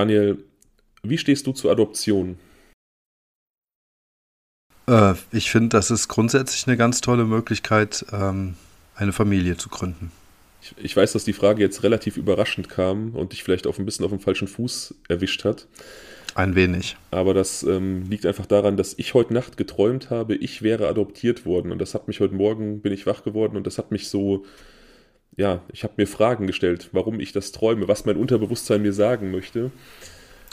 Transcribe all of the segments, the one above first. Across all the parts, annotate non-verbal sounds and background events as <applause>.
Daniel, wie stehst du zur Adoption? Äh, ich finde, das ist grundsätzlich eine ganz tolle Möglichkeit, ähm, eine Familie zu gründen. Ich, ich, weiß, dass die Frage jetzt relativ überraschend kam und dich vielleicht auf ein bisschen auf dem falschen Fuß erwischt hat. Ein wenig. Aber das ähm, liegt einfach daran, dass ich heute Nacht geträumt habe, ich wäre adoptiert worden. Und das hat mich heute Morgen, bin ich wach geworden und das hat mich so, ja, ich habe mir Fragen gestellt, warum ich das träume, was mein Unterbewusstsein mir sagen möchte.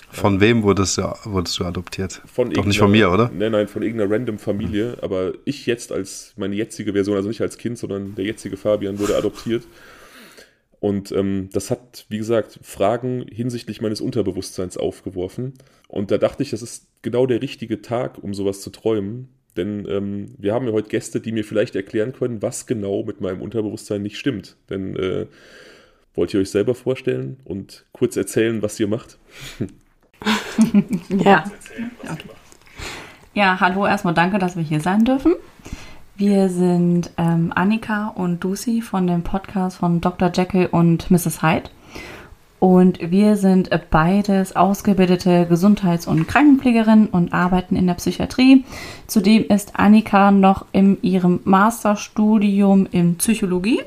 Von wem wurdest du, wurdest du adoptiert? Von Doch nicht von mir, oder? Nein, nein, von irgendeiner random Familie. Mhm. Aber ich jetzt als meine jetzige Version, also nicht als Kind, sondern der jetzige Fabian wurde adoptiert. Und ähm, das hat, wie gesagt, Fragen hinsichtlich meines Unterbewusstseins aufgeworfen. Und da dachte ich, das ist genau der richtige Tag, um sowas zu träumen. Denn ähm, wir haben ja heute Gäste, die mir vielleicht erklären können, was genau mit meinem Unterbewusstsein nicht stimmt. Denn äh, wollt ihr euch selber vorstellen und kurz erzählen, was ihr macht? <laughs> ja. Ja, hallo, erstmal danke, dass wir hier sein dürfen. Wir sind ähm, Annika und Lucy von dem Podcast von Dr. Jekyll und Mrs. Hyde. Und wir sind beides ausgebildete Gesundheits- und Krankenpflegerinnen und arbeiten in der Psychiatrie. Zudem ist Annika noch in ihrem Masterstudium in Psychologie.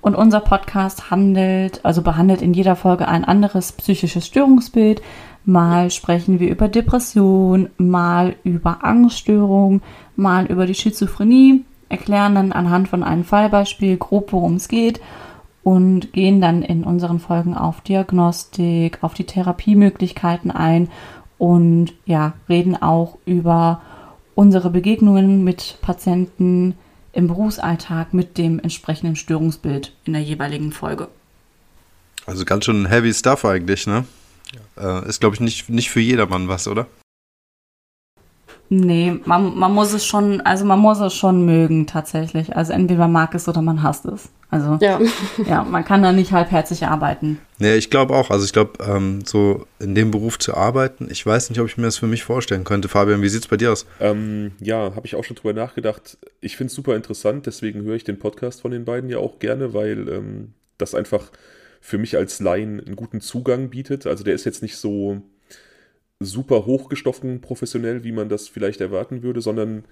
Und unser Podcast handelt, also behandelt in jeder Folge ein anderes psychisches Störungsbild. Mal sprechen wir über Depression, mal über Angststörung, mal über die Schizophrenie erklären dann anhand von einem Fallbeispiel grob, worum es geht und gehen dann in unseren Folgen auf Diagnostik, auf die Therapiemöglichkeiten ein und ja, reden auch über unsere Begegnungen mit Patienten im Berufsalltag mit dem entsprechenden Störungsbild in der jeweiligen Folge. Also ganz schön heavy stuff eigentlich, ne? Äh, ist, glaube ich, nicht, nicht für jedermann was, oder? Nee, man, man muss es schon, also man muss es schon mögen tatsächlich. Also entweder man mag es oder man hasst es. Also ja, <laughs> ja man kann da nicht halbherzig arbeiten. Nee, ich glaube auch. Also ich glaube, ähm, so in dem Beruf zu arbeiten, ich weiß nicht, ob ich mir das für mich vorstellen könnte. Fabian, wie sieht es bei dir aus? Ähm, ja, habe ich auch schon drüber nachgedacht. Ich finde es super interessant, deswegen höre ich den Podcast von den beiden ja auch gerne, weil ähm, das einfach für mich als Laien einen guten Zugang bietet. Also der ist jetzt nicht so super hochgestoffen professionell, wie man das vielleicht erwarten würde, sondern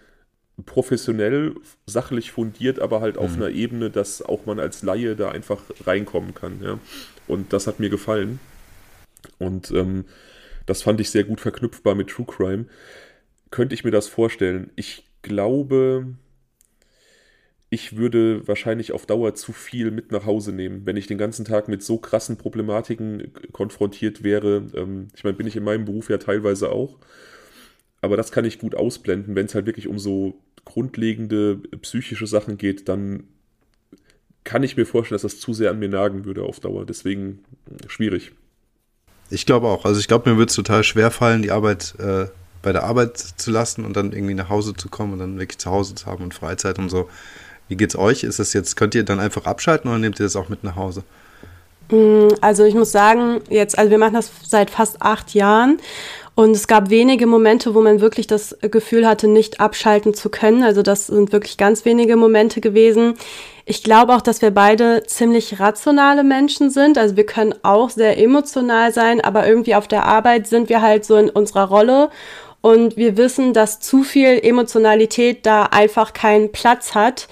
professionell, sachlich fundiert, aber halt auf mhm. einer Ebene, dass auch man als Laie da einfach reinkommen kann. Ja. Und das hat mir gefallen. Und ähm, das fand ich sehr gut verknüpfbar mit True Crime. Könnte ich mir das vorstellen? Ich glaube, ich würde wahrscheinlich auf Dauer zu viel mit nach Hause nehmen, wenn ich den ganzen Tag mit so krassen Problematiken konfrontiert wäre. Ähm, ich meine, bin ich in meinem Beruf ja teilweise auch. Aber das kann ich gut ausblenden. Wenn es halt wirklich um so grundlegende psychische Sachen geht, dann kann ich mir vorstellen, dass das zu sehr an mir nagen würde auf Dauer. Deswegen äh, schwierig. Ich glaube auch. Also ich glaube, mir würde es total schwer fallen, die Arbeit äh, bei der Arbeit zu lassen und dann irgendwie nach Hause zu kommen und dann wirklich zu Hause zu haben und Freizeit und so. Wie geht's euch? Ist das jetzt, könnt ihr dann einfach abschalten oder nehmt ihr das auch mit nach Hause? Mm, also ich muss sagen, jetzt, also wir machen das seit fast acht Jahren und es gab wenige Momente, wo man wirklich das Gefühl hatte, nicht abschalten zu können. Also das sind wirklich ganz wenige Momente gewesen. Ich glaube auch, dass wir beide ziemlich rationale Menschen sind. Also wir können auch sehr emotional sein, aber irgendwie auf der Arbeit sind wir halt so in unserer Rolle und wir wissen, dass zu viel Emotionalität da einfach keinen Platz hat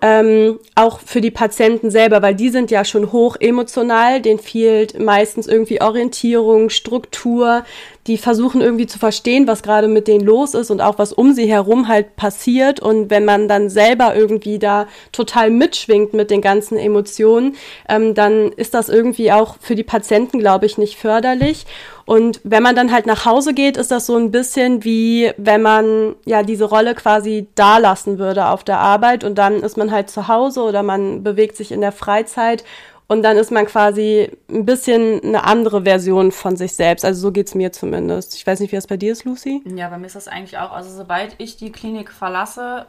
ähm, auch für die Patienten selber, weil die sind ja schon hoch emotional, denen fehlt meistens irgendwie Orientierung, Struktur, die versuchen irgendwie zu verstehen, was gerade mit denen los ist und auch was um sie herum halt passiert. Und wenn man dann selber irgendwie da total mitschwingt mit den ganzen Emotionen, ähm, dann ist das irgendwie auch für die Patienten, glaube ich, nicht förderlich. Und wenn man dann halt nach Hause geht, ist das so ein bisschen wie, wenn man ja diese Rolle quasi da lassen würde auf der Arbeit und dann ist man halt zu Hause oder man bewegt sich in der Freizeit und dann ist man quasi ein bisschen eine andere Version von sich selbst. Also so geht's mir zumindest. Ich weiß nicht, wie das bei dir ist, Lucy. Ja, bei mir ist das eigentlich auch. Also sobald ich die Klinik verlasse,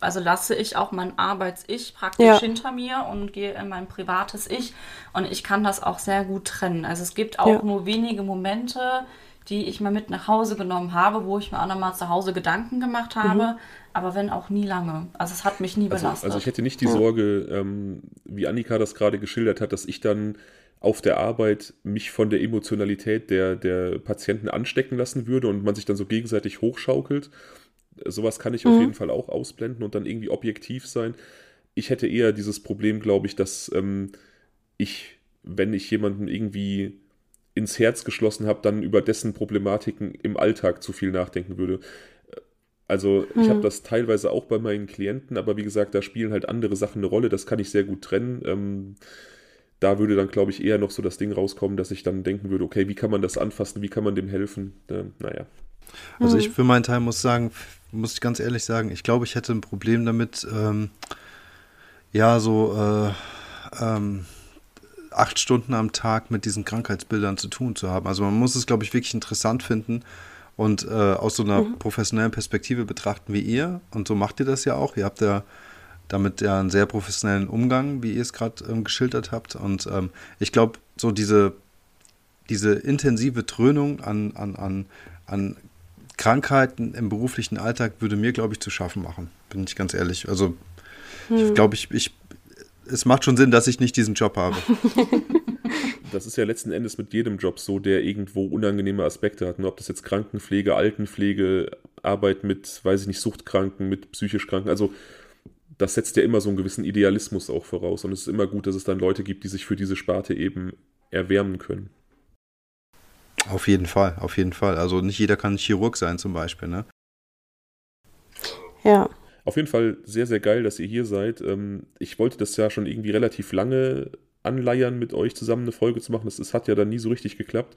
also lasse ich auch mein Arbeits-Ich praktisch ja. hinter mir und gehe in mein privates Ich. Und ich kann das auch sehr gut trennen. Also es gibt auch ja. nur wenige Momente, die ich mal mit nach Hause genommen habe, wo ich mir auch nochmal zu Hause Gedanken gemacht habe. Mhm. Aber wenn auch nie lange. Also es hat mich nie Also, belastet. also ich hätte nicht die Sorge, ähm, wie Annika das gerade geschildert hat, dass ich dann auf der Arbeit mich von der Emotionalität der, der Patienten anstecken lassen würde und man sich dann so gegenseitig hochschaukelt. Sowas kann ich auf jeden Fall auch ausblenden und dann irgendwie objektiv sein. Ich hätte eher dieses Problem, glaube ich, dass ähm, ich, wenn ich jemanden irgendwie ins Herz geschlossen habe, dann über dessen Problematiken im Alltag zu viel nachdenken würde. Also ich habe das teilweise auch bei meinen Klienten, aber wie gesagt, da spielen halt andere Sachen eine Rolle. Das kann ich sehr gut trennen. Ähm, da würde dann, glaube ich, eher noch so das Ding rauskommen, dass ich dann denken würde, okay, wie kann man das anfassen, wie kann man dem helfen? Äh, naja. Also Mhm. ich für meinen Teil muss sagen, muss ich ganz ehrlich sagen, ich glaube, ich hätte ein Problem damit, ähm, ja, so äh, ähm, acht Stunden am Tag mit diesen Krankheitsbildern zu tun zu haben. Also man muss es, glaube ich, wirklich interessant finden und äh, aus so einer professionellen Perspektive betrachten wie ihr. Und so macht ihr das ja auch. Ihr habt ja damit ja einen sehr professionellen Umgang, wie ihr es gerade ähm, geschildert habt. Und ähm, ich glaube, so diese, diese intensive Dröhnung an, an, an, an Krankheiten im beruflichen Alltag würde mir, glaube ich, zu schaffen machen. Bin ich ganz ehrlich. Also, ich glaube, ich, ich, es macht schon Sinn, dass ich nicht diesen Job habe. <laughs> Das ist ja letzten Endes mit jedem Job so, der irgendwo unangenehme Aspekte hat. Ne? Ob das jetzt Krankenpflege, Altenpflege, Arbeit mit, weiß ich nicht, Suchtkranken, mit psychisch Kranken. Also das setzt ja immer so einen gewissen Idealismus auch voraus. Und es ist immer gut, dass es dann Leute gibt, die sich für diese Sparte eben erwärmen können. Auf jeden Fall, auf jeden Fall. Also nicht jeder kann Chirurg sein zum Beispiel, ne? Ja. Auf jeden Fall sehr, sehr geil, dass ihr hier seid. Ähm, Ich wollte das ja schon irgendwie relativ lange anleiern, mit euch zusammen eine Folge zu machen. Das, das hat ja dann nie so richtig geklappt,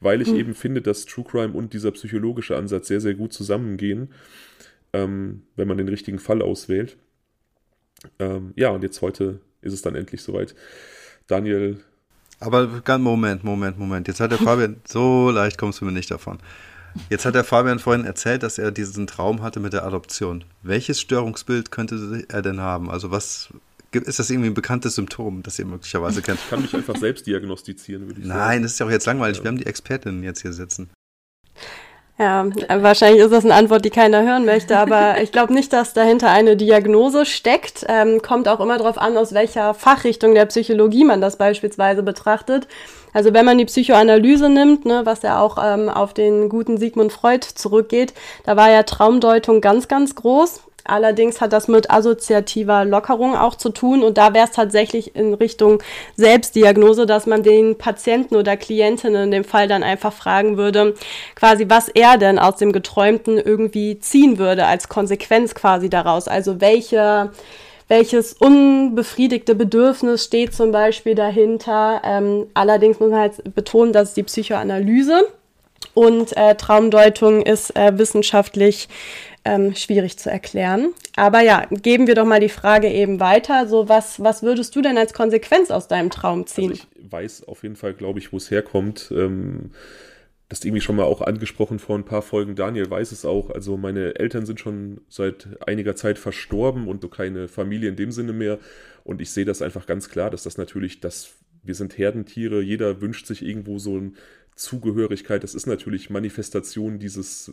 weil ich eben finde, dass True Crime und dieser psychologische Ansatz sehr, sehr gut zusammengehen, ähm, wenn man den richtigen Fall auswählt. Ähm, ja, und jetzt heute ist es dann endlich soweit. Daniel, Aber ganz Moment, Moment, Moment. Jetzt hat der Fabian, <laughs> so leicht kommst du mir nicht davon. Jetzt hat der Fabian vorhin erzählt, dass er diesen Traum hatte mit der Adoption. Welches Störungsbild könnte er denn haben? Also was ist das irgendwie ein bekanntes Symptom, das ihr möglicherweise kennt? kann mich einfach selbst diagnostizieren, würde ich sagen. Nein, das ist ja auch jetzt langweilig. Wir haben die Expertinnen jetzt hier sitzen. Ja, wahrscheinlich ist das eine Antwort, die keiner hören möchte, aber <laughs> ich glaube nicht, dass dahinter eine Diagnose steckt. Ähm, kommt auch immer darauf an, aus welcher Fachrichtung der Psychologie man das beispielsweise betrachtet. Also wenn man die Psychoanalyse nimmt, ne, was ja auch ähm, auf den guten Sigmund Freud zurückgeht, da war ja Traumdeutung ganz, ganz groß. Allerdings hat das mit assoziativer Lockerung auch zu tun und da wäre es tatsächlich in Richtung Selbstdiagnose, dass man den Patienten oder Klientinnen in dem Fall dann einfach fragen würde, quasi was er denn aus dem Geträumten irgendwie ziehen würde als Konsequenz quasi daraus. Also welche welches unbefriedigte Bedürfnis steht zum Beispiel dahinter. Ähm, allerdings muss man halt betonen, dass die Psychoanalyse und äh, Traumdeutung ist äh, wissenschaftlich ähm, schwierig zu erklären. Aber ja, geben wir doch mal die Frage eben weiter. So, was, was würdest du denn als Konsequenz aus deinem Traum ziehen? Also ich weiß auf jeden Fall, glaube ich, wo es herkommt. Ähm, das ist irgendwie schon mal auch angesprochen vor ein paar Folgen. Daniel weiß es auch. Also meine Eltern sind schon seit einiger Zeit verstorben und so keine Familie in dem Sinne mehr. Und ich sehe das einfach ganz klar, dass das natürlich, dass wir sind Herdentiere. Jeder wünscht sich irgendwo so eine Zugehörigkeit. Das ist natürlich Manifestation dieses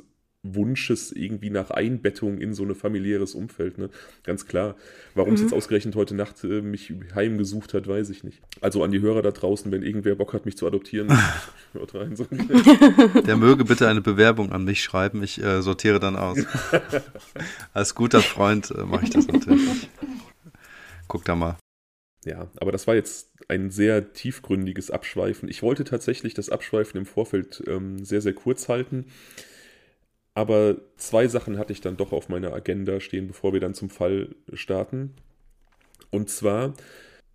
Wunsches irgendwie nach Einbettung in so ein familiäres Umfeld, ne? Ganz klar. Warum es jetzt ausgerechnet heute Nacht äh, mich heimgesucht hat, weiß ich nicht. Also an die Hörer da draußen, wenn irgendwer Bock hat, mich zu adoptieren, <laughs> hört rein. So. <laughs> Der möge bitte eine Bewerbung an mich schreiben. Ich äh, sortiere dann aus. <laughs> Als guter Freund äh, mache ich das natürlich. Guck da mal. Ja, aber das war jetzt ein sehr tiefgründiges Abschweifen. Ich wollte tatsächlich das Abschweifen im Vorfeld ähm, sehr, sehr kurz halten. Aber zwei Sachen hatte ich dann doch auf meiner Agenda stehen, bevor wir dann zum Fall starten. Und zwar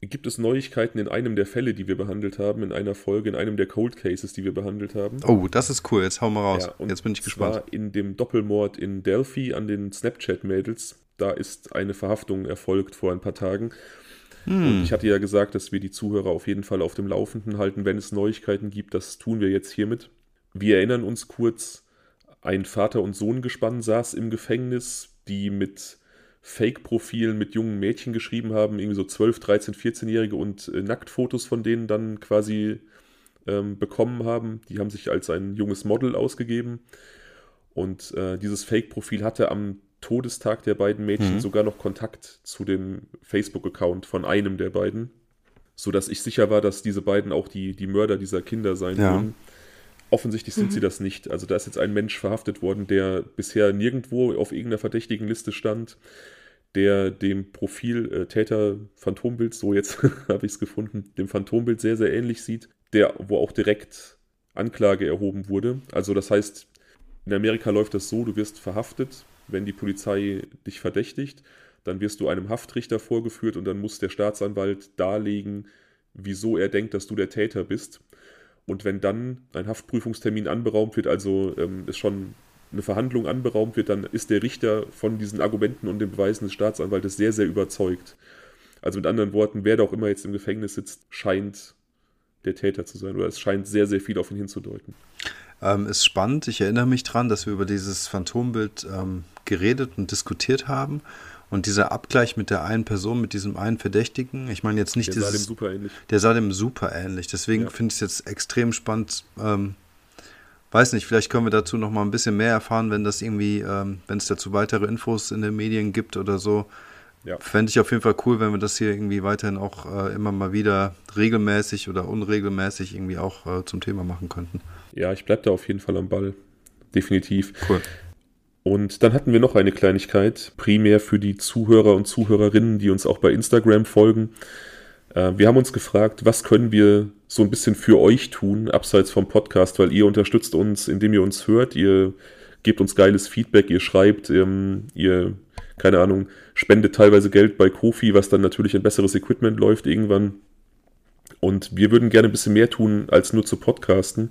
gibt es Neuigkeiten in einem der Fälle, die wir behandelt haben, in einer Folge, in einem der Cold Cases, die wir behandelt haben. Oh, das ist cool. Jetzt hau mal raus. Ja, Jetzt bin ich zwar gespannt. in dem Doppelmord in Delphi an den Snapchat-Mädels. Da ist eine Verhaftung erfolgt vor ein paar Tagen. Hm. Und ich hatte ja gesagt, dass wir die Zuhörer auf jeden Fall auf dem Laufenden halten, wenn es Neuigkeiten gibt. Das tun wir jetzt hiermit. Wir erinnern uns kurz, ein Vater- und Sohn-Gespann saß im Gefängnis, die mit Fake-Profilen mit jungen Mädchen geschrieben haben, irgendwie so 12, 13, 14-Jährige und äh, Nacktfotos von denen dann quasi ähm, bekommen haben. Die haben sich als ein junges Model ausgegeben. Und äh, dieses Fake-Profil hatte am Todestag der beiden Mädchen Mhm. sogar noch Kontakt zu dem Facebook-Account von einem der beiden, sodass ich sicher war, dass diese beiden auch die, die Mörder dieser Kinder sein Ja. würden. Offensichtlich sind sie das nicht. Also da ist jetzt ein Mensch verhaftet worden, der bisher nirgendwo auf irgendeiner verdächtigen Liste stand, der dem Profil äh, Täter Phantombild, so jetzt <laughs> habe ich es gefunden, dem Phantombild sehr, sehr ähnlich sieht, der, wo auch direkt Anklage erhoben wurde. Also das heißt, in Amerika läuft das so, du wirst verhaftet, wenn die Polizei dich verdächtigt, dann wirst du einem Haftrichter vorgeführt und dann muss der Staatsanwalt darlegen, wieso er denkt, dass du der Täter bist. Und wenn dann ein Haftprüfungstermin anberaumt wird, also ähm, es schon eine Verhandlung anberaumt wird, dann ist der Richter von diesen Argumenten und den Beweisen des Staatsanwaltes sehr, sehr überzeugt. Also mit anderen Worten, wer da auch immer jetzt im Gefängnis sitzt, scheint der Täter zu sein oder es scheint sehr, sehr viel auf ihn hinzudeuten. Ähm, ist spannend. Ich erinnere mich dran, dass wir über dieses Phantombild ähm, geredet und diskutiert haben. Und dieser Abgleich mit der einen Person, mit diesem einen Verdächtigen, ich meine jetzt nicht Der sah dem dieses, super ähnlich. der sah dem super ähnlich. Deswegen Ja. finde ich es jetzt extrem spannend. Ähm, weiß nicht, vielleicht können wir dazu noch mal ein bisschen mehr erfahren, wenn das irgendwie, ähm, wenn es dazu weitere Infos in den Medien gibt oder so. Ja. Fände ich auf jeden Fall cool, wenn wir das hier irgendwie weiterhin auch äh, immer mal wieder regelmäßig oder unregelmäßig irgendwie auch äh, zum Thema machen könnten. Ja, ich bleibe da auf jeden Fall am Ball. Definitiv. Cool. Und dann hatten wir noch eine Kleinigkeit, primär für die Zuhörer und Zuhörerinnen, die uns auch bei Instagram folgen. Äh, Wir haben uns gefragt, was können wir so ein bisschen für euch tun, abseits vom Podcast, weil ihr unterstützt uns, indem ihr uns hört, ihr gebt uns geiles Feedback, ihr schreibt, ähm, ihr, keine Ahnung, spendet teilweise Geld bei Kofi, was dann natürlich in besseres Equipment läuft irgendwann. Und wir würden gerne ein bisschen mehr tun, als nur zu podcasten.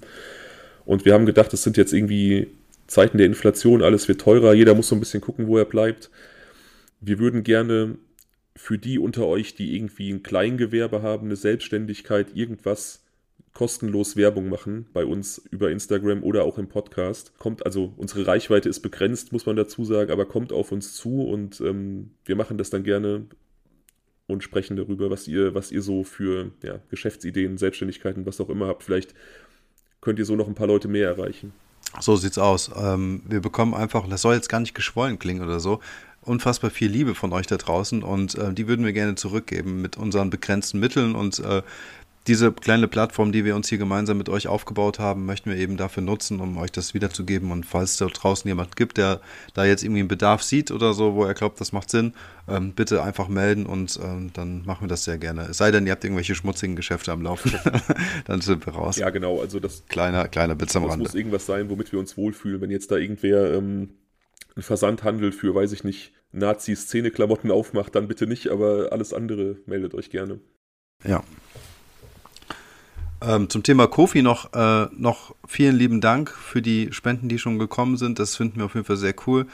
Und wir haben gedacht, es sind jetzt irgendwie Zeiten der Inflation, alles wird teurer, jeder muss so ein bisschen gucken, wo er bleibt. Wir würden gerne für die unter euch, die irgendwie ein Kleingewerbe haben, eine Selbstständigkeit, irgendwas kostenlos Werbung machen bei uns über Instagram oder auch im Podcast. Kommt also, unsere Reichweite ist begrenzt, muss man dazu sagen, aber kommt auf uns zu und ähm, wir machen das dann gerne und sprechen darüber, was ihr, was ihr so für ja, Geschäftsideen, Selbstständigkeiten, was auch immer habt. Vielleicht könnt ihr so noch ein paar Leute mehr erreichen. So sieht's aus. Ähm, wir bekommen einfach, das soll jetzt gar nicht geschwollen klingen oder so, unfassbar viel Liebe von euch da draußen und äh, die würden wir gerne zurückgeben mit unseren begrenzten Mitteln und äh, diese kleine Plattform, die wir uns hier gemeinsam mit euch aufgebaut haben, möchten wir eben dafür nutzen, um euch das wiederzugeben. Und falls es da draußen jemand gibt, der da jetzt irgendwie einen Bedarf sieht oder so, wo er glaubt, das macht Sinn, ähm, bitte einfach melden und ähm, dann machen wir das sehr gerne. Es sei denn, ihr habt irgendwelche schmutzigen Geschäfte am Laufen, <laughs> dann sind wir raus. Ja, genau, also das, Kleiner, kleiner Witz am das Rande. muss irgendwas sein, womit wir uns wohlfühlen. Wenn jetzt da irgendwer ähm, einen Versandhandel für, weiß ich nicht, Nazi-Szene-Klamotten aufmacht, dann bitte nicht, aber alles andere meldet euch gerne. Ja. Ähm, zum Thema Kofi noch, äh, noch vielen lieben Dank für die Spenden, die schon gekommen sind. Das finden wir auf jeden Fall sehr cool.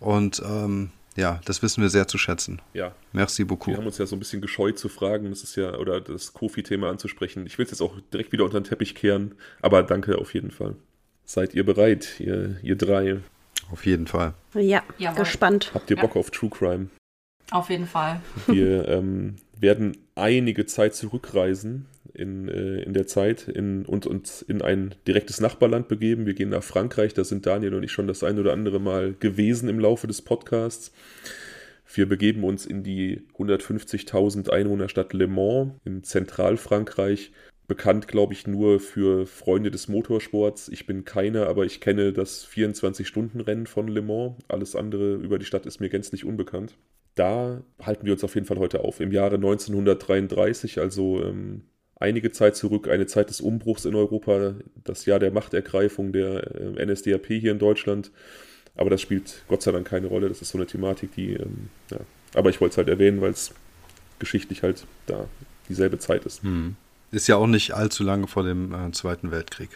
Und ähm, ja, das wissen wir sehr zu schätzen. Ja, Merci wir beaucoup. haben uns ja so ein bisschen gescheut zu fragen, das ist ja, oder das Kofi-Thema anzusprechen. Ich will es jetzt auch direkt wieder unter den Teppich kehren, aber danke auf jeden Fall. Seid ihr bereit, ihr, ihr drei? Auf jeden Fall. Ja, Jawohl. gespannt. Habt ihr Ja. Bock auf True Crime? Auf jeden Fall. Wir ähm, werden einige Zeit zurückreisen in, äh, in der Zeit in, und uns in ein direktes Nachbarland begeben. Wir gehen nach Frankreich, da sind Daniel und ich schon das ein oder andere Mal gewesen im Laufe des Podcasts. Wir begeben uns in die 150.000 Einwohnerstadt Le Mans in Zentralfrankreich. Bekannt, glaube ich, nur für Freunde des Motorsports. Ich bin keiner, aber ich kenne das 24-Stunden-Rennen von Le Mans. Alles andere über die Stadt ist mir gänzlich unbekannt da halten wir uns auf jeden Fall heute auf. Im Jahre 1933, also ähm, einige Zeit zurück, eine Zeit des Umbruchs in Europa, das Jahr der Machtergreifung der äh, NSDAP hier in Deutschland. Aber das spielt Gott sei Dank keine Rolle. Das ist so eine Thematik, die, ähm, ja. Aber ich wollte es halt erwähnen, weil es geschichtlich halt da dieselbe Zeit ist. Hm. Ist ja auch nicht allzu lange vor dem äh, Zweiten Weltkrieg.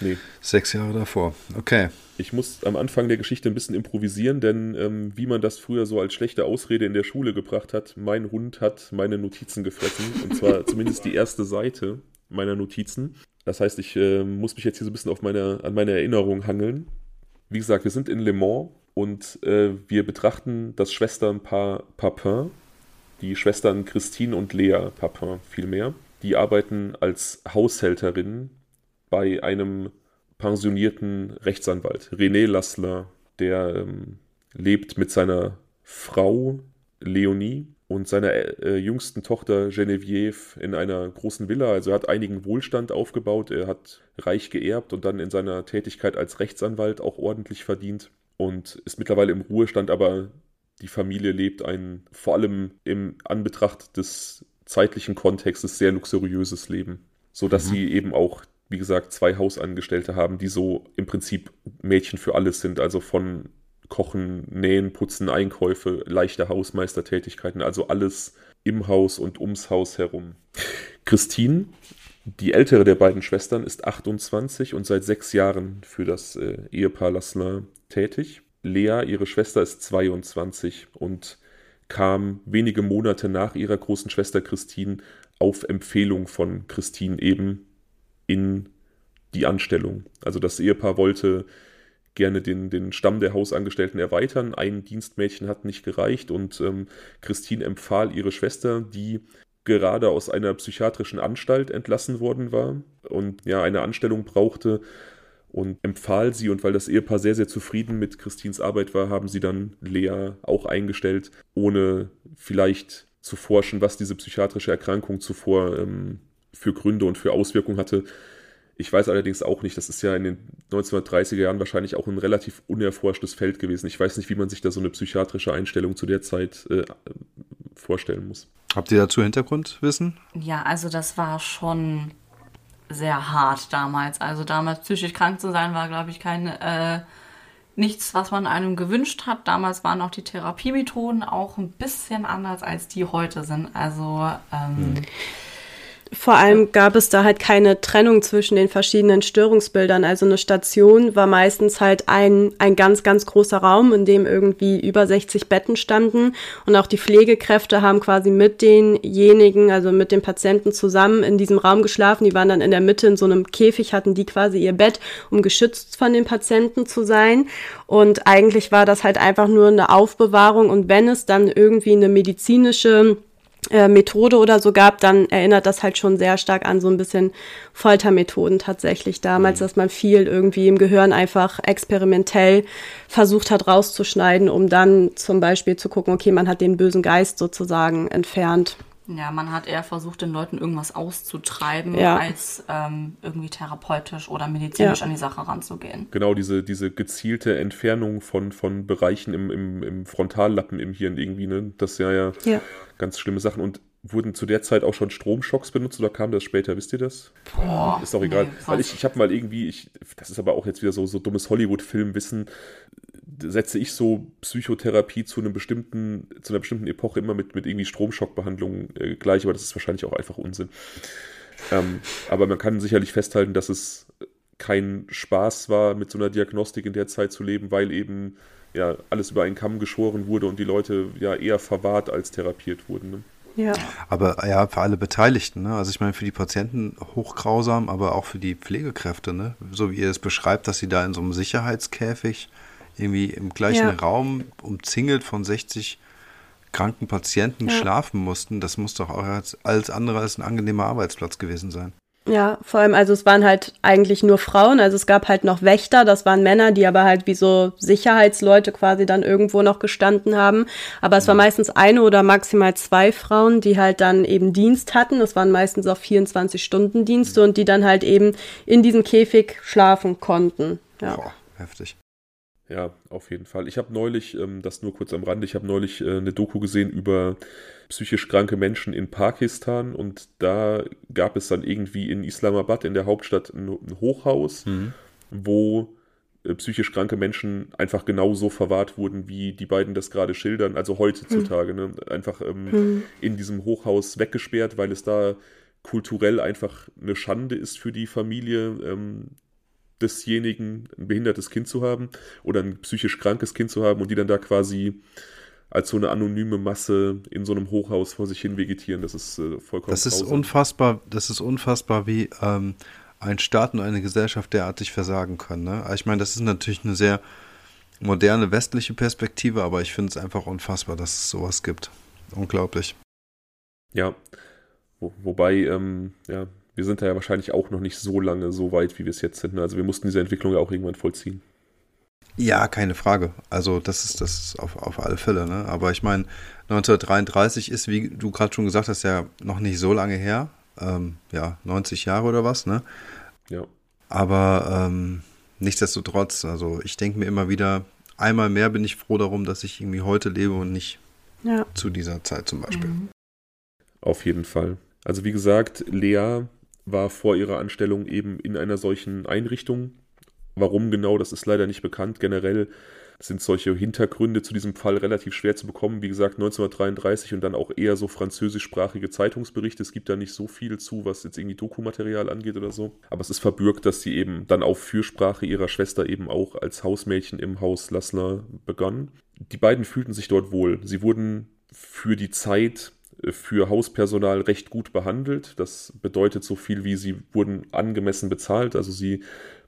Nee. Sechs Jahre davor. Okay. Ich muss am Anfang der Geschichte ein bisschen improvisieren, denn ähm, wie man das früher so als schlechte Ausrede in der Schule gebracht hat, mein Hund hat meine Notizen gefressen. Und zwar <laughs> zumindest die erste Seite meiner Notizen. Das heißt, ich äh, muss mich jetzt hier so ein bisschen auf meine, an meine Erinnerung hangeln. Wie gesagt, wir sind in Le Mans und äh, wir betrachten das Schwesternpaar Papin, die Schwestern Christine und Lea Papin vielmehr. Die arbeiten als Haushälterinnen bei einem pensionierten Rechtsanwalt, René Lassler, der ähm, lebt mit seiner Frau Leonie und seiner äh, jüngsten Tochter Genevieve in einer großen Villa. Also er hat einigen Wohlstand aufgebaut, er hat reich geerbt und dann in seiner Tätigkeit als Rechtsanwalt auch ordentlich verdient und ist mittlerweile im Ruhestand, aber die Familie lebt ein vor allem im Anbetracht des zeitlichen Kontextes sehr luxuriöses Leben, so dass mhm. sie eben auch wie gesagt zwei Hausangestellte haben, die so im Prinzip Mädchen für alles sind, also von Kochen, Nähen, Putzen, Einkäufe, leichte Hausmeistertätigkeiten, also alles im Haus und ums Haus herum. Christine, die ältere der beiden Schwestern, ist 28 und seit sechs Jahren für das äh, Ehepaar Lasselin tätig. Lea, ihre Schwester, ist 22 und kam wenige Monate nach ihrer großen Schwester Christine auf Empfehlung von Christine eben in die Anstellung. Also das Ehepaar wollte gerne den, den Stamm der Hausangestellten erweitern. Ein Dienstmädchen hat nicht gereicht und ähm, Christine empfahl ihre Schwester, die gerade aus einer psychiatrischen Anstalt entlassen worden war und ja eine Anstellung brauchte und empfahl sie und weil das Ehepaar sehr, sehr zufrieden mit Christines Arbeit war, haben sie dann Lea auch eingestellt, ohne vielleicht zu forschen, was diese psychiatrische Erkrankung zuvor ähm, für Gründe und für Auswirkungen hatte. Ich weiß allerdings auch nicht, das ist ja in den 1930er Jahren wahrscheinlich auch ein relativ unerforschtes Feld gewesen. Ich weiß nicht, wie man sich da so eine psychiatrische Einstellung zu der Zeit äh, vorstellen muss. Habt ihr dazu Hintergrundwissen? Ja, also das war schon sehr hart damals. Also damals psychisch krank zu sein war, glaube ich, kein äh, nichts, was man einem gewünscht hat. Damals waren auch die Therapiemethoden auch ein bisschen anders, als die heute sind. Also ähm, hm. Vor allem gab es da halt keine Trennung zwischen den verschiedenen Störungsbildern. Also eine Station war meistens halt ein, ein ganz, ganz großer Raum, in dem irgendwie über 60 Betten standen. Und auch die Pflegekräfte haben quasi mit denjenigen, also mit den Patienten zusammen in diesem Raum geschlafen. Die waren dann in der Mitte in so einem Käfig, hatten die quasi ihr Bett, um geschützt von den Patienten zu sein. Und eigentlich war das halt einfach nur eine Aufbewahrung. Und wenn es dann irgendwie eine medizinische äh, Methode oder so gab, dann erinnert das halt schon sehr stark an so ein bisschen Foltermethoden tatsächlich damals, mhm. dass man viel irgendwie im Gehirn einfach experimentell versucht hat rauszuschneiden, um dann zum Beispiel zu gucken, okay, man hat den bösen Geist sozusagen entfernt. Ja, man hat eher versucht, den Leuten irgendwas auszutreiben, ja. als ähm, irgendwie therapeutisch oder medizinisch ja. an die Sache ranzugehen. Genau, diese, diese gezielte Entfernung von, von Bereichen im, im, im Frontallappen im Hirn irgendwie, ne? Das ist ja, ja, ja ganz schlimme Sachen. Und wurden zu der Zeit auch schon Stromschocks benutzt oder kam das später? Wisst ihr das? Boah, ist auch egal. Nee, Weil ich, ich habe mal irgendwie, ich, das ist aber auch jetzt wieder so, so dummes Hollywood-Filmwissen, setze ich so Psychotherapie zu einem bestimmten, zu einer bestimmten Epoche immer mit, mit irgendwie Stromschockbehandlungen äh, gleich, aber das ist wahrscheinlich auch einfach Unsinn. Ähm, aber man kann sicherlich festhalten, dass es kein Spaß war, mit so einer Diagnostik in der Zeit zu leben, weil eben ja alles über einen Kamm geschoren wurde und die Leute ja eher verwahrt als therapiert wurden. Ne? Ja. Aber ja, für alle Beteiligten, ne? Also ich meine, für die Patienten hochgrausam, aber auch für die Pflegekräfte, ne? So wie ihr es beschreibt, dass sie da in so einem Sicherheitskäfig irgendwie im gleichen ja. Raum umzingelt von 60 kranken Patienten ja. schlafen mussten, das muss doch auch alles andere als ein angenehmer Arbeitsplatz gewesen sein. Ja, vor allem, also es waren halt eigentlich nur Frauen, also es gab halt noch Wächter, das waren Männer, die aber halt wie so Sicherheitsleute quasi dann irgendwo noch gestanden haben. Aber es war meistens eine oder maximal zwei Frauen, die halt dann eben Dienst hatten. Das waren meistens auch 24-Stunden-Dienste und die dann halt eben in diesem Käfig schlafen konnten. Ja. Boah, heftig. Ja, auf jeden Fall. Ich habe neulich, ähm, das nur kurz am Rande, ich habe neulich äh, eine Doku gesehen über psychisch kranke Menschen in Pakistan und da gab es dann irgendwie in Islamabad, in der Hauptstadt, ein, Hochhaus, mhm. wo äh, psychisch kranke Menschen einfach genauso verwahrt wurden, wie die beiden das gerade schildern, also heutzutage. Mhm. Ne? Einfach ähm, mhm. in diesem Hochhaus weggesperrt, weil es da kulturell einfach eine Schande ist für die Familie, ähm, desjenigen ein behindertes Kind zu haben oder ein psychisch krankes Kind zu haben und die dann da quasi als so eine anonyme Masse in so einem Hochhaus vor sich hin vegetieren. Das ist äh, vollkommen Das ist grausam. unfassbar, das ist unfassbar, wie ähm, ein Staat und eine Gesellschaft derartig versagen können. Ne? Ich meine, das ist natürlich eine sehr moderne westliche Perspektive, aber ich finde es einfach unfassbar, dass es sowas gibt. Unglaublich. Ja, Wo, wobei, ähm, ja, wir sind da ja wahrscheinlich auch noch nicht so lange so weit, wie wir es jetzt sind. Ne? Also wir mussten diese Entwicklung ja auch irgendwann vollziehen. Ja, keine Frage. Also das ist das ist auf, auf alle Fälle. Ne? Aber ich meine, 1933 ist, wie du gerade schon gesagt hast, ja noch nicht so lange her. Ähm, ja, 90 Jahre oder was, ne? Ja. Aber ähm, nichtsdestotrotz, also ich denke mir immer wieder, einmal mehr bin ich froh darum, dass ich irgendwie heute lebe und nicht ja. zu dieser Zeit zum Beispiel. Mhm. Auf jeden Fall. Also wie gesagt, Lea war vor ihrer Anstellung eben in einer solchen Einrichtung Warum genau, das ist leider nicht bekannt. Generell sind solche Hintergründe zu diesem Fall relativ schwer zu bekommen. Wie gesagt, 1933 und dann auch eher so französischsprachige Zeitungsberichte. Es gibt da nicht so viel zu, was jetzt irgendwie Dokumaterial angeht oder so. Aber es ist verbürgt, dass sie eben dann auf Fürsprache ihrer Schwester eben auch als Hausmädchen im Haus Lassler begann. Die beiden fühlten sich dort wohl. Sie wurden für die Zeit für Hauspersonal recht gut behandelt. Das bedeutet so viel wie sie wurden angemessen bezahlt. Also sie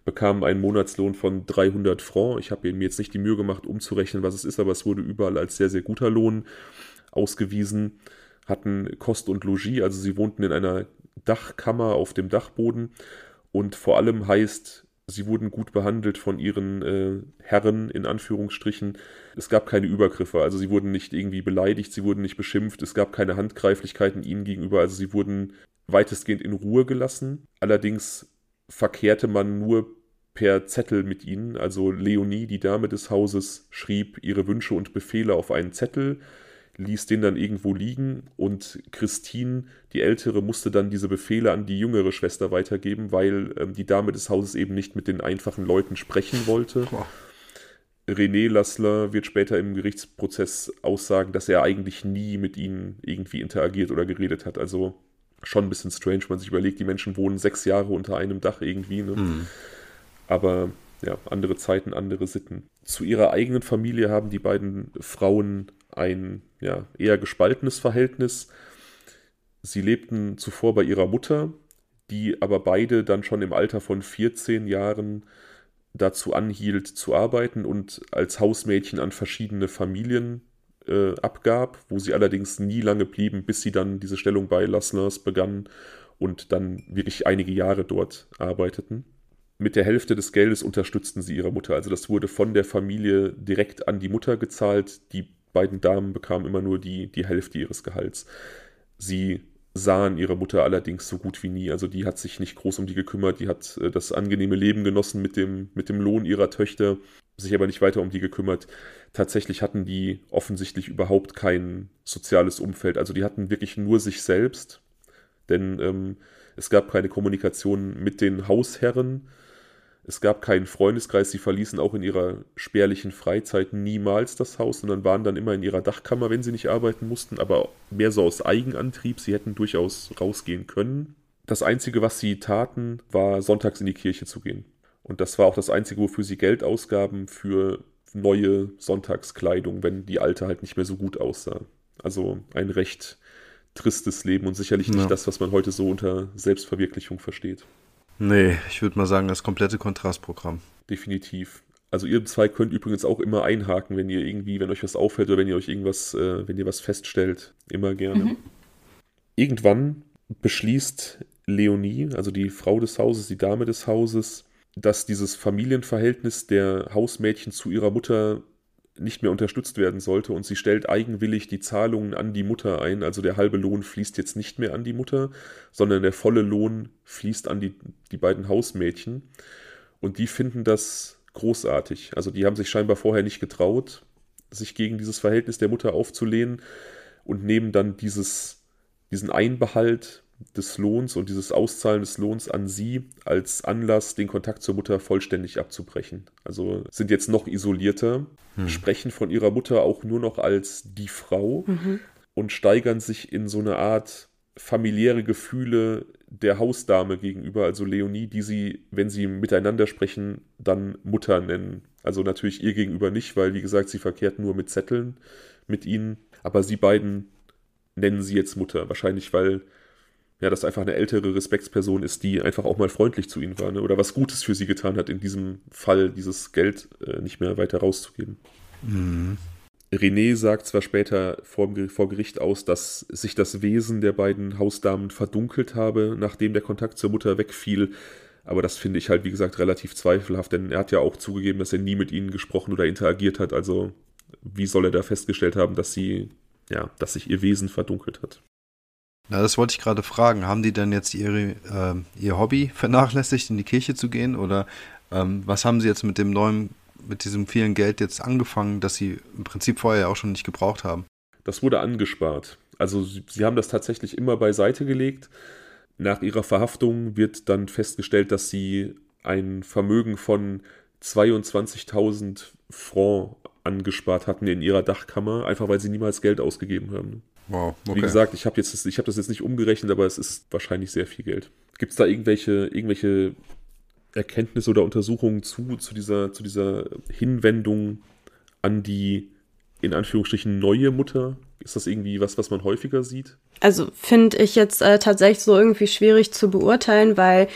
bekamen einen Monatslohn von 300 Francs. Ich habe mir jetzt nicht die Mühe gemacht, umzurechnen, was es ist, aber es wurde überall als sehr, sehr guter Lohn ausgewiesen. Hatten Kost und Logis, also sie wohnten in einer Dachkammer auf dem Dachboden. Und vor allem heißt, sie wurden gut behandelt von ihren äh, Herren, in Anführungsstrichen. Es gab keine Übergriffe, also sie wurden nicht irgendwie beleidigt, sie wurden nicht beschimpft, es gab keine Handgreiflichkeiten ihnen gegenüber, also sie wurden weitestgehend in Ruhe gelassen. Allerdings verkehrte man nur per Zettel mit ihnen. Also Leonie, die Dame des Hauses, schrieb ihre Wünsche und Befehle auf einen Zettel, ließ den dann irgendwo liegen und Christine, die Ältere, musste dann diese Befehle an die jüngere Schwester weitergeben, weil ähm, die Dame des Hauses eben nicht mit den einfachen Leuten sprechen wollte. Boah. René Lassler wird später im Gerichtsprozess aussagen, dass er eigentlich nie mit ihnen irgendwie interagiert oder geredet hat. Also schon ein bisschen strange, wenn man sich überlegt, die Menschen wohnen sechs Jahre unter einem Dach irgendwie. Ne? Mhm. Aber ja, andere Zeiten, andere Sitten. Zu ihrer eigenen Familie haben die beiden Frauen ein ja, eher gespaltenes Verhältnis. Sie lebten zuvor bei ihrer Mutter, die aber beide dann schon im Alter von 14 Jahren dazu anhielt zu arbeiten und als Hausmädchen an verschiedene Familien äh, abgab, wo sie allerdings nie lange blieben, bis sie dann diese Stellung bei Lasslers begannen und dann wirklich einige Jahre dort arbeiteten mit der Hälfte des Geldes unterstützten sie ihre Mutter. Also das wurde von der Familie direkt an die Mutter gezahlt. Die beiden Damen bekamen immer nur die, die Hälfte ihres Gehalts. Sie sahen ihre Mutter allerdings so gut wie nie. Also die hat sich nicht groß um die gekümmert, die hat äh, das angenehme Leben genossen mit dem, mit dem Lohn ihrer Töchter, sich aber nicht weiter um die gekümmert. Tatsächlich hatten die offensichtlich überhaupt kein soziales Umfeld. Also die hatten wirklich nur sich selbst, denn ähm, es gab keine Kommunikation mit den Hausherren. Es gab keinen Freundeskreis, sie verließen auch in ihrer spärlichen Freizeit niemals das Haus, sondern waren dann immer in ihrer Dachkammer, wenn sie nicht arbeiten mussten, aber mehr so aus Eigenantrieb. Sie hätten durchaus rausgehen können. Das Einzige, was sie taten, war sonntags in die Kirche zu gehen. Und das war auch das Einzige, wofür sie Geld ausgaben für neue Sonntagskleidung, wenn die alte halt nicht mehr so gut aussah. Also ein recht tristes Leben und sicherlich nicht ja. das, was man heute so unter Selbstverwirklichung versteht. Nee, ich würde mal sagen, das komplette Kontrastprogramm. Definitiv. Also ihr zwei könnt übrigens auch immer einhaken, wenn ihr irgendwie, wenn euch was auffällt oder wenn ihr euch irgendwas, äh, wenn ihr was feststellt. Immer gerne. Mhm. Irgendwann beschließt Leonie, also die Frau des Hauses, die Dame des Hauses, dass dieses Familienverhältnis der Hausmädchen zu ihrer Mutter nicht mehr unterstützt werden sollte und sie stellt eigenwillig die Zahlungen an die Mutter ein. Also der halbe Lohn fließt jetzt nicht mehr an die Mutter, sondern der volle Lohn fließt an die, die beiden Hausmädchen. Und die finden das großartig. Also die haben sich scheinbar vorher nicht getraut, sich gegen dieses Verhältnis der Mutter aufzulehnen und nehmen dann dieses, diesen Einbehalt des Lohns und dieses Auszahlen des Lohns an sie als Anlass, den Kontakt zur Mutter vollständig abzubrechen. Also sind jetzt noch isolierter, hm. sprechen von ihrer Mutter auch nur noch als die Frau mhm. und steigern sich in so eine Art familiäre Gefühle der Hausdame gegenüber, also Leonie, die sie, wenn sie miteinander sprechen, dann Mutter nennen. Also natürlich ihr gegenüber nicht, weil, wie gesagt, sie verkehrt nur mit Zetteln mit ihnen. Aber sie beiden nennen sie jetzt Mutter. Wahrscheinlich, weil ja, das einfach eine ältere Respektsperson ist, die einfach auch mal freundlich zu ihnen war ne? oder was Gutes für sie getan hat, in diesem Fall dieses Geld äh, nicht mehr weiter rauszugeben. Mhm. René sagt zwar später vor, vor, Gericht aus, dass sich das Wesen der beiden Hausdamen verdunkelt habe, nachdem der Kontakt zur Mutter wegfiel, Aber das finde ich halt, wie gesagt, relativ zweifelhaft, denn er hat ja auch zugegeben, dass er nie mit ihnen gesprochen oder interagiert hat. Also wie soll er da festgestellt haben, dass sie, ja, dass sich ihr Wesen verdunkelt hat? Na, das wollte ich gerade fragen. Haben die denn jetzt ihre, äh, ihr Hobby vernachlässigt, in die Kirche zu gehen? Oder ähm, was haben sie jetzt mit dem neuen, mit diesem vielen Geld jetzt angefangen, das sie im Prinzip vorher auch schon nicht gebraucht haben? Das wurde angespart. Also sie, sie haben das tatsächlich immer beiseite gelegt. Nach ihrer Verhaftung wird dann festgestellt, dass sie ein Vermögen von 22.000 Franc angespart hatten in ihrer Dachkammer, einfach weil sie niemals Geld ausgegeben haben. Wow, okay. Wie gesagt, ich habe hab das jetzt nicht umgerechnet, aber es ist wahrscheinlich sehr viel Geld. Gibt es da irgendwelche, irgendwelche Erkenntnisse oder Untersuchungen zu, zu, dieser, zu dieser Hinwendung an die in Anführungsstrichen neue Mutter? Ist das irgendwie was, was man häufiger sieht? Also finde ich jetzt äh, tatsächlich so irgendwie schwierig zu beurteilen, weil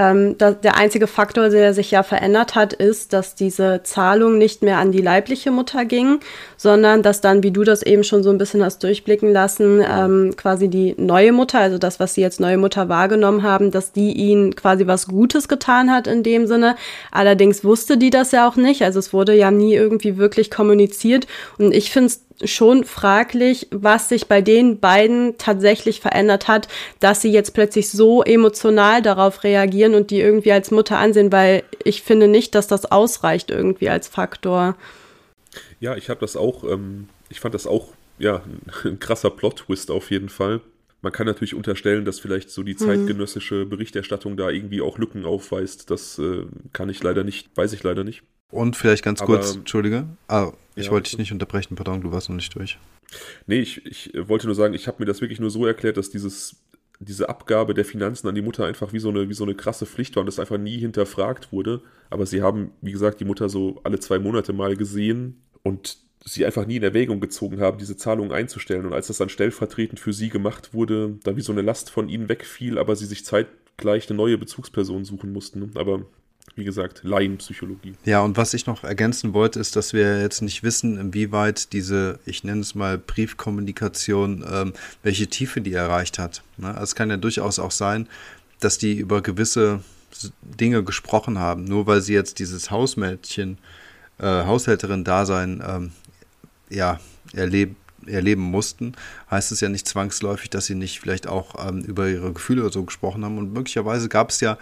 ähm, da, der einzige Faktor, der sich ja verändert hat, ist, dass diese Zahlung nicht mehr an die leibliche Mutter ging, sondern dass dann, wie du das eben schon so ein bisschen hast durchblicken lassen, ähm, quasi die neue Mutter, also das, was sie jetzt neue Mutter wahrgenommen haben, dass die ihnen quasi was Gutes getan hat in dem Sinne. Allerdings wusste die das ja auch nicht, also es wurde ja nie irgendwie wirklich kommuniziert und ich finde es schon fraglich, was sich bei den beiden tatsächlich verändert hat, dass sie jetzt plötzlich so emotional darauf reagieren und die irgendwie als Mutter ansehen, weil ich finde nicht, dass das ausreicht irgendwie als Faktor. Ja, ich habe das auch, ähm, ich fand das auch, ja, <laughs> ein krasser Plot-Twist auf jeden Fall. Man kann natürlich unterstellen, dass vielleicht so die mhm. zeitgenössische Berichterstattung da irgendwie auch Lücken aufweist. Das äh, kann ich leider nicht, weiß ich leider nicht. Und vielleicht ganz Aber, kurz, Entschuldige. Ah, ich ja, wollte dich nicht unterbrechen, pardon, du warst noch nicht durch. Nee, ich, ich wollte nur sagen, ich habe mir das wirklich nur so erklärt, dass dieses, diese Abgabe der Finanzen an die Mutter einfach wie so, eine, wie so eine krasse Pflicht war und das einfach nie hinterfragt wurde. Aber sie haben, wie gesagt, die Mutter so alle zwei Monate mal gesehen und sie einfach nie in Erwägung gezogen haben, diese Zahlungen einzustellen. Und als das dann stellvertretend für sie gemacht wurde, da wie so eine Last von ihnen wegfiel, aber sie sich zeitgleich eine neue Bezugsperson suchen mussten. Aber wie gesagt, Laienpsychologie. Ja, und was ich noch ergänzen wollte, ist, dass wir jetzt nicht wissen, inwieweit diese, ich nenne es mal Briefkommunikation, ähm, welche Tiefe die erreicht hat. Ne? Also es kann ja durchaus auch sein, dass die über gewisse Dinge gesprochen haben, nur weil sie jetzt dieses Hausmädchen, äh, Haushälterin-Dasein ähm, ja, erlebt, erleben mussten, heißt es ja nicht zwangsläufig, dass sie nicht vielleicht auch ähm, über ihre Gefühle oder so gesprochen haben. Und möglicherweise gab es ja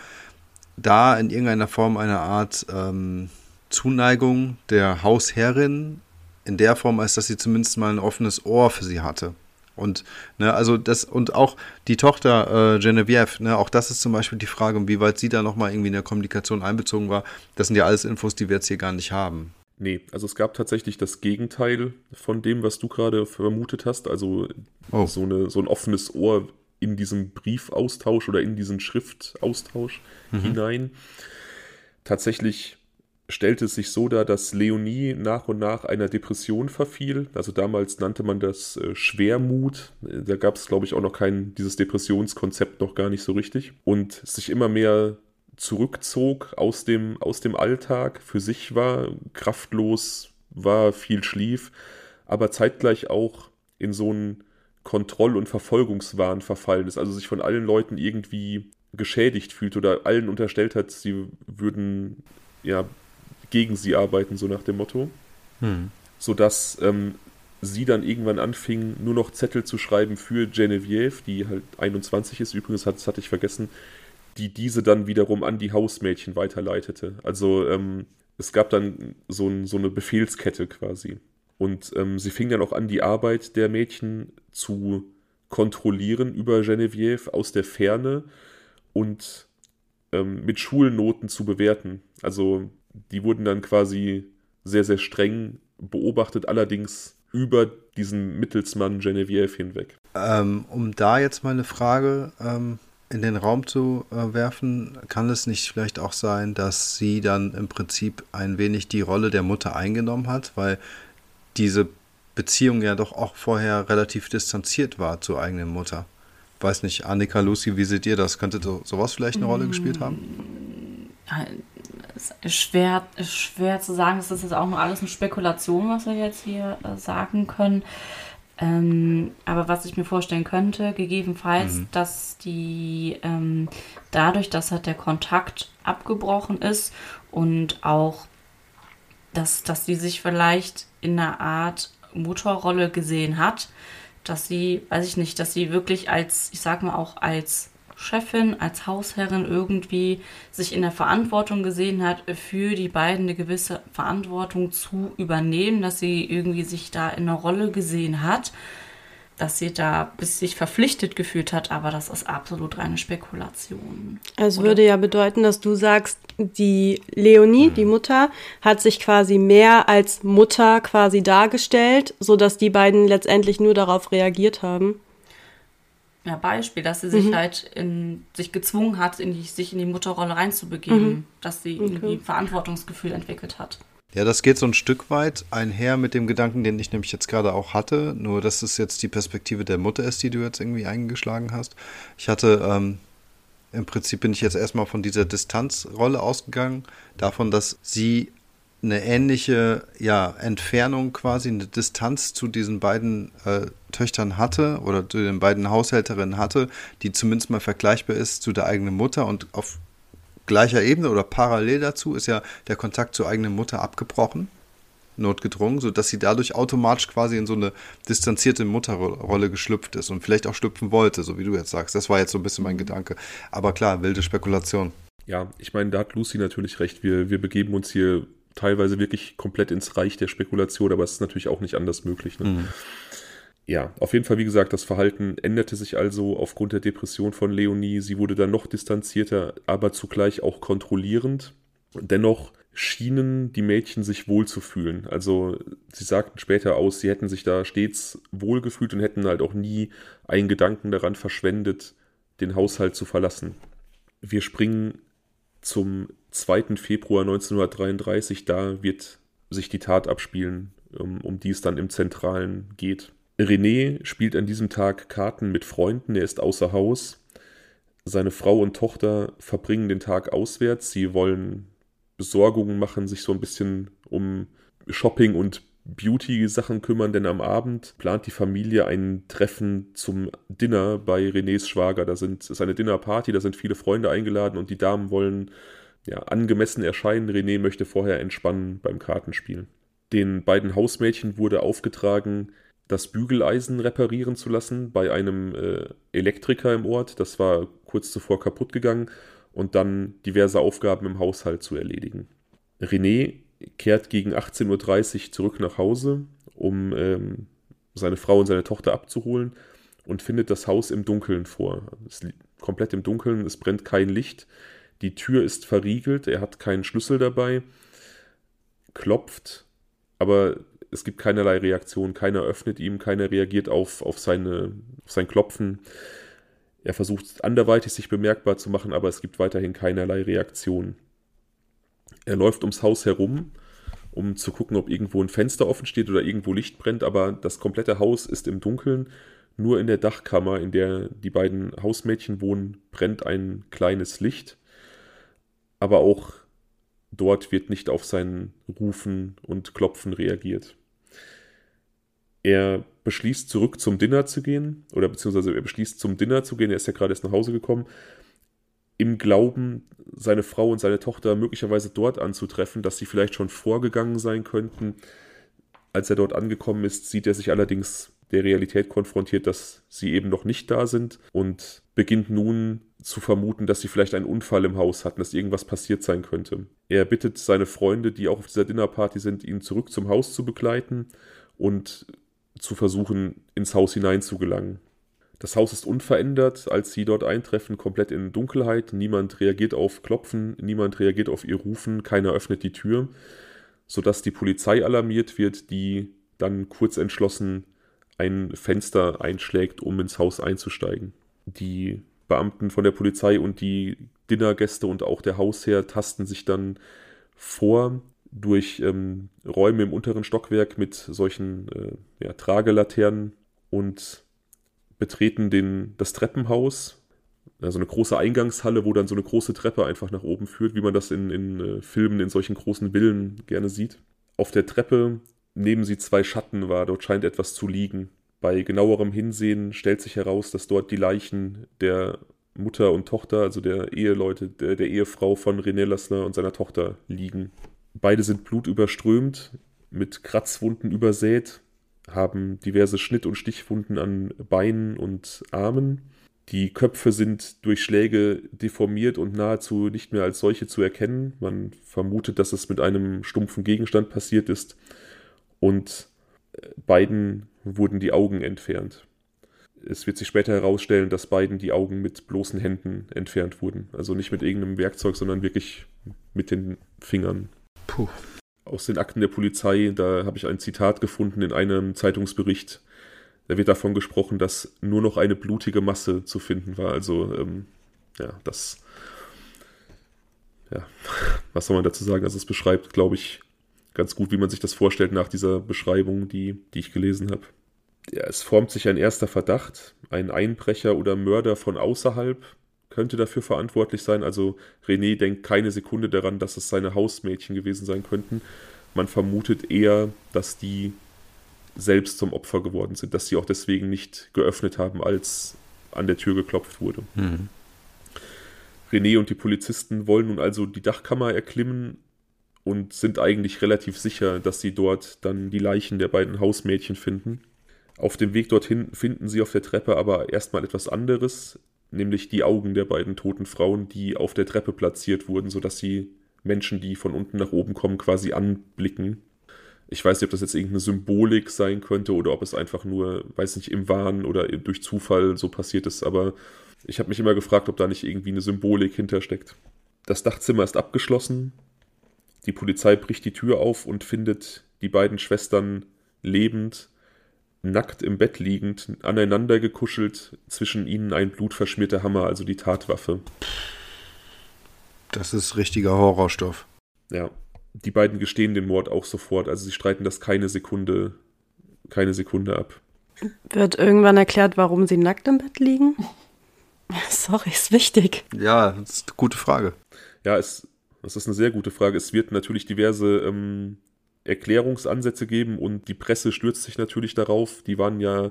da in irgendeiner Form eine Art ähm, Zuneigung der Hausherrin in der Form, als dass sie zumindest mal ein offenes Ohr für sie hatte. Und ne, also das und auch die Tochter äh, Genevieve, ne, auch das ist zum Beispiel die Frage, inwieweit sie da nochmal irgendwie in der Kommunikation einbezogen war. Das sind ja alles Infos, die wir jetzt hier gar nicht haben. Nee, also es gab tatsächlich das Gegenteil von dem, was du gerade vermutet hast. Also oh. so, eine, so ein offenes Ohr in diesen Briefaustausch oder in diesen Schriftaustausch mhm. hinein. Tatsächlich stellte es sich so dar, dass Leonie nach und nach einer Depression verfiel. Also damals nannte man das äh, Schwermut. Da gab es, glaube ich, auch noch kein, dieses Depressionskonzept noch gar nicht so richtig. Und sich immer mehr zurückzog aus dem, aus dem Alltag, für sich war, kraftlos war, viel schlief, aber zeitgleich auch in so einen Kontroll- und Verfolgungswahn verfallen ist, also sich von allen Leuten irgendwie geschädigt fühlt oder allen unterstellt hat, sie würden ja gegen sie arbeiten, so nach dem Motto. Hm. Sodass ähm, sie dann irgendwann anfing, nur noch Zettel zu schreiben für Genevieve, die halt 21 ist, übrigens, das hatte ich vergessen, die diese dann wiederum an die Hausmädchen weiterleitete. Also ähm, es gab dann so, ein, so eine Befehlskette quasi. Und ähm, sie fing dann auch an, die Arbeit der Mädchen zu kontrollieren über Genevieve aus der Ferne und ähm, mit Schulnoten zu bewerten. Also die wurden dann quasi sehr, sehr streng beobachtet, allerdings über diesen Mittelsmann Genevieve hinweg. Ähm, um da jetzt mal eine Frage ähm, in den Raum zu äh, werfen, kann es nicht vielleicht auch sein, dass sie dann im Prinzip ein wenig die Rolle der Mutter eingenommen hat, weil diese Beziehung ja doch auch vorher relativ distanziert war zur eigenen Mutter. Weiß nicht, Annika, Lucy, wie seht ihr das? Könnte so, sowas vielleicht eine Rolle gespielt haben? Ist schwer, schwer zu sagen. Das ist jetzt auch nur alles eine Spekulation, was wir jetzt hier äh, sagen können. Ähm, aber was ich mir vorstellen könnte, gegebenenfalls, mhm. dass die ähm, dadurch, dass halt der Kontakt abgebrochen ist und auch, dass, dass sie sich vielleicht in einer Art Mutterrolle gesehen hat, dass sie, weiß ich nicht, dass sie wirklich als, ich sag mal auch als Chefin, als Hausherrin irgendwie sich in der Verantwortung gesehen hat, für die beiden eine gewisse Verantwortung zu übernehmen, dass sie irgendwie sich da in einer Rolle gesehen hat, dass sie da bis sich verpflichtet gefühlt hat, aber das ist absolut reine Spekulation. Es würde ja bedeuten, dass du sagst, die Leonie, die Mutter, hat sich quasi mehr als Mutter quasi dargestellt, sodass die beiden letztendlich nur darauf reagiert haben ja, Beispiel, dass sie sich mhm. halt in, sich gezwungen hat, in die, sich in die Mutterrolle reinzubegeben, mhm. dass sie okay. irgendwie Verantwortungsgefühl entwickelt hat. Ja, das geht so ein Stück weit einher mit dem Gedanken, den ich nämlich jetzt gerade auch hatte, nur dass es jetzt die Perspektive der Mutter ist, die du jetzt irgendwie eingeschlagen hast. Ich hatte, ähm, im Prinzip bin ich jetzt erstmal von dieser Distanzrolle ausgegangen, davon, dass sie eine ähnliche ja, Entfernung quasi, eine Distanz zu diesen beiden äh, Töchtern hatte oder zu den beiden Haushälterinnen hatte, die zumindest mal vergleichbar ist zu der eigenen Mutter und auf gleicher Ebene oder parallel dazu ist ja der Kontakt zur eigenen Mutter abgebrochen, notgedrungen, sodass sie dadurch automatisch quasi in so eine distanzierte Mutterrolle geschlüpft ist und vielleicht auch schlüpfen wollte, so wie du jetzt sagst. Das war jetzt so ein bisschen mein Gedanke. Aber klar, wilde Spekulation. Ja, ich meine, da hat Lucy natürlich recht. Wir, wir begeben uns hier teilweise wirklich komplett ins Reich der Spekulation, aber es ist natürlich auch nicht anders möglich. Ne? Mhm. Ja, auf jeden Fall, wie gesagt, das Verhalten änderte sich also aufgrund der Depression von Leonie. Sie wurde dann noch distanzierter, aber zugleich auch kontrollierend. Dennoch schienen die Mädchen sich wohl zu fühlen. Also sie sagten später aus, sie hätten sich da stets wohl gefühlt und hätten halt auch nie einen Gedanken daran verschwendet, den Haushalt zu verlassen. Wir springen zum 2. Februar 1933, da wird sich die Tat abspielen, um, um die es dann im Zentralen geht. René spielt an diesem Tag Karten mit Freunden, er ist außer Haus. Seine Frau und Tochter verbringen den Tag auswärts. Sie wollen Besorgungen machen, sich so ein bisschen um Shopping und Beauty-Sachen kümmern, denn am Abend plant die Familie ein Treffen zum Dinner bei Renés Schwager. Da sind, ist eine Dinnerparty, da sind viele Freunde eingeladen und die Damen wollen ja, angemessen erscheinen. René möchte vorher entspannen beim Kartenspielen. Den beiden Hausmädchen wurde aufgetragen, das Bügeleisen reparieren zu lassen bei einem äh, Elektriker im Ort. Das war kurz zuvor kaputt gegangen und dann diverse Aufgaben im Haushalt zu erledigen. René kehrt gegen 18.30 Uhr zurück nach Hause, um ähm, seine Frau und seine Tochter abzuholen und findet das Haus im Dunkeln vor. Es liegt komplett im Dunkeln, es brennt kein Licht. Die Tür ist verriegelt, er hat keinen Schlüssel dabei, klopft, aber es gibt keinerlei Reaktion, keiner öffnet ihm, keiner reagiert auf, auf, seine, auf sein Klopfen. Er versucht anderweitig sich bemerkbar zu machen, aber es gibt weiterhin keinerlei Reaktion. Er läuft ums Haus herum, um zu gucken, ob irgendwo ein Fenster offen steht oder irgendwo Licht brennt, aber das komplette Haus ist im Dunkeln. Nur in der Dachkammer, in der die beiden Hausmädchen wohnen, brennt ein kleines Licht. Aber auch dort wird nicht auf sein Rufen und Klopfen reagiert. Er beschließt, zurück zum Dinner zu gehen, oder beziehungsweise er beschließt, zum Dinner zu gehen. Er ist ja gerade erst nach Hause gekommen, im Glauben, seine Frau und seine Tochter möglicherweise dort anzutreffen, dass sie vielleicht schon vorgegangen sein könnten. Als er dort angekommen ist, sieht er sich allerdings der Realität konfrontiert, dass sie eben noch nicht da sind und beginnt nun zu vermuten, dass sie vielleicht einen Unfall im Haus hatten, dass irgendwas passiert sein könnte. Er bittet seine Freunde, die auch auf dieser Dinnerparty sind, ihn zurück zum Haus zu begleiten und zu versuchen, ins Haus hinein zu gelangen. Das Haus ist unverändert, als sie dort eintreffen, komplett in Dunkelheit. Niemand reagiert auf Klopfen, niemand reagiert auf ihr Rufen, keiner öffnet die Tür, sodass die Polizei alarmiert wird, die dann kurz entschlossen ein Fenster einschlägt, um ins Haus einzusteigen. Die Beamten von der Polizei und die Dinnergäste und auch der Hausherr tasten sich dann vor durch ähm, Räume im unteren Stockwerk mit solchen äh, ja, Tragelaternen und betreten den, das Treppenhaus. Also eine große Eingangshalle, wo dann so eine große Treppe einfach nach oben führt, wie man das in, in äh, Filmen in solchen großen Villen gerne sieht. Auf der Treppe nehmen sie zwei Schatten wahr, dort scheint etwas zu liegen. Bei genauerem Hinsehen stellt sich heraus, dass dort die Leichen der Mutter und Tochter, also der Eheleute, der, der Ehefrau von René Lassner und seiner Tochter liegen. Beide sind blutüberströmt, mit Kratzwunden übersät, haben diverse Schnitt- und Stichwunden an Beinen und Armen. Die Köpfe sind durch Schläge deformiert und nahezu nicht mehr als solche zu erkennen. Man vermutet, dass es mit einem stumpfen Gegenstand passiert ist. Und äh, beiden wurden die Augen entfernt. Es wird sich später herausstellen, dass beiden die Augen mit bloßen Händen entfernt wurden. Also nicht mit irgendeinem Werkzeug, sondern wirklich mit den Fingern. Puh. Aus den Akten der Polizei, da habe ich ein Zitat gefunden in einem Zeitungsbericht. Da wird davon gesprochen, dass nur noch eine blutige Masse zu finden war. Also, ähm, ja, das. Ja, <laughs> was soll man dazu sagen? Also, es beschreibt, glaube ich, ganz gut, wie man sich das vorstellt nach dieser Beschreibung, die, die ich gelesen habe. Ja, es formt sich ein erster Verdacht. Ein Einbrecher oder Mörder von außerhalb könnte dafür verantwortlich sein. Also René denkt keine Sekunde daran, dass es seine Hausmädchen gewesen sein könnten. Man vermutet eher, dass die selbst zum Opfer geworden sind, dass sie auch deswegen nicht geöffnet haben, als an der Tür geklopft wurde. Mhm. René und die Polizisten wollen nun also die Dachkammer erklimmen und sind eigentlich relativ sicher, dass sie dort dann die Leichen der beiden Hausmädchen finden. Auf dem Weg dorthin finden sie auf der Treppe aber erstmal etwas anderes nämlich die Augen der beiden toten Frauen, die auf der Treppe platziert wurden, sodass sie Menschen, die von unten nach oben kommen, quasi anblicken. Ich weiß nicht, ob das jetzt irgendeine Symbolik sein könnte oder ob es einfach nur, weiß nicht, im Wahn oder durch Zufall so passiert ist, aber ich habe mich immer gefragt, ob da nicht irgendwie eine Symbolik hintersteckt. Das Dachzimmer ist abgeschlossen. Die Polizei bricht die Tür auf und findet die beiden Schwestern lebend nackt im Bett liegend, aneinander gekuschelt, zwischen ihnen ein blutverschmierter Hammer, also die Tatwaffe. Das ist richtiger Horrorstoff. Ja, die beiden gestehen den Mord auch sofort, also sie streiten das keine Sekunde, keine Sekunde ab. Wird irgendwann erklärt, warum sie nackt im Bett liegen? <laughs> Sorry, ist wichtig. Ja, das ist eine gute Frage. Ja, es, das ist eine sehr gute Frage. Es wird natürlich diverse ähm, Erklärungsansätze geben und die Presse stürzt sich natürlich darauf. Die waren ja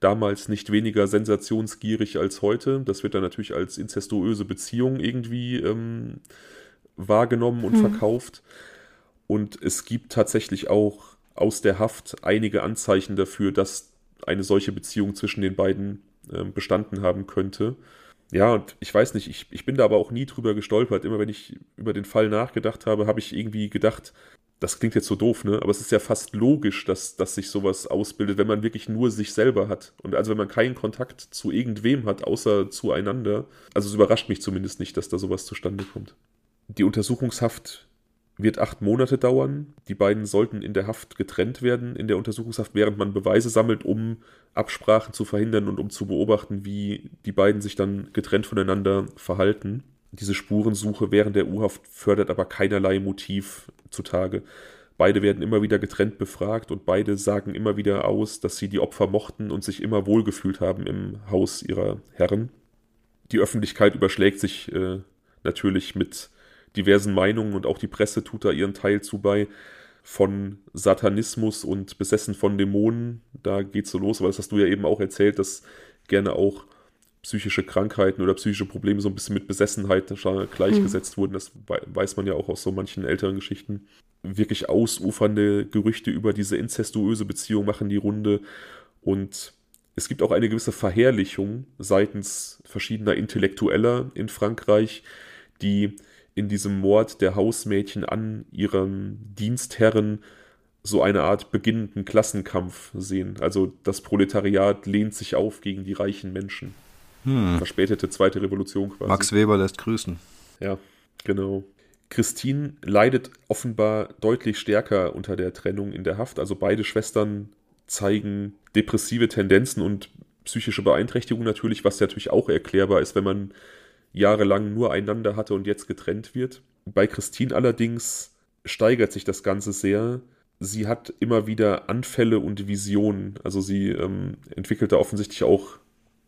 damals nicht weniger sensationsgierig als heute. Das wird dann natürlich als inzestuöse Beziehung irgendwie ähm, wahrgenommen und mhm. verkauft. Und es gibt tatsächlich auch aus der Haft einige Anzeichen dafür, dass eine solche Beziehung zwischen den beiden äh, bestanden haben könnte. Ja, und ich weiß nicht, ich, ich bin da aber auch nie drüber gestolpert. Immer wenn ich über den Fall nachgedacht habe, habe ich irgendwie gedacht, das klingt jetzt so doof, ne? Aber es ist ja fast logisch, dass, dass sich sowas ausbildet, wenn man wirklich nur sich selber hat. Und also wenn man keinen Kontakt zu irgendwem hat, außer zueinander. Also es überrascht mich zumindest nicht, dass da sowas zustande kommt. Die Untersuchungshaft wird acht Monate dauern. Die beiden sollten in der Haft getrennt werden, in der Untersuchungshaft, während man Beweise sammelt, um Absprachen zu verhindern und um zu beobachten, wie die beiden sich dann getrennt voneinander verhalten. Diese Spurensuche während der U-Haft fördert aber keinerlei Motiv zutage. Beide werden immer wieder getrennt befragt und beide sagen immer wieder aus, dass sie die Opfer mochten und sich immer wohlgefühlt haben im Haus ihrer Herren. Die Öffentlichkeit überschlägt sich äh, natürlich mit diversen Meinungen und auch die Presse tut da ihren Teil zu bei. Von Satanismus und besessen von Dämonen, da geht's so los, aber das hast du ja eben auch erzählt, dass gerne auch psychische Krankheiten oder psychische Probleme so ein bisschen mit Besessenheit gleichgesetzt mhm. wurden. Das weiß man ja auch aus so manchen älteren Geschichten. Wirklich ausufernde Gerüchte über diese inzestuöse Beziehung machen die Runde und es gibt auch eine gewisse Verherrlichung seitens verschiedener Intellektueller in Frankreich, die in diesem Mord der Hausmädchen an ihren Dienstherren so eine Art beginnenden Klassenkampf sehen. Also das Proletariat lehnt sich auf gegen die reichen Menschen. Hm. Verspätete zweite Revolution quasi. Max Weber lässt grüßen. Ja, genau. Christine leidet offenbar deutlich stärker unter der Trennung in der Haft. Also beide Schwestern zeigen depressive Tendenzen und psychische Beeinträchtigungen natürlich, was natürlich auch erklärbar ist, wenn man jahrelang nur einander hatte und jetzt getrennt wird. Bei Christine allerdings steigert sich das Ganze sehr. Sie hat immer wieder Anfälle und Visionen. Also sie ähm, entwickelte offensichtlich auch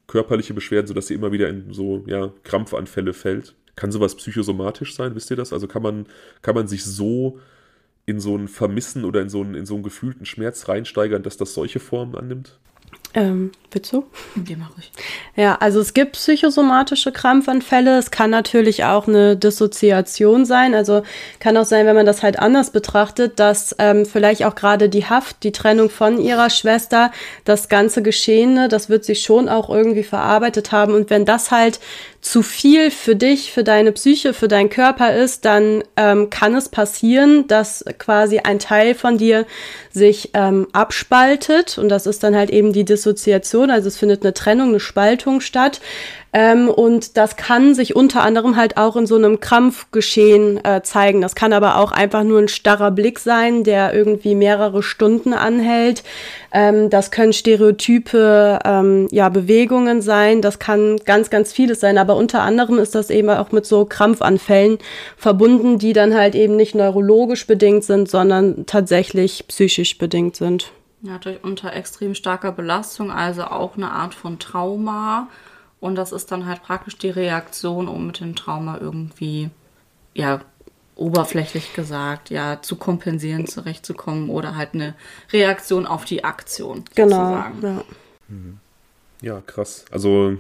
körperliche Beschwerden, sodass sie immer wieder in so ja, Krampfanfälle fällt. Kann sowas psychosomatisch sein, wisst ihr das? Also kann man, kann man sich so in so ein Vermissen oder in so einen, in so einen gefühlten Schmerz reinsteigern, dass das solche Formen annimmt? Ähm, willst du? Die mache ich. Ja, also es gibt psychosomatische Krampfanfälle. Es kann natürlich auch eine Dissoziation sein. Also kann auch sein, wenn man das halt anders betrachtet, dass ähm, vielleicht auch gerade die Haft, die Trennung von ihrer Schwester, das ganze Geschehene, das wird sie schon auch irgendwie verarbeitet haben. Und wenn das halt zu viel für dich, für deine Psyche, für deinen Körper ist, dann ähm, kann es passieren, dass quasi ein Teil von dir sich ähm, abspaltet. Und das ist dann halt eben die Dissoziation, also es findet eine Trennung, eine Spaltung statt ähm, und das kann sich unter anderem halt auch in so einem Krampfgeschehen äh, zeigen. Das kann aber auch einfach nur ein starrer Blick sein, der irgendwie mehrere Stunden anhält. Ähm, das können stereotype ähm, ja, Bewegungen sein. Das kann ganz, ganz vieles sein. Aber unter anderem ist das eben auch mit so Krampfanfällen verbunden, die dann halt eben nicht neurologisch bedingt sind, sondern tatsächlich psychisch bedingt sind. Ja, unter extrem starker Belastung, also auch eine Art von Trauma und das ist dann halt praktisch die Reaktion, um mit dem Trauma irgendwie, ja, oberflächlich gesagt, ja, zu kompensieren, zurechtzukommen oder halt eine Reaktion auf die Aktion. Genau. Ja. Mhm. ja, krass. Also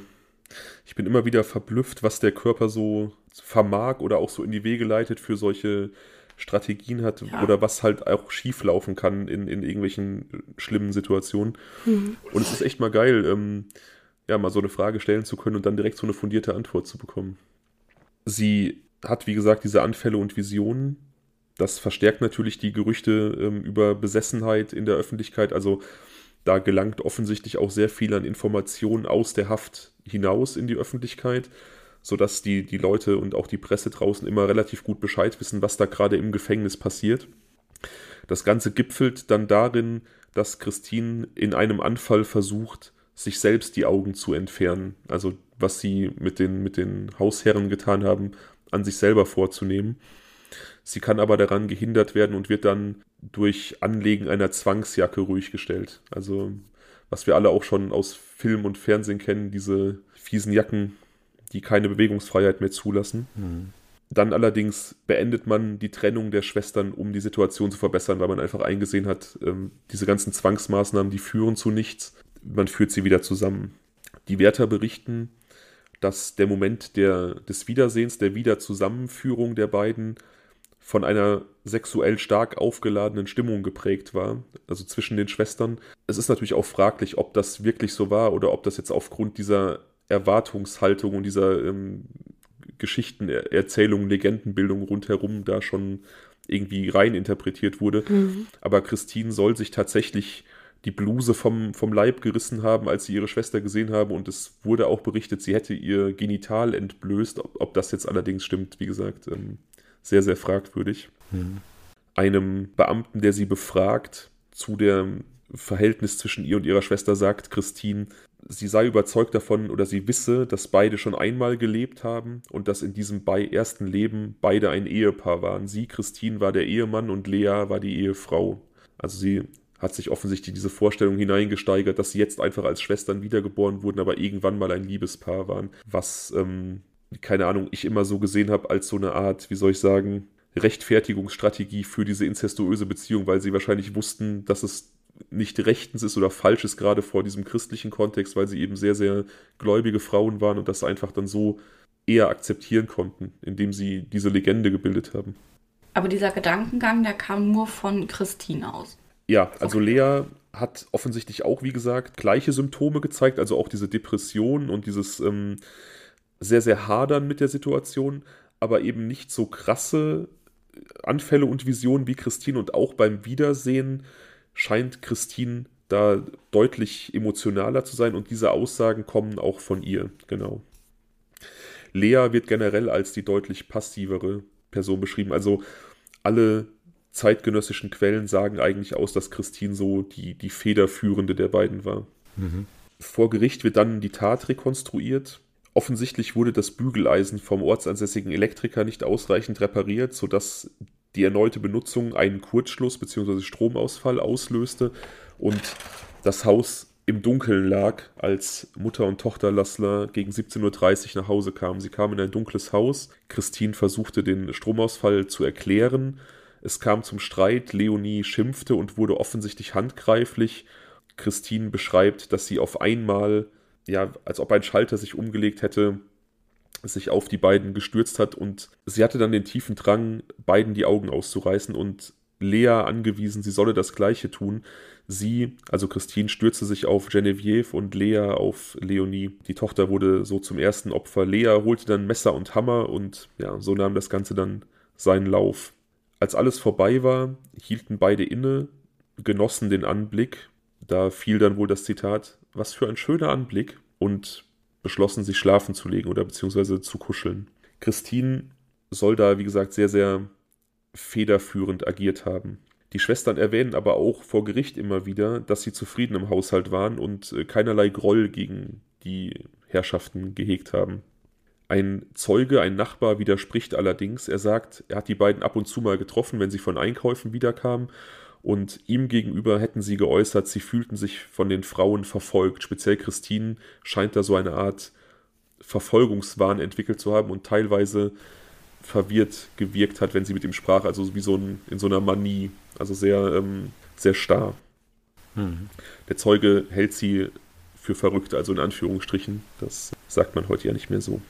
ich bin immer wieder verblüfft, was der Körper so vermag oder auch so in die Wege leitet für solche Strategien hat ja. oder was halt auch schieflaufen kann in, in irgendwelchen schlimmen Situationen. Mhm. Und es ist echt mal geil. Ähm, ja, mal so eine Frage stellen zu können und dann direkt so eine fundierte Antwort zu bekommen. Sie hat, wie gesagt, diese Anfälle und Visionen. Das verstärkt natürlich die Gerüchte ähm, über Besessenheit in der Öffentlichkeit. Also da gelangt offensichtlich auch sehr viel an Informationen aus der Haft hinaus in die Öffentlichkeit, sodass die, die Leute und auch die Presse draußen immer relativ gut Bescheid wissen, was da gerade im Gefängnis passiert. Das Ganze gipfelt dann darin, dass Christine in einem Anfall versucht, sich selbst die Augen zu entfernen. Also was sie mit den, mit den Hausherren getan haben, an sich selber vorzunehmen. Sie kann aber daran gehindert werden und wird dann durch Anlegen einer Zwangsjacke ruhig gestellt. Also was wir alle auch schon aus Film und Fernsehen kennen, diese fiesen Jacken, die keine Bewegungsfreiheit mehr zulassen. Mhm. Dann allerdings beendet man die Trennung der Schwestern, um die Situation zu verbessern, weil man einfach eingesehen hat, ähm, diese ganzen Zwangsmaßnahmen, die führen zu nichts man führt sie wieder zusammen. Die Wärter berichten, dass der Moment der, des Wiedersehens, der Wiederzusammenführung der beiden von einer sexuell stark aufgeladenen Stimmung geprägt war, also zwischen den Schwestern. Es ist natürlich auch fraglich, ob das wirklich so war oder ob das jetzt aufgrund dieser Erwartungshaltung und dieser ähm, Geschichten, Erzählungen, Legendenbildung rundherum da schon irgendwie rein interpretiert wurde. Mhm. Aber Christine soll sich tatsächlich die Bluse vom, vom Leib gerissen haben, als sie ihre Schwester gesehen haben. Und es wurde auch berichtet, sie hätte ihr Genital entblößt. Ob, ob das jetzt allerdings stimmt, wie gesagt, ähm, sehr, sehr fragwürdig. Mhm. Einem Beamten, der sie befragt, zu dem Verhältnis zwischen ihr und ihrer Schwester, sagt Christine, sie sei überzeugt davon oder sie wisse, dass beide schon einmal gelebt haben und dass in diesem ersten Leben beide ein Ehepaar waren. Sie, Christine, war der Ehemann und Lea war die Ehefrau. Also sie hat sich offensichtlich diese Vorstellung hineingesteigert, dass sie jetzt einfach als Schwestern wiedergeboren wurden, aber irgendwann mal ein Liebespaar waren, was, ähm, keine Ahnung, ich immer so gesehen habe als so eine Art, wie soll ich sagen, Rechtfertigungsstrategie für diese incestuöse Beziehung, weil sie wahrscheinlich wussten, dass es nicht rechtens ist oder falsch ist, gerade vor diesem christlichen Kontext, weil sie eben sehr, sehr gläubige Frauen waren und das einfach dann so eher akzeptieren konnten, indem sie diese Legende gebildet haben. Aber dieser Gedankengang, der kam nur von Christine aus. Ja, also okay. Lea hat offensichtlich auch, wie gesagt, gleiche Symptome gezeigt, also auch diese Depression und dieses ähm, sehr, sehr Hadern mit der Situation, aber eben nicht so krasse Anfälle und Visionen wie Christine und auch beim Wiedersehen scheint Christine da deutlich emotionaler zu sein und diese Aussagen kommen auch von ihr, genau. Lea wird generell als die deutlich passivere Person beschrieben, also alle zeitgenössischen Quellen sagen eigentlich aus, dass Christine so die, die federführende der beiden war. Mhm. Vor Gericht wird dann die Tat rekonstruiert. Offensichtlich wurde das Bügeleisen vom ortsansässigen Elektriker nicht ausreichend repariert, sodass die erneute Benutzung einen Kurzschluss bzw. Stromausfall auslöste und das Haus im Dunkeln lag, als Mutter und Tochter Lassler gegen 17.30 Uhr nach Hause kamen. Sie kamen in ein dunkles Haus. Christine versuchte den Stromausfall zu erklären es kam zum Streit, Leonie schimpfte und wurde offensichtlich handgreiflich. Christine beschreibt, dass sie auf einmal, ja, als ob ein Schalter sich umgelegt hätte, sich auf die beiden gestürzt hat und sie hatte dann den tiefen Drang, beiden die Augen auszureißen und Lea angewiesen, sie solle das Gleiche tun. Sie, also Christine, stürzte sich auf Genevieve und Lea auf Leonie. Die Tochter wurde so zum ersten Opfer. Lea holte dann Messer und Hammer und ja, so nahm das Ganze dann seinen Lauf. Als alles vorbei war, hielten beide inne, genossen den Anblick. Da fiel dann wohl das Zitat, was für ein schöner Anblick und beschlossen, sich schlafen zu legen oder beziehungsweise zu kuscheln. Christine soll da, wie gesagt, sehr, sehr federführend agiert haben. Die Schwestern erwähnen aber auch vor Gericht immer wieder, dass sie zufrieden im Haushalt waren und äh, keinerlei Groll gegen die Herrschaften gehegt haben. Ein Zeuge, ein Nachbar widerspricht allerdings. Er sagt, er hat die beiden ab und zu mal getroffen, wenn sie von Einkäufen wiederkamen. Und ihm gegenüber hätten sie geäußert, sie fühlten sich von den Frauen verfolgt. Speziell Christine scheint da so eine Art Verfolgungswahn entwickelt zu haben und teilweise verwirrt gewirkt hat, wenn sie mit ihm sprach, also wie so ein, in so einer Manie, also sehr, ähm, sehr starr. Mhm. Der Zeuge hält sie für verrückt, also in Anführungsstrichen. Das sagt man heute ja nicht mehr so.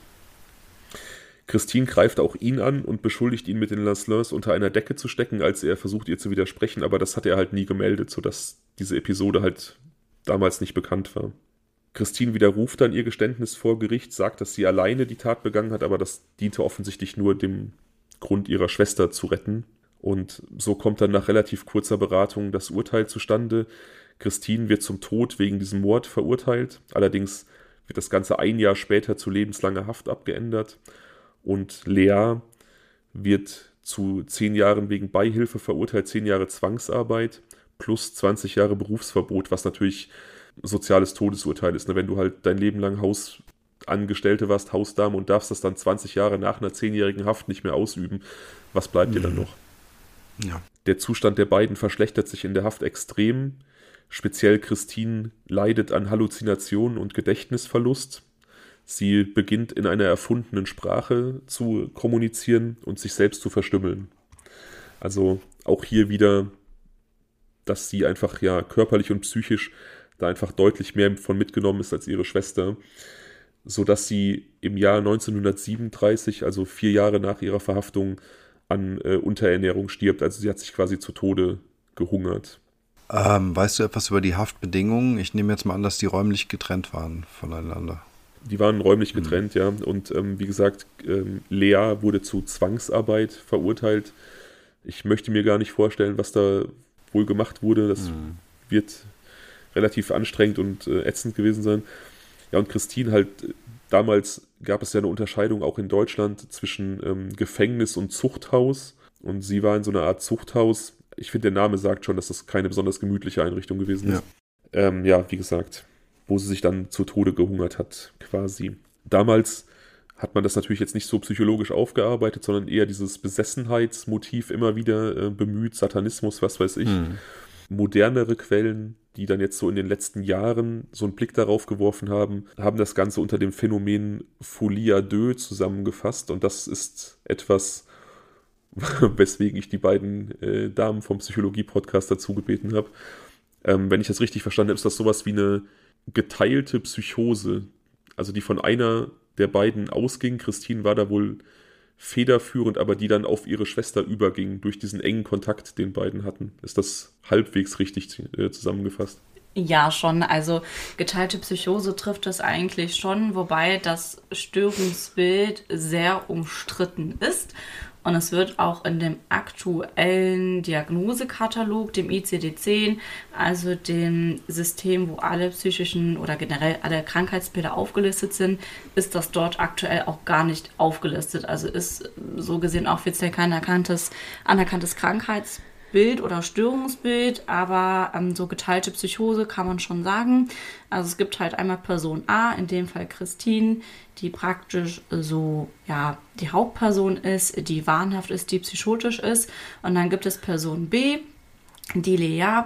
Christine greift auch ihn an und beschuldigt ihn mit den Lancelins unter einer Decke zu stecken, als er versucht, ihr zu widersprechen, aber das hat er halt nie gemeldet, sodass diese Episode halt damals nicht bekannt war. Christine widerruft dann ihr Geständnis vor Gericht, sagt, dass sie alleine die Tat begangen hat, aber das diente offensichtlich nur dem Grund ihrer Schwester zu retten. Und so kommt dann nach relativ kurzer Beratung das Urteil zustande. Christine wird zum Tod wegen diesem Mord verurteilt. Allerdings wird das Ganze ein Jahr später zu lebenslanger Haft abgeändert. Und Lea wird zu zehn Jahren wegen Beihilfe verurteilt, zehn Jahre Zwangsarbeit plus 20 Jahre Berufsverbot, was natürlich soziales Todesurteil ist. Ne? Wenn du halt dein Leben lang Hausangestellte warst, Hausdame und darfst das dann 20 Jahre nach einer zehnjährigen Haft nicht mehr ausüben, was bleibt mhm. dir dann mhm. noch? Ja. Der Zustand der beiden verschlechtert sich in der Haft extrem. Speziell Christine leidet an Halluzinationen und Gedächtnisverlust. Sie beginnt in einer erfundenen Sprache zu kommunizieren und sich selbst zu verstümmeln. Also auch hier wieder, dass sie einfach ja körperlich und psychisch da einfach deutlich mehr von mitgenommen ist als ihre Schwester, sodass sie im Jahr 1937, also vier Jahre nach ihrer Verhaftung, an äh, Unterernährung stirbt. Also sie hat sich quasi zu Tode gehungert. Ähm, weißt du etwas über die Haftbedingungen? Ich nehme jetzt mal an, dass die räumlich getrennt waren voneinander. Die waren räumlich mhm. getrennt, mhm. ja. Und ähm, wie gesagt, ähm, Lea wurde zu Zwangsarbeit verurteilt. Ich möchte mir gar nicht vorstellen, was da wohl gemacht wurde. Das mhm. wird relativ anstrengend und äh, ätzend gewesen sein. Ja, und Christine halt, damals gab es ja eine Unterscheidung auch in Deutschland zwischen ähm, Gefängnis und Zuchthaus. Und sie war in so einer Art Zuchthaus. Ich finde, der Name sagt schon, dass das keine besonders gemütliche Einrichtung gewesen ist. Ja, ähm, ja wie gesagt, wo sie sich dann zu Tode gehungert hat, quasi. Damals hat man das natürlich jetzt nicht so psychologisch aufgearbeitet, sondern eher dieses Besessenheitsmotiv immer wieder äh, bemüht, Satanismus, was weiß ich. Hm. Modernere Quellen die dann jetzt so in den letzten Jahren so einen Blick darauf geworfen haben, haben das Ganze unter dem Phänomen Folie à deux zusammengefasst. Und das ist etwas, <laughs> weswegen ich die beiden äh, Damen vom Psychologie-Podcast dazu gebeten habe. Ähm, wenn ich das richtig verstanden habe, ist das sowas wie eine geteilte Psychose, also die von einer der beiden ausging. Christine war da wohl federführend, aber die dann auf ihre Schwester überging durch diesen engen Kontakt, den beiden hatten. Ist das halbwegs richtig äh, zusammengefasst? Ja, schon. Also geteilte Psychose trifft es eigentlich schon, wobei das Störungsbild sehr umstritten ist und es wird auch in dem aktuellen Diagnosekatalog, dem ICD-10, also dem System, wo alle psychischen oder generell alle Krankheitsbilder aufgelistet sind, ist das dort aktuell auch gar nicht aufgelistet. Also ist so gesehen offiziell kein erkanntes, anerkanntes Krankheitsbild. Bild oder Störungsbild, aber ähm, so geteilte Psychose kann man schon sagen. Also es gibt halt einmal Person A, in dem Fall Christine, die praktisch so ja die Hauptperson ist, die wahnhaft ist, die psychotisch ist. Und dann gibt es Person B, die Lea,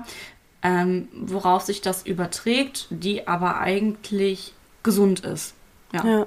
ähm, worauf sich das überträgt, die aber eigentlich gesund ist. Ja. ja.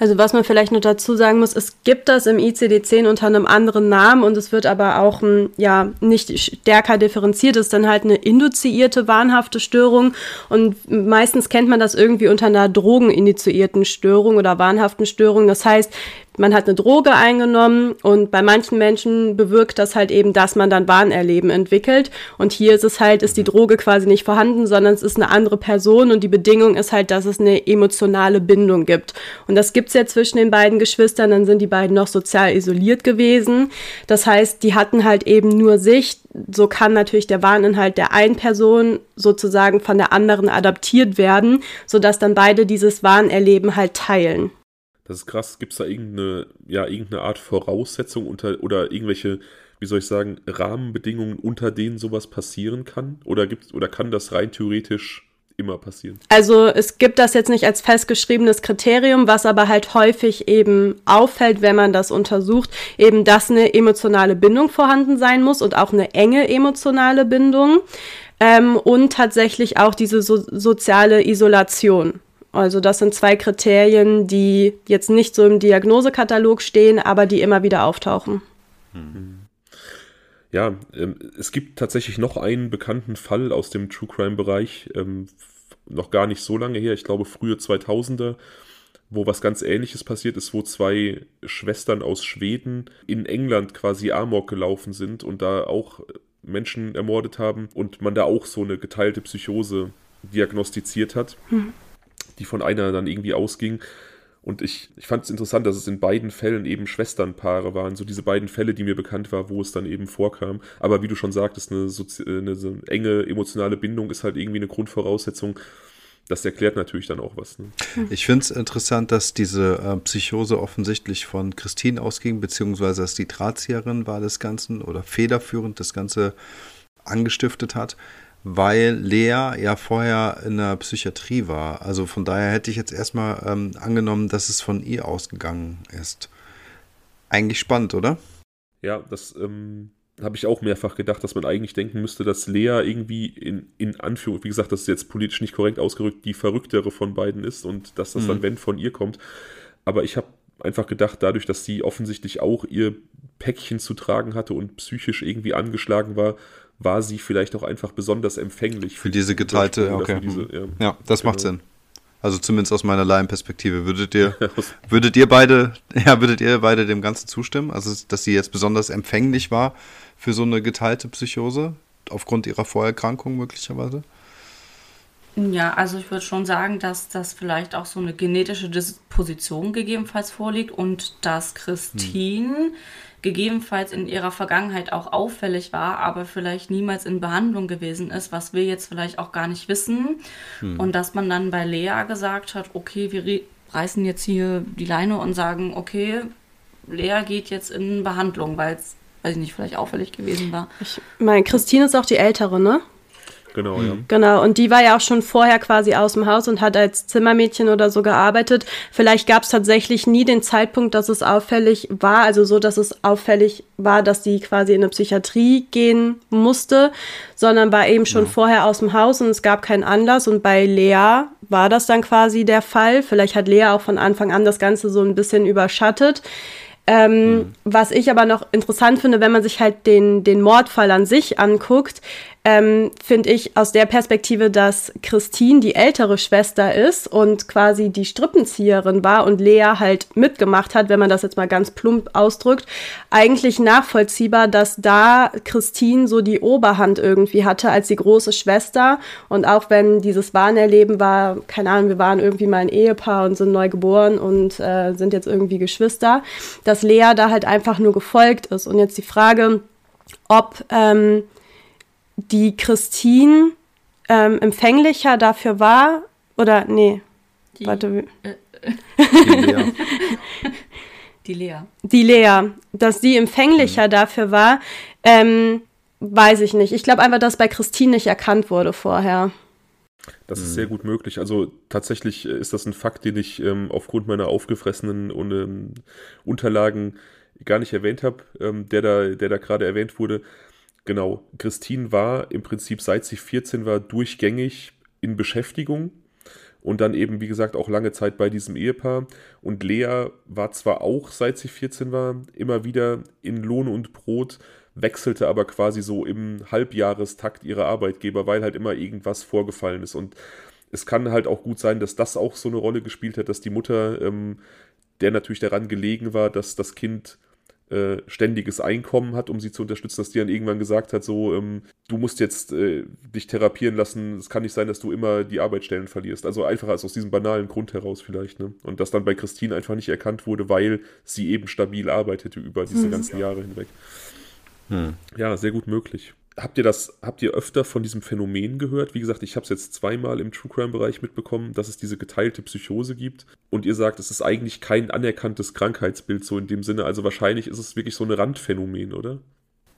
Also was man vielleicht noch dazu sagen muss, es gibt das im ICD-10 unter einem anderen Namen und es wird aber auch hm, ja nicht stärker differenziert. Es ist dann halt eine induzierte wahnhafte Störung und meistens kennt man das irgendwie unter einer drogeninitiierten Störung oder wahnhaften Störung. Das heißt, man hat eine Droge eingenommen und bei manchen Menschen bewirkt das halt eben, dass man dann Wahnerleben entwickelt. Und hier ist es halt, ist die Droge quasi nicht vorhanden, sondern es ist eine andere Person und die Bedingung ist halt, dass es eine emotionale Bindung gibt. Und das gibt's ja zwischen den beiden Geschwistern, dann sind die beiden noch sozial isoliert gewesen. Das heißt, die hatten halt eben nur sich. So kann natürlich der Wahninhalt der einen Person sozusagen von der anderen adaptiert werden, sodass dann beide dieses Wahnerleben halt teilen. Das ist krass. Gibt es da irgendeine, ja, irgendeine Art Voraussetzung unter oder irgendwelche, wie soll ich sagen, Rahmenbedingungen, unter denen sowas passieren kann? Oder gibt oder kann das rein theoretisch immer passieren? Also es gibt das jetzt nicht als festgeschriebenes Kriterium, was aber halt häufig eben auffällt, wenn man das untersucht, eben dass eine emotionale Bindung vorhanden sein muss und auch eine enge emotionale Bindung. Ähm, und tatsächlich auch diese so soziale Isolation. Also das sind zwei Kriterien, die jetzt nicht so im Diagnosekatalog stehen, aber die immer wieder auftauchen. Mhm. Ja, ähm, es gibt tatsächlich noch einen bekannten Fall aus dem True Crime-Bereich, ähm, noch gar nicht so lange her, ich glaube frühe 2000er, wo was ganz Ähnliches passiert ist, wo zwei Schwestern aus Schweden in England quasi Amok gelaufen sind und da auch Menschen ermordet haben und man da auch so eine geteilte Psychose diagnostiziert hat. Hm die von einer dann irgendwie ausging. Und ich, ich fand es interessant, dass es in beiden Fällen eben Schwesternpaare waren, so diese beiden Fälle, die mir bekannt war, wo es dann eben vorkam. Aber wie du schon sagtest, eine, Sozi eine so enge emotionale Bindung ist halt irgendwie eine Grundvoraussetzung. Das erklärt natürlich dann auch was. Ne? Ich finde es interessant, dass diese äh, Psychose offensichtlich von Christine ausging, beziehungsweise dass die Drahtzieherin war des Ganzen oder federführend das Ganze angestiftet hat weil Lea ja vorher in der Psychiatrie war. Also von daher hätte ich jetzt erstmal ähm, angenommen, dass es von ihr ausgegangen ist. Eigentlich spannend, oder? Ja, das ähm, habe ich auch mehrfach gedacht, dass man eigentlich denken müsste, dass Lea irgendwie in, in Anführung, wie gesagt, das ist jetzt politisch nicht korrekt ausgerückt, die verrücktere von beiden ist und dass das mhm. dann, wenn, von ihr kommt. Aber ich habe einfach gedacht, dadurch, dass sie offensichtlich auch ihr Päckchen zu tragen hatte und psychisch irgendwie angeschlagen war, war sie vielleicht auch einfach besonders empfänglich. Für, für diese geteilte, okay. Diese, ja. ja. das genau. macht Sinn. Also zumindest aus meiner Laienperspektive. Würdet ihr, <laughs> würdet ihr beide, <laughs> ja, würdet ihr beide dem Ganzen zustimmen? Also, dass sie jetzt besonders empfänglich war für so eine geteilte Psychose, aufgrund ihrer Vorerkrankung möglicherweise? Ja, also ich würde schon sagen, dass das vielleicht auch so eine genetische Disposition gegebenenfalls vorliegt und dass Christine hm gegebenenfalls in ihrer Vergangenheit auch auffällig war, aber vielleicht niemals in Behandlung gewesen ist, was wir jetzt vielleicht auch gar nicht wissen. Hm. Und dass man dann bei Lea gesagt hat, okay, wir reißen jetzt hier die Leine und sagen, okay, Lea geht jetzt in Behandlung, weil es, weiß ich nicht, vielleicht auffällig gewesen war. Ich meine, Christine ist auch die Ältere, ne? Genau, ja. Genau, und die war ja auch schon vorher quasi aus dem Haus und hat als Zimmermädchen oder so gearbeitet. Vielleicht gab es tatsächlich nie den Zeitpunkt, dass es auffällig war, also so, dass es auffällig war, dass sie quasi in eine Psychiatrie gehen musste, sondern war eben schon ja. vorher aus dem Haus und es gab keinen Anlass. Und bei Lea war das dann quasi der Fall. Vielleicht hat Lea auch von Anfang an das Ganze so ein bisschen überschattet. Ähm, mhm. Was ich aber noch interessant finde, wenn man sich halt den, den Mordfall an sich anguckt, ähm, finde ich aus der Perspektive, dass Christine die ältere Schwester ist und quasi die Strippenzieherin war und Lea halt mitgemacht hat, wenn man das jetzt mal ganz plump ausdrückt, eigentlich nachvollziehbar, dass da Christine so die Oberhand irgendwie hatte als die große Schwester. Und auch wenn dieses Wahnerleben war, keine Ahnung, wir waren irgendwie mal ein Ehepaar und sind neu geboren und äh, sind jetzt irgendwie Geschwister, dass Lea da halt einfach nur gefolgt ist. Und jetzt die Frage, ob ähm, die Christine ähm, empfänglicher dafür war, oder nee, die, warte. Äh, die Lea. <laughs> die Lea. Die Lea, dass sie empfänglicher mhm. dafür war, ähm, weiß ich nicht. Ich glaube einfach, dass bei Christine nicht erkannt wurde vorher. Das ist sehr gut möglich. Also tatsächlich ist das ein Fakt, den ich ähm, aufgrund meiner aufgefressenen und, ähm, Unterlagen gar nicht erwähnt habe, ähm, der da, der da gerade erwähnt wurde. Genau, Christine war im Prinzip seit sie 14 war durchgängig in Beschäftigung und dann eben, wie gesagt, auch lange Zeit bei diesem Ehepaar. Und Lea war zwar auch, seit sie 14 war, immer wieder in Lohn und Brot, wechselte aber quasi so im Halbjahrestakt ihre Arbeitgeber, weil halt immer irgendwas vorgefallen ist. Und es kann halt auch gut sein, dass das auch so eine Rolle gespielt hat, dass die Mutter, ähm, der natürlich daran gelegen war, dass das Kind äh, ständiges Einkommen hat, um sie zu unterstützen, dass die dann irgendwann gesagt hat, so, ähm, du musst jetzt äh, dich therapieren lassen, es kann nicht sein, dass du immer die Arbeitsstellen verlierst. Also einfach als aus diesem banalen Grund heraus vielleicht, ne? Und das dann bei Christine einfach nicht erkannt wurde, weil sie eben stabil arbeitete über diese hm. ganzen Jahre hinweg. Hm. Ja, sehr gut möglich. Habt ihr das, habt ihr öfter von diesem Phänomen gehört? Wie gesagt, ich habe es jetzt zweimal im True Crime Bereich mitbekommen, dass es diese geteilte Psychose gibt. Und ihr sagt, es ist eigentlich kein anerkanntes Krankheitsbild so in dem Sinne. Also wahrscheinlich ist es wirklich so ein Randphänomen, oder?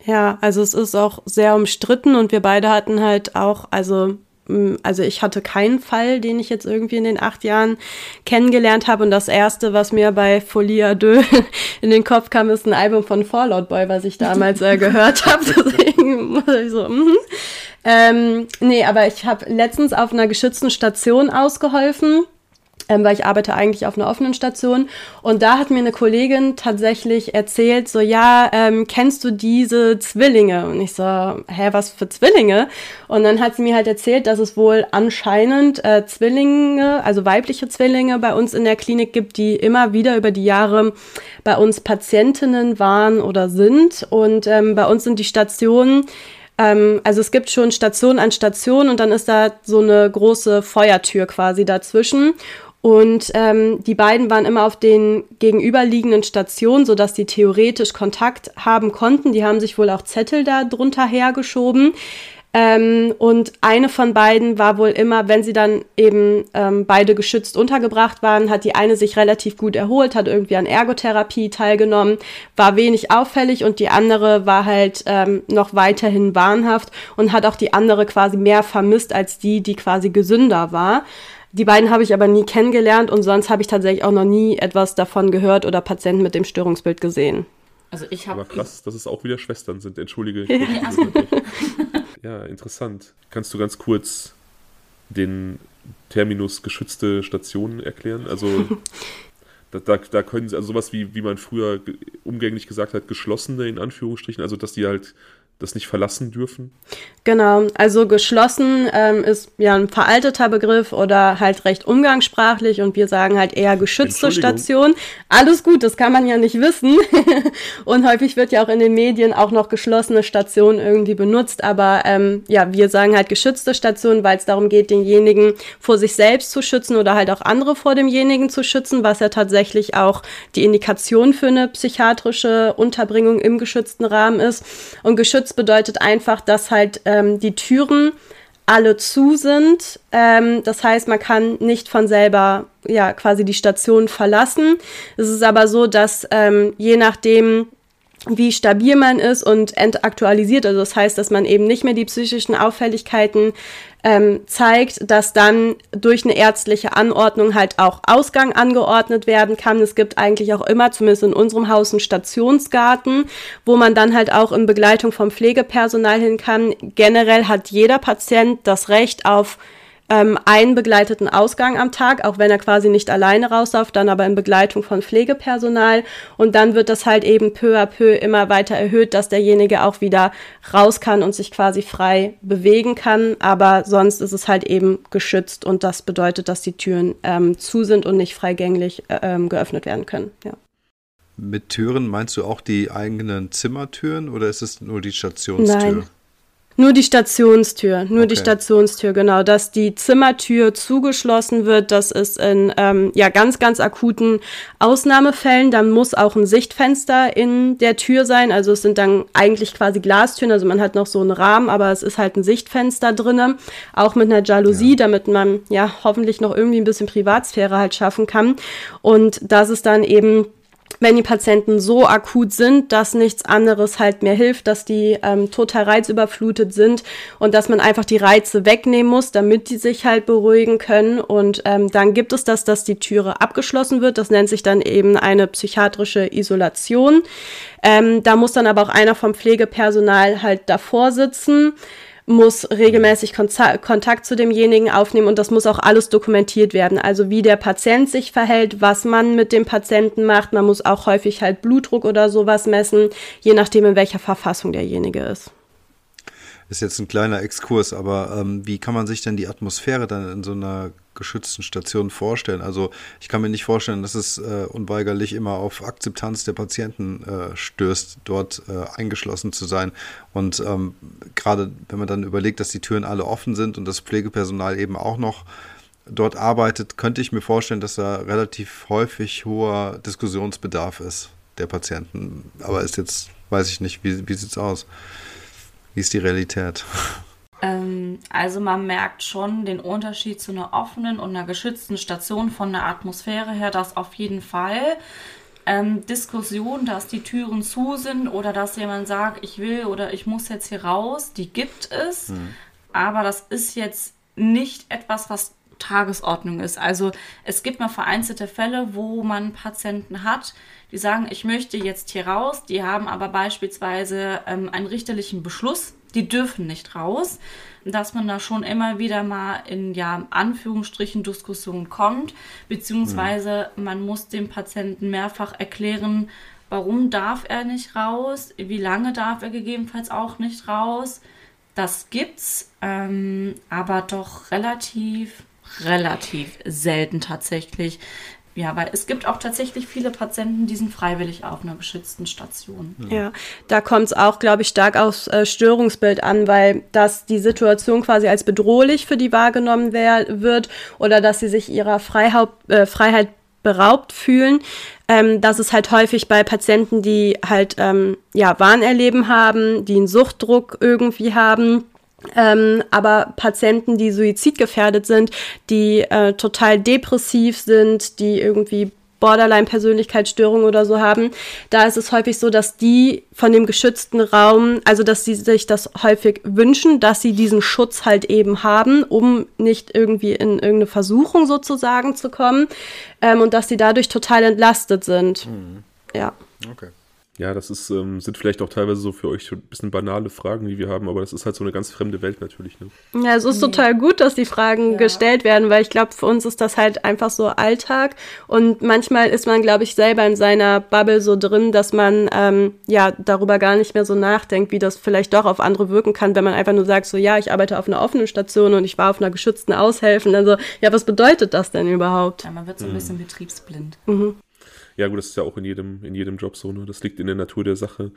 Ja, also es ist auch sehr umstritten und wir beide hatten halt auch, also Mm, also ich hatte keinen Fall, den ich jetzt irgendwie in den acht Jahren kennengelernt habe. Und das erste, was mir bei Folie à deux <laughs> in den Kopf kam, ist ein Album von Fallout Boy, was ich damals äh, gehört <laughs> habe. <laughs> So, mm ähm, nee, aber ich habe letztens auf einer geschützten Station ausgeholfen ähm, weil ich arbeite eigentlich auf einer offenen Station. Und da hat mir eine Kollegin tatsächlich erzählt, so, ja, ähm, kennst du diese Zwillinge? Und ich so, hä, was für Zwillinge? Und dann hat sie mir halt erzählt, dass es wohl anscheinend äh, Zwillinge, also weibliche Zwillinge bei uns in der Klinik gibt, die immer wieder über die Jahre bei uns Patientinnen waren oder sind. Und ähm, bei uns sind die Stationen ähm, also es gibt schon Station an Station und dann ist da so eine große Feuertür quasi dazwischen. Und ähm, die beiden waren immer auf den gegenüberliegenden Stationen, sodass die theoretisch Kontakt haben konnten. Die haben sich wohl auch Zettel da drunter hergeschoben. Ähm, und eine von beiden war wohl immer, wenn sie dann eben ähm, beide geschützt untergebracht waren, hat die eine sich relativ gut erholt, hat irgendwie an Ergotherapie teilgenommen, war wenig auffällig und die andere war halt ähm, noch weiterhin wahnhaft und hat auch die andere quasi mehr vermisst als die, die quasi gesünder war. Die beiden habe ich aber nie kennengelernt und sonst habe ich tatsächlich auch noch nie etwas davon gehört oder Patienten mit dem Störungsbild gesehen. Also ich habe. Aber krass, dass es auch wieder Schwestern sind. Entschuldige. <laughs> ja, interessant. Kannst du ganz kurz den Terminus geschützte Stationen erklären? Also <laughs> da, da, da, können sie, also sowas wie, wie man früher umgänglich gesagt hat, geschlossene in Anführungsstrichen, also dass die halt das nicht verlassen dürfen? Genau, also geschlossen ähm, ist ja ein veralteter Begriff oder halt recht umgangssprachlich und wir sagen halt eher geschützte Station. Alles gut, das kann man ja nicht wissen. <laughs> und häufig wird ja auch in den Medien auch noch geschlossene Station irgendwie benutzt, aber ähm, ja, wir sagen halt geschützte Station, weil es darum geht, denjenigen vor sich selbst zu schützen oder halt auch andere vor demjenigen zu schützen, was ja tatsächlich auch die Indikation für eine psychiatrische Unterbringung im geschützten Rahmen ist. Und geschützt geschützt bedeutet einfach, dass halt ähm, die Türen alle zu sind. Ähm, das heißt, man kann nicht von selber ja quasi die Station verlassen. Es ist aber so, dass ähm, je nachdem, wie stabil man ist und entaktualisiert, also das heißt, dass man eben nicht mehr die psychischen Auffälligkeiten ähm, zeigt, dass dann durch eine ärztliche Anordnung halt auch Ausgang angeordnet werden kann. Es gibt eigentlich auch immer, zumindest in unserem Haus, einen Stationsgarten, wo man dann halt auch in Begleitung vom Pflegepersonal hin kann. Generell hat jeder Patient das Recht auf ähm, einen begleiteten Ausgang am Tag, auch wenn er quasi nicht alleine rausläuft, dann aber in Begleitung von Pflegepersonal. Und dann wird das halt eben peu à peu immer weiter erhöht, dass derjenige auch wieder raus kann und sich quasi frei bewegen kann. Aber sonst ist es halt eben geschützt und das bedeutet, dass die Türen ähm, zu sind und nicht freigängig äh, ähm, geöffnet werden können. Ja. Mit Türen meinst du auch die eigenen Zimmertüren oder ist es nur die Stationstür? Nein. Nur die Stationstür, nur okay. die Stationstür, genau. Dass die Zimmertür zugeschlossen wird, das ist in ähm, ja ganz, ganz akuten Ausnahmefällen. Dann muss auch ein Sichtfenster in der Tür sein. Also es sind dann eigentlich quasi Glastüren, also man hat noch so einen Rahmen, aber es ist halt ein Sichtfenster drinnen, auch mit einer Jalousie, ja. damit man ja hoffentlich noch irgendwie ein bisschen Privatsphäre halt schaffen kann. Und das ist dann eben wenn die Patienten so akut sind, dass nichts anderes halt mehr hilft, dass die ähm, total reizüberflutet sind und dass man einfach die Reize wegnehmen muss, damit die sich halt beruhigen können. Und ähm, dann gibt es das, dass die Türe abgeschlossen wird. Das nennt sich dann eben eine psychiatrische Isolation. Ähm, da muss dann aber auch einer vom Pflegepersonal halt davor sitzen muss regelmäßig Kontakt zu demjenigen aufnehmen und das muss auch alles dokumentiert werden. Also wie der Patient sich verhält, was man mit dem Patienten macht. Man muss auch häufig halt Blutdruck oder sowas messen, je nachdem, in welcher Verfassung derjenige ist ist jetzt ein kleiner Exkurs, aber ähm, wie kann man sich denn die Atmosphäre dann in so einer geschützten Station vorstellen? Also ich kann mir nicht vorstellen, dass es äh, unweigerlich immer auf Akzeptanz der Patienten äh, stößt, dort äh, eingeschlossen zu sein. Und ähm, gerade wenn man dann überlegt, dass die Türen alle offen sind und das Pflegepersonal eben auch noch dort arbeitet, könnte ich mir vorstellen, dass da relativ häufig hoher Diskussionsbedarf ist der Patienten. Aber ist jetzt, weiß ich nicht, wie, wie sieht es aus? Wie ist die Realität? Ähm, also man merkt schon den Unterschied zu einer offenen und einer geschützten Station von der Atmosphäre her, dass auf jeden Fall ähm, Diskussion, dass die Türen zu sind oder dass jemand sagt, ich will oder ich muss jetzt hier raus, die gibt es. Mhm. Aber das ist jetzt nicht etwas, was Tagesordnung ist. Also es gibt mal vereinzelte Fälle, wo man Patienten hat, die sagen, ich möchte jetzt hier raus, die haben aber beispielsweise ähm, einen richterlichen Beschluss, die dürfen nicht raus, dass man da schon immer wieder mal in ja Anführungsstrichen Diskussionen kommt, beziehungsweise mhm. man muss dem Patienten mehrfach erklären, warum darf er nicht raus, wie lange darf er gegebenenfalls auch nicht raus. Das gibt's, ähm, aber doch relativ relativ selten tatsächlich. Ja, weil es gibt auch tatsächlich viele Patienten, die sind freiwillig auf einer geschützten Station. Ja, da kommt es auch, glaube ich, stark aufs äh, Störungsbild an, weil dass die Situation quasi als bedrohlich für die wahrgenommen wär, wird oder dass sie sich ihrer Freihaupt, äh, Freiheit beraubt fühlen. Ähm, das ist halt häufig bei Patienten, die halt ähm, ja Wahnerleben haben, die einen Suchtdruck irgendwie haben ähm, aber Patienten, die suizidgefährdet sind, die äh, total depressiv sind, die irgendwie Borderline-Persönlichkeitsstörung oder so haben, da ist es häufig so, dass die von dem geschützten Raum, also dass sie sich das häufig wünschen, dass sie diesen Schutz halt eben haben, um nicht irgendwie in irgendeine Versuchung sozusagen zu kommen ähm, und dass sie dadurch total entlastet sind. Mhm. Ja. Okay. Ja, das ist, ähm, sind vielleicht auch teilweise so für euch ein bisschen banale Fragen, die wir haben, aber das ist halt so eine ganz fremde Welt natürlich. Ne? Ja, es ist total gut, dass die Fragen ja. gestellt werden, weil ich glaube, für uns ist das halt einfach so Alltag und manchmal ist man, glaube ich, selber in seiner Bubble so drin, dass man ähm, ja darüber gar nicht mehr so nachdenkt, wie das vielleicht doch auf andere wirken kann, wenn man einfach nur sagt, so ja, ich arbeite auf einer offenen Station und ich war auf einer geschützten Aushelfen. Also ja, was bedeutet das denn überhaupt? Ja, man wird so ein bisschen betriebsblind. Mhm. Ja, gut, das ist ja auch in jedem, in jedem Job so, ne? Das liegt in der Natur der Sache.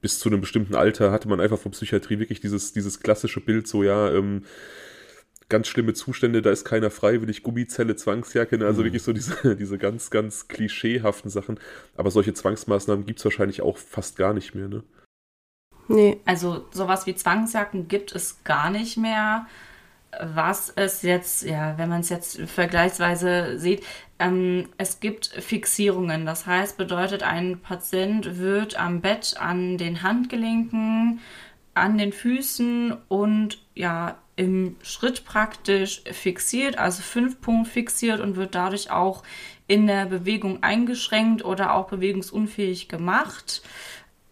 Bis zu einem bestimmten Alter hatte man einfach von Psychiatrie wirklich dieses, dieses klassische Bild, so ja, ähm, ganz schlimme Zustände, da ist keiner freiwillig, Gummizelle, Zwangsjacke, ne? also mhm. wirklich so diese, <laughs> diese ganz, ganz klischeehaften Sachen. Aber solche Zwangsmaßnahmen gibt es wahrscheinlich auch fast gar nicht mehr, ne? Nee. Also sowas wie Zwangsjacken gibt es gar nicht mehr was es jetzt, ja, wenn man es jetzt vergleichsweise sieht, ähm, es gibt Fixierungen. Das heißt, bedeutet, ein Patient wird am Bett an den Handgelenken, an den Füßen und ja, im Schritt praktisch fixiert, also fünf Punkt fixiert und wird dadurch auch in der Bewegung eingeschränkt oder auch bewegungsunfähig gemacht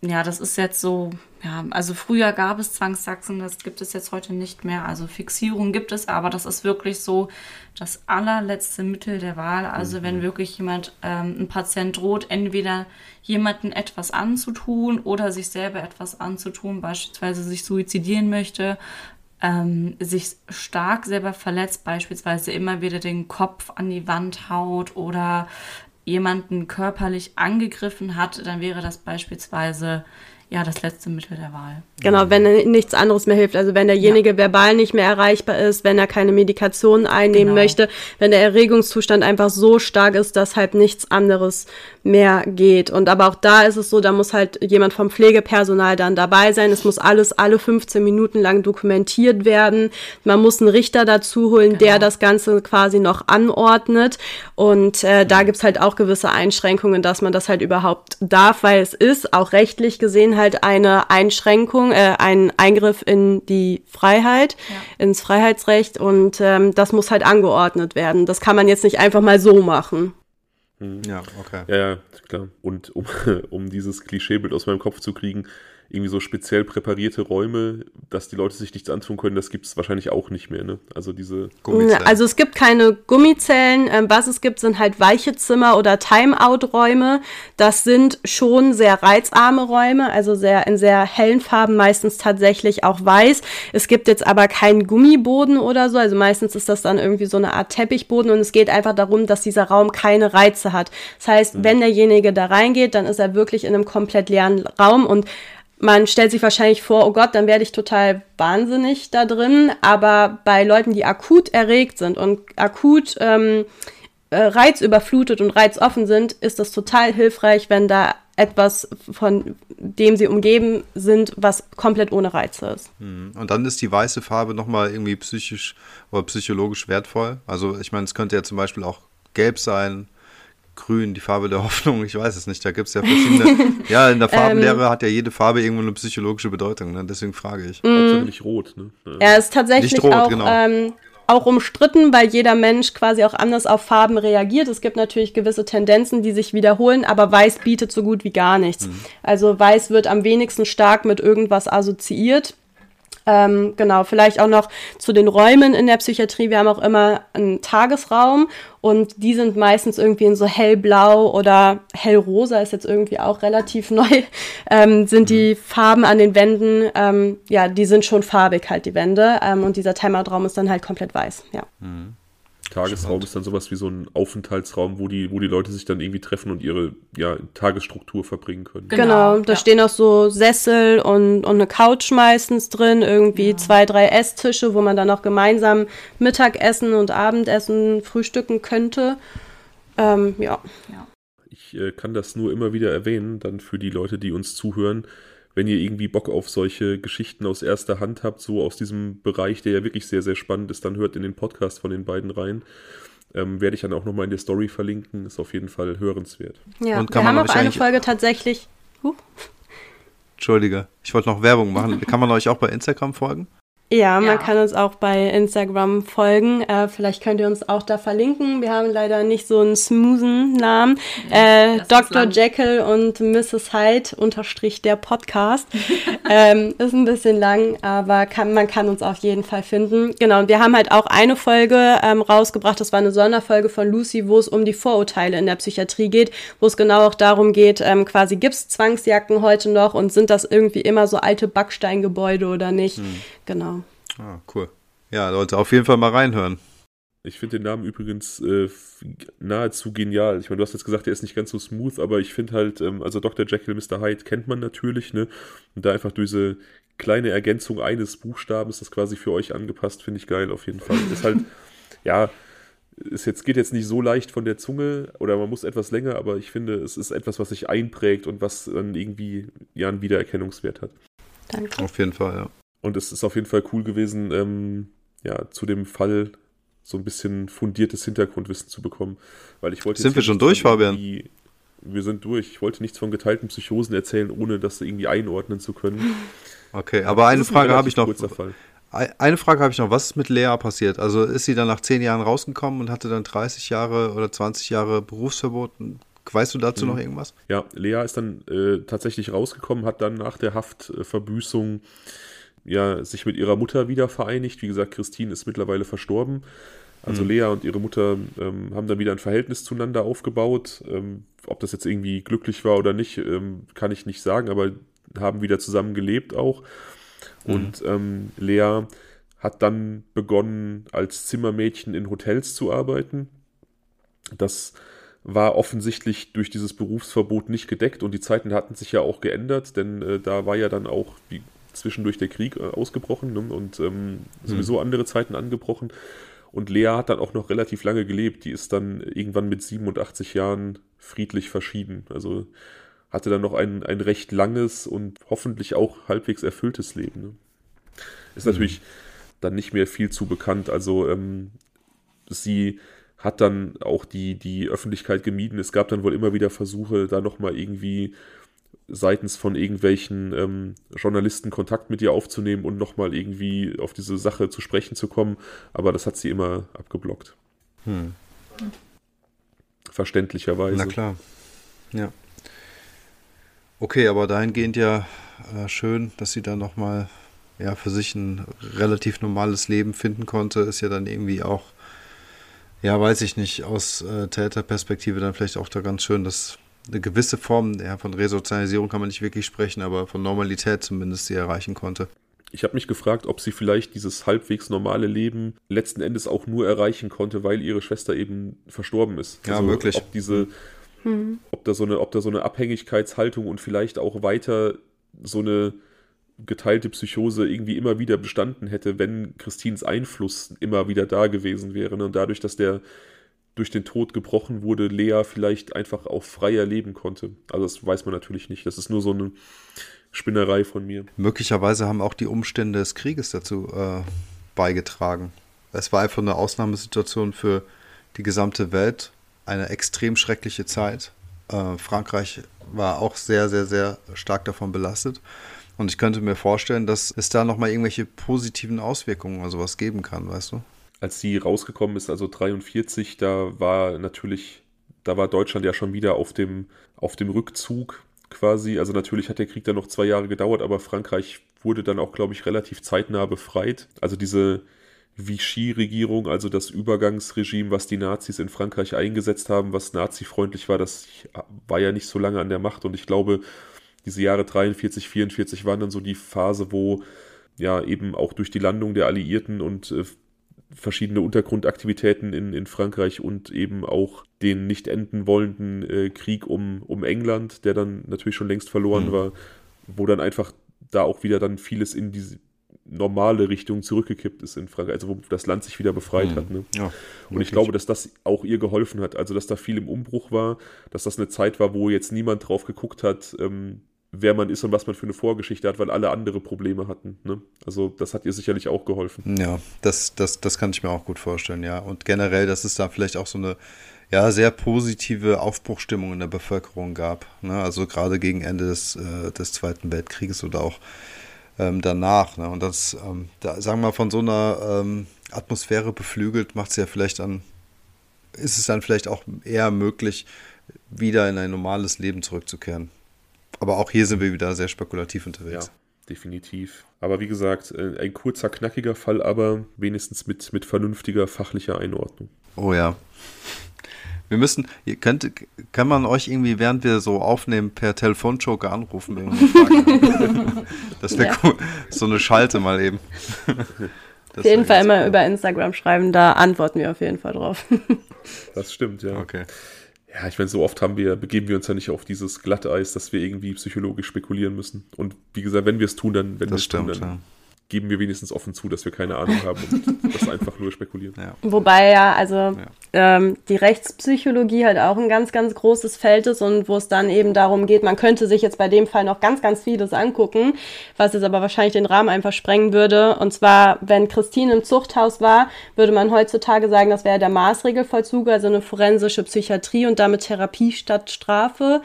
ja, das ist jetzt so, ja, also früher gab es Zwangssachsen, das gibt es jetzt heute nicht mehr. Also Fixierung gibt es, aber das ist wirklich so das allerletzte Mittel der Wahl. Also mhm. wenn wirklich jemand, ähm, ein Patient droht, entweder jemanden etwas anzutun oder sich selber etwas anzutun, beispielsweise sich suizidieren möchte, ähm, sich stark selber verletzt, beispielsweise immer wieder den Kopf an die Wand haut oder jemanden körperlich angegriffen hat, dann wäre das beispielsweise ja das letzte Mittel der Wahl. Genau, wenn nichts anderes mehr hilft. Also wenn derjenige ja. verbal nicht mehr erreichbar ist, wenn er keine Medikation einnehmen genau. möchte, wenn der Erregungszustand einfach so stark ist, dass halt nichts anderes mehr geht. Und aber auch da ist es so, da muss halt jemand vom Pflegepersonal dann dabei sein. Es muss alles alle 15 Minuten lang dokumentiert werden. Man muss einen Richter dazu holen, genau. der das Ganze quasi noch anordnet. Und äh, da gibt's halt auch gewisse Einschränkungen, dass man das halt überhaupt darf, weil es ist auch rechtlich gesehen halt eine Einschränkung, äh, ein Eingriff in die Freiheit, ja. ins Freiheitsrecht. Und ähm, das muss halt angeordnet werden. Das kann man jetzt nicht einfach mal so machen. Hm. Ja, okay. Ja, ja, klar. Und um, <laughs> um dieses Klischeebild aus meinem Kopf zu kriegen, irgendwie so speziell präparierte Räume, dass die Leute sich nichts antun können, das gibt es wahrscheinlich auch nicht mehr. Ne? Also diese Gummizellen. Also es gibt keine Gummizellen. Ähm, was es gibt, sind halt weiche Zimmer oder Timeout-Räume. Das sind schon sehr reizarme Räume, also sehr in sehr hellen Farben, meistens tatsächlich auch weiß. Es gibt jetzt aber keinen Gummiboden oder so. Also meistens ist das dann irgendwie so eine Art Teppichboden und es geht einfach darum, dass dieser Raum keine Reize hat. Das heißt, mhm. wenn derjenige da reingeht, dann ist er wirklich in einem komplett leeren Raum und man stellt sich wahrscheinlich vor, oh Gott, dann werde ich total wahnsinnig da drin. Aber bei Leuten, die akut erregt sind und akut ähm, äh, reizüberflutet und reizoffen sind, ist das total hilfreich, wenn da etwas, von dem sie umgeben sind, was komplett ohne Reize ist. Hm. Und dann ist die weiße Farbe nochmal irgendwie psychisch oder psychologisch wertvoll. Also ich meine, es könnte ja zum Beispiel auch gelb sein, grün, die Farbe der <laughs> Hoffnung, ich weiß es nicht. Da gibt es ja verschiedene. <laughs> ja, in der Farbenlehre ähm, hat ja jede Farbe irgendwo eine psychologische Bedeutung, ne? deswegen frage ich. Mhm. nicht rot, ne? Ja, ist tatsächlich rot, auch, genau. ähm, auch umstritten, weil jeder Mensch quasi auch anders auf Farben reagiert. Es gibt natürlich gewisse Tendenzen, die sich wiederholen, aber Weiß bietet so gut wie gar nichts. Mhm. Also Weiß wird am wenigsten stark mit irgendwas assoziiert. Ähm, genau, vielleicht auch noch zu den Räumen in der Psychiatrie. Wir haben auch immer einen Tagesraum und die sind meistens irgendwie in so hellblau oder hellrosa, ist jetzt irgendwie auch relativ <laughs> neu, ähm, sind die mhm. Farben an den Wänden, ähm, ja, die sind schon farbig halt, die Wände. Ähm, und dieser Timeout-Raum ist dann halt komplett weiß, ja. Mhm. Tagesraum ist dann sowas wie so ein Aufenthaltsraum, wo die, wo die Leute sich dann irgendwie treffen und ihre ja, Tagesstruktur verbringen können. Genau, genau da ja. stehen auch so Sessel und, und eine Couch meistens drin, irgendwie ja. zwei, drei Esstische, wo man dann auch gemeinsam Mittagessen und Abendessen frühstücken könnte. Ähm, ja. ja. Ich äh, kann das nur immer wieder erwähnen, dann für die Leute, die uns zuhören wenn ihr irgendwie Bock auf solche Geschichten aus erster Hand habt, so aus diesem Bereich, der ja wirklich sehr, sehr spannend ist, dann hört in den Podcast von den beiden rein. Ähm, werde ich dann auch nochmal in der Story verlinken. Ist auf jeden Fall hörenswert. Ja, Und kann wir man haben auch eine Folge tatsächlich. Huh. Entschuldige, ich wollte noch Werbung machen. kann man euch auch bei Instagram folgen? Ja, man ja. kann uns auch bei Instagram folgen. Äh, vielleicht könnt ihr uns auch da verlinken. Wir haben leider nicht so einen smoothen Namen. Äh, Dr. Jekyll und Mrs. Hyde unterstrich der Podcast. <laughs> ähm, ist ein bisschen lang, aber kann, man kann uns auf jeden Fall finden. Genau, und wir haben halt auch eine Folge ähm, rausgebracht. Das war eine Sonderfolge von Lucy, wo es um die Vorurteile in der Psychiatrie geht, wo es genau auch darum geht, ähm, quasi gibt es Zwangsjacken heute noch und sind das irgendwie immer so alte Backsteingebäude oder nicht? Hm. Genau. Ah, cool. Ja, Leute, auf jeden Fall mal reinhören. Ich finde den Namen übrigens äh, nahezu genial. Ich meine, du hast jetzt gesagt, der ist nicht ganz so smooth, aber ich finde halt, ähm, also Dr. Jekyll, Mr. Hyde kennt man natürlich, ne? Und da einfach diese kleine Ergänzung eines Buchstabens, das quasi für euch angepasst, finde ich geil auf jeden Fall. Ist halt, <laughs> ja, es jetzt, geht jetzt nicht so leicht von der Zunge oder man muss etwas länger, aber ich finde, es ist etwas, was sich einprägt und was dann irgendwie ja einen Wiedererkennungswert hat. Danke. Auf jeden Fall, ja. Und es ist auf jeden Fall cool gewesen, ähm, ja, zu dem Fall so ein bisschen fundiertes Hintergrundwissen zu bekommen. Weil ich wollte sind wir schon durch, Fabian? Wir sind durch. Ich wollte nichts von geteilten Psychosen erzählen, ohne das irgendwie einordnen zu können. Okay, aber eine Frage habe ich noch. Eine Frage habe ich noch. Was ist mit Lea passiert? Also ist sie dann nach zehn Jahren rausgekommen und hatte dann 30 Jahre oder 20 Jahre Berufsverbot? Weißt du dazu mhm. noch irgendwas? Ja, Lea ist dann äh, tatsächlich rausgekommen, hat dann nach der Haftverbüßung äh, ja, sich mit ihrer Mutter wieder vereinigt. Wie gesagt, Christine ist mittlerweile verstorben. Also mhm. Lea und ihre Mutter ähm, haben dann wieder ein Verhältnis zueinander aufgebaut. Ähm, ob das jetzt irgendwie glücklich war oder nicht, ähm, kann ich nicht sagen, aber haben wieder zusammen gelebt auch. Mhm. Und ähm, Lea hat dann begonnen, als Zimmermädchen in Hotels zu arbeiten. Das war offensichtlich durch dieses Berufsverbot nicht gedeckt und die Zeiten hatten sich ja auch geändert, denn äh, da war ja dann auch, wie zwischendurch der Krieg äh, ausgebrochen ne? und ähm, sowieso mhm. andere Zeiten angebrochen. Und Lea hat dann auch noch relativ lange gelebt. Die ist dann irgendwann mit 87 Jahren friedlich verschieden. Also hatte dann noch ein, ein recht langes und hoffentlich auch halbwegs erfülltes Leben. Ne? Ist mhm. natürlich dann nicht mehr viel zu bekannt. Also ähm, sie hat dann auch die, die Öffentlichkeit gemieden. Es gab dann wohl immer wieder Versuche, da nochmal irgendwie seitens von irgendwelchen ähm, Journalisten Kontakt mit ihr aufzunehmen und nochmal irgendwie auf diese Sache zu sprechen zu kommen. Aber das hat sie immer abgeblockt. Hm. Verständlicherweise. Na klar. Ja. Okay, aber dahingehend ja äh, schön, dass sie da nochmal ja, für sich ein relativ normales Leben finden konnte. Ist ja dann irgendwie auch, ja, weiß ich nicht, aus äh, Täterperspektive dann vielleicht auch da ganz schön, dass eine gewisse Form ja, von Resozialisierung kann man nicht wirklich sprechen, aber von Normalität zumindest sie erreichen konnte. Ich habe mich gefragt, ob sie vielleicht dieses halbwegs normale Leben letzten Endes auch nur erreichen konnte, weil ihre Schwester eben verstorben ist. Ja, also, wirklich. Ob diese, mhm. ob da so eine, ob da so eine Abhängigkeitshaltung und vielleicht auch weiter so eine geteilte Psychose irgendwie immer wieder bestanden hätte, wenn Christins Einfluss immer wieder da gewesen wäre. Ne? Und dadurch, dass der durch den Tod gebrochen wurde, Lea vielleicht einfach auch freier leben konnte. Also das weiß man natürlich nicht. Das ist nur so eine Spinnerei von mir. Möglicherweise haben auch die Umstände des Krieges dazu äh, beigetragen. Es war einfach eine Ausnahmesituation für die gesamte Welt, eine extrem schreckliche Zeit. Äh, Frankreich war auch sehr, sehr, sehr stark davon belastet. Und ich könnte mir vorstellen, dass es da nochmal irgendwelche positiven Auswirkungen oder sowas geben kann, weißt du? Als sie rausgekommen ist, also 43, da war natürlich, da war Deutschland ja schon wieder auf dem, auf dem Rückzug quasi. Also natürlich hat der Krieg dann noch zwei Jahre gedauert, aber Frankreich wurde dann auch, glaube ich, relativ zeitnah befreit. Also diese Vichy-Regierung, also das Übergangsregime, was die Nazis in Frankreich eingesetzt haben, was nazifreundlich war, das war ja nicht so lange an der Macht und ich glaube, diese Jahre 43, 44 waren dann so die Phase, wo ja eben auch durch die Landung der Alliierten und äh, verschiedene Untergrundaktivitäten in, in Frankreich und eben auch den nicht enden wollenden äh, Krieg um, um England, der dann natürlich schon längst verloren mhm. war, wo dann einfach da auch wieder dann vieles in diese normale Richtung zurückgekippt ist in Frankreich, also wo das Land sich wieder befreit mhm. hat. Ne? Ja, und ich glaube, dass das auch ihr geholfen hat, also dass da viel im Umbruch war, dass das eine Zeit war, wo jetzt niemand drauf geguckt hat, ähm, wer man ist und was man für eine Vorgeschichte hat, weil alle andere Probleme hatten. Ne? Also das hat ihr sicherlich auch geholfen. Ja, das, das, das kann ich mir auch gut vorstellen, ja. Und generell, dass es da vielleicht auch so eine ja, sehr positive Aufbruchstimmung in der Bevölkerung gab. Ne? Also gerade gegen Ende des, äh, des Zweiten Weltkrieges oder auch ähm, danach. Ne? Und das, ähm, da, sagen wir mal, von so einer ähm, Atmosphäre beflügelt, macht es ja vielleicht dann, ist es dann vielleicht auch eher möglich, wieder in ein normales Leben zurückzukehren. Aber auch hier sind wir wieder sehr spekulativ unterwegs. Ja, definitiv. Aber wie gesagt, äh, ein kurzer, knackiger Fall, aber wenigstens mit, mit vernünftiger fachlicher Einordnung. Oh ja. Wir müssen, ihr könnt, kann man euch irgendwie, während wir so aufnehmen, per Telefonjoker anrufen, wenn wir <laughs> Das wäre ja. cool. So eine Schalte mal eben. <laughs> Das auf jeden Fall immer cool. über Instagram schreiben, da antworten wir auf jeden Fall drauf. Das stimmt, ja. Okay ja, ich meine, so oft haben wir, begeben wir uns ja nicht auf dieses Glatteis, dass wir irgendwie psychologisch spekulieren müssen. Und wie gesagt, wenn wir es tun, dann, wenn wir es tun, dann ja. Geben wir wenigstens offen zu, dass wir keine Ahnung haben und <laughs> das einfach nur spekulieren. Ja. Wobei ja, also ja. Ähm, die Rechtspsychologie halt auch ein ganz, ganz großes Feld ist und wo es dann eben darum geht, man könnte sich jetzt bei dem Fall noch ganz, ganz vieles angucken, was jetzt aber wahrscheinlich den Rahmen einfach sprengen würde. Und zwar, wenn Christine im Zuchthaus war, würde man heutzutage sagen, das wäre der Maßregelvollzug, also eine forensische Psychiatrie und damit Therapie statt Strafe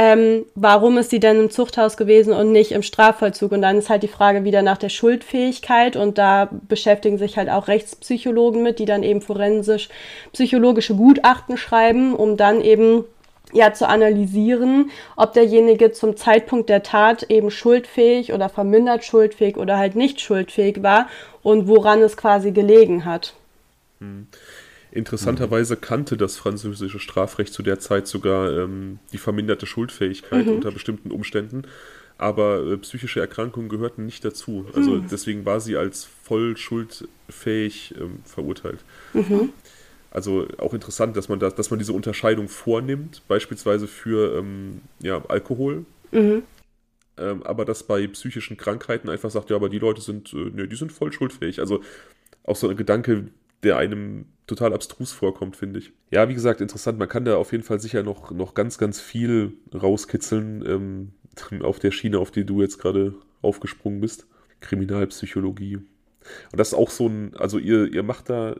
ähm, warum ist sie denn im Zuchthaus gewesen und nicht im Strafvollzug? Und dann ist halt die Frage wieder nach der Schuldfähigkeit und da beschäftigen sich halt auch Rechtspsychologen mit, die dann eben forensisch psychologische Gutachten schreiben, um dann eben ja zu analysieren, ob derjenige zum Zeitpunkt der Tat eben schuldfähig oder vermindert schuldfähig oder halt nicht schuldfähig war und woran es quasi gelegen hat. Hm. Interessanterweise kannte das französische Strafrecht zu der Zeit sogar ähm, die verminderte Schuldfähigkeit mhm. unter bestimmten Umständen, aber äh, psychische Erkrankungen gehörten nicht dazu. Also mhm. deswegen war sie als voll schuldfähig ähm, verurteilt. Mhm. Also auch interessant, dass man, da, dass man diese Unterscheidung vornimmt, beispielsweise für ähm, ja, Alkohol. Mhm. Ähm, aber dass bei psychischen Krankheiten einfach sagt, ja, aber die Leute sind, äh, ne, die sind voll schuldfähig. Also auch so ein Gedanke, der einem total abstrus vorkommt, finde ich. Ja, wie gesagt, interessant. Man kann da auf jeden Fall sicher noch, noch ganz, ganz viel rauskitzeln ähm, <laughs> auf der Schiene, auf die du jetzt gerade aufgesprungen bist. Kriminalpsychologie. Und das ist auch so ein, also ihr, ihr macht da,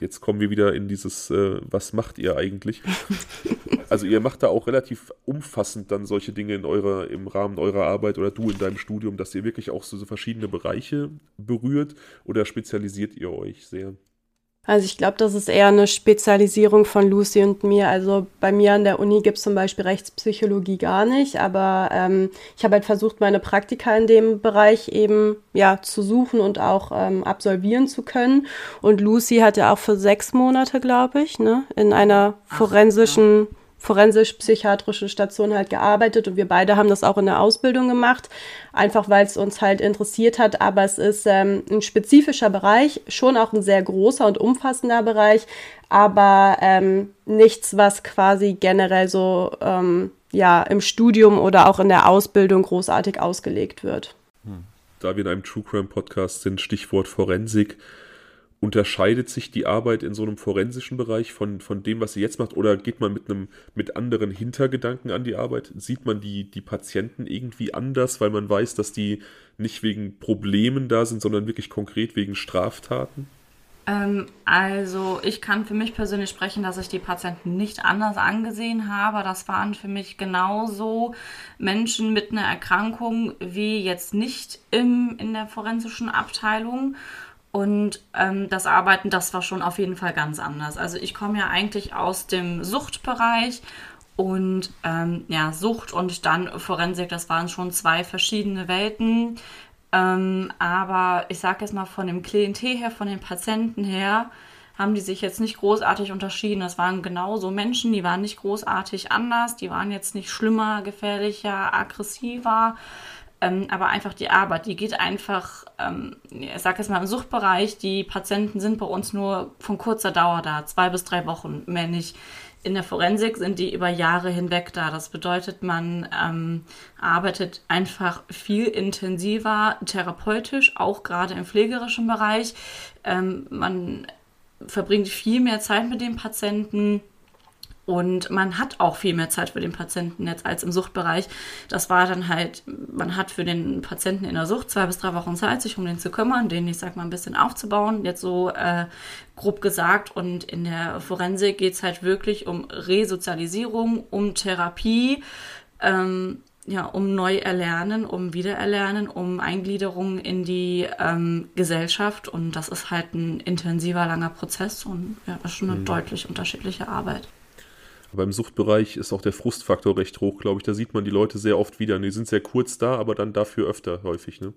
jetzt kommen wir wieder in dieses, äh, was macht ihr eigentlich? <laughs> Also ihr macht da auch relativ umfassend dann solche Dinge in eurer, im Rahmen eurer Arbeit oder du in deinem Studium, dass ihr wirklich auch so, so verschiedene Bereiche berührt oder spezialisiert ihr euch sehr? Also ich glaube, das ist eher eine Spezialisierung von Lucy und mir. Also bei mir an der Uni gibt es zum Beispiel Rechtspsychologie gar nicht, aber ähm, ich habe halt versucht, meine Praktika in dem Bereich eben ja zu suchen und auch ähm, absolvieren zu können. Und Lucy hat ja auch für sechs Monate, glaube ich, ne, in einer forensischen Ach, ja forensisch-psychiatrische Station halt gearbeitet und wir beide haben das auch in der Ausbildung gemacht, einfach weil es uns halt interessiert hat. Aber es ist ähm, ein spezifischer Bereich, schon auch ein sehr großer und umfassender Bereich, aber ähm, nichts, was quasi generell so ähm, ja im Studium oder auch in der Ausbildung großartig ausgelegt wird. Da wir in einem True Crime Podcast sind, Stichwort Forensik, Unterscheidet sich die Arbeit in so einem forensischen Bereich von, von dem, was sie jetzt macht? Oder geht man mit einem mit anderen Hintergedanken an die Arbeit? Sieht man die, die Patienten irgendwie anders, weil man weiß, dass die nicht wegen Problemen da sind, sondern wirklich konkret wegen Straftaten? Ähm, also ich kann für mich persönlich sprechen, dass ich die Patienten nicht anders angesehen habe. Das waren für mich genauso Menschen mit einer Erkrankung wie jetzt nicht im, in der forensischen Abteilung. Und ähm, das Arbeiten, das war schon auf jeden Fall ganz anders. Also ich komme ja eigentlich aus dem Suchtbereich und ähm, ja, Sucht und dann Forensik, das waren schon zwei verschiedene Welten. Ähm, aber ich sage jetzt mal von dem Klientel her, von den Patienten her, haben die sich jetzt nicht großartig unterschieden. Das waren genauso Menschen, die waren nicht großartig anders, die waren jetzt nicht schlimmer, gefährlicher, aggressiver. Ähm, aber einfach die Arbeit, die geht einfach, ähm, ich sage jetzt mal im Suchtbereich, die Patienten sind bei uns nur von kurzer Dauer da, zwei bis drei Wochen, mehr nicht. In der Forensik sind die über Jahre hinweg da. Das bedeutet, man ähm, arbeitet einfach viel intensiver therapeutisch, auch gerade im pflegerischen Bereich. Ähm, man verbringt viel mehr Zeit mit dem Patienten und man hat auch viel mehr Zeit für den Patienten jetzt als im Suchtbereich. Das war dann halt, man hat für den Patienten in der Sucht zwei bis drei Wochen Zeit, sich um den zu kümmern, den, ich sag mal, ein bisschen aufzubauen, jetzt so äh, grob gesagt. Und in der Forensik geht es halt wirklich um Resozialisierung, um Therapie, ähm, ja, um Neuerlernen, um Wiedererlernen, um Eingliederung in die ähm, Gesellschaft. Und das ist halt ein intensiver, langer Prozess und ja, das ist schon eine mhm. deutlich unterschiedliche Arbeit. Aber im Suchtbereich ist auch der Frustfaktor recht hoch, glaube ich. Da sieht man die Leute sehr oft wieder. Die sind sehr kurz da, aber dann dafür öfter häufig, ne?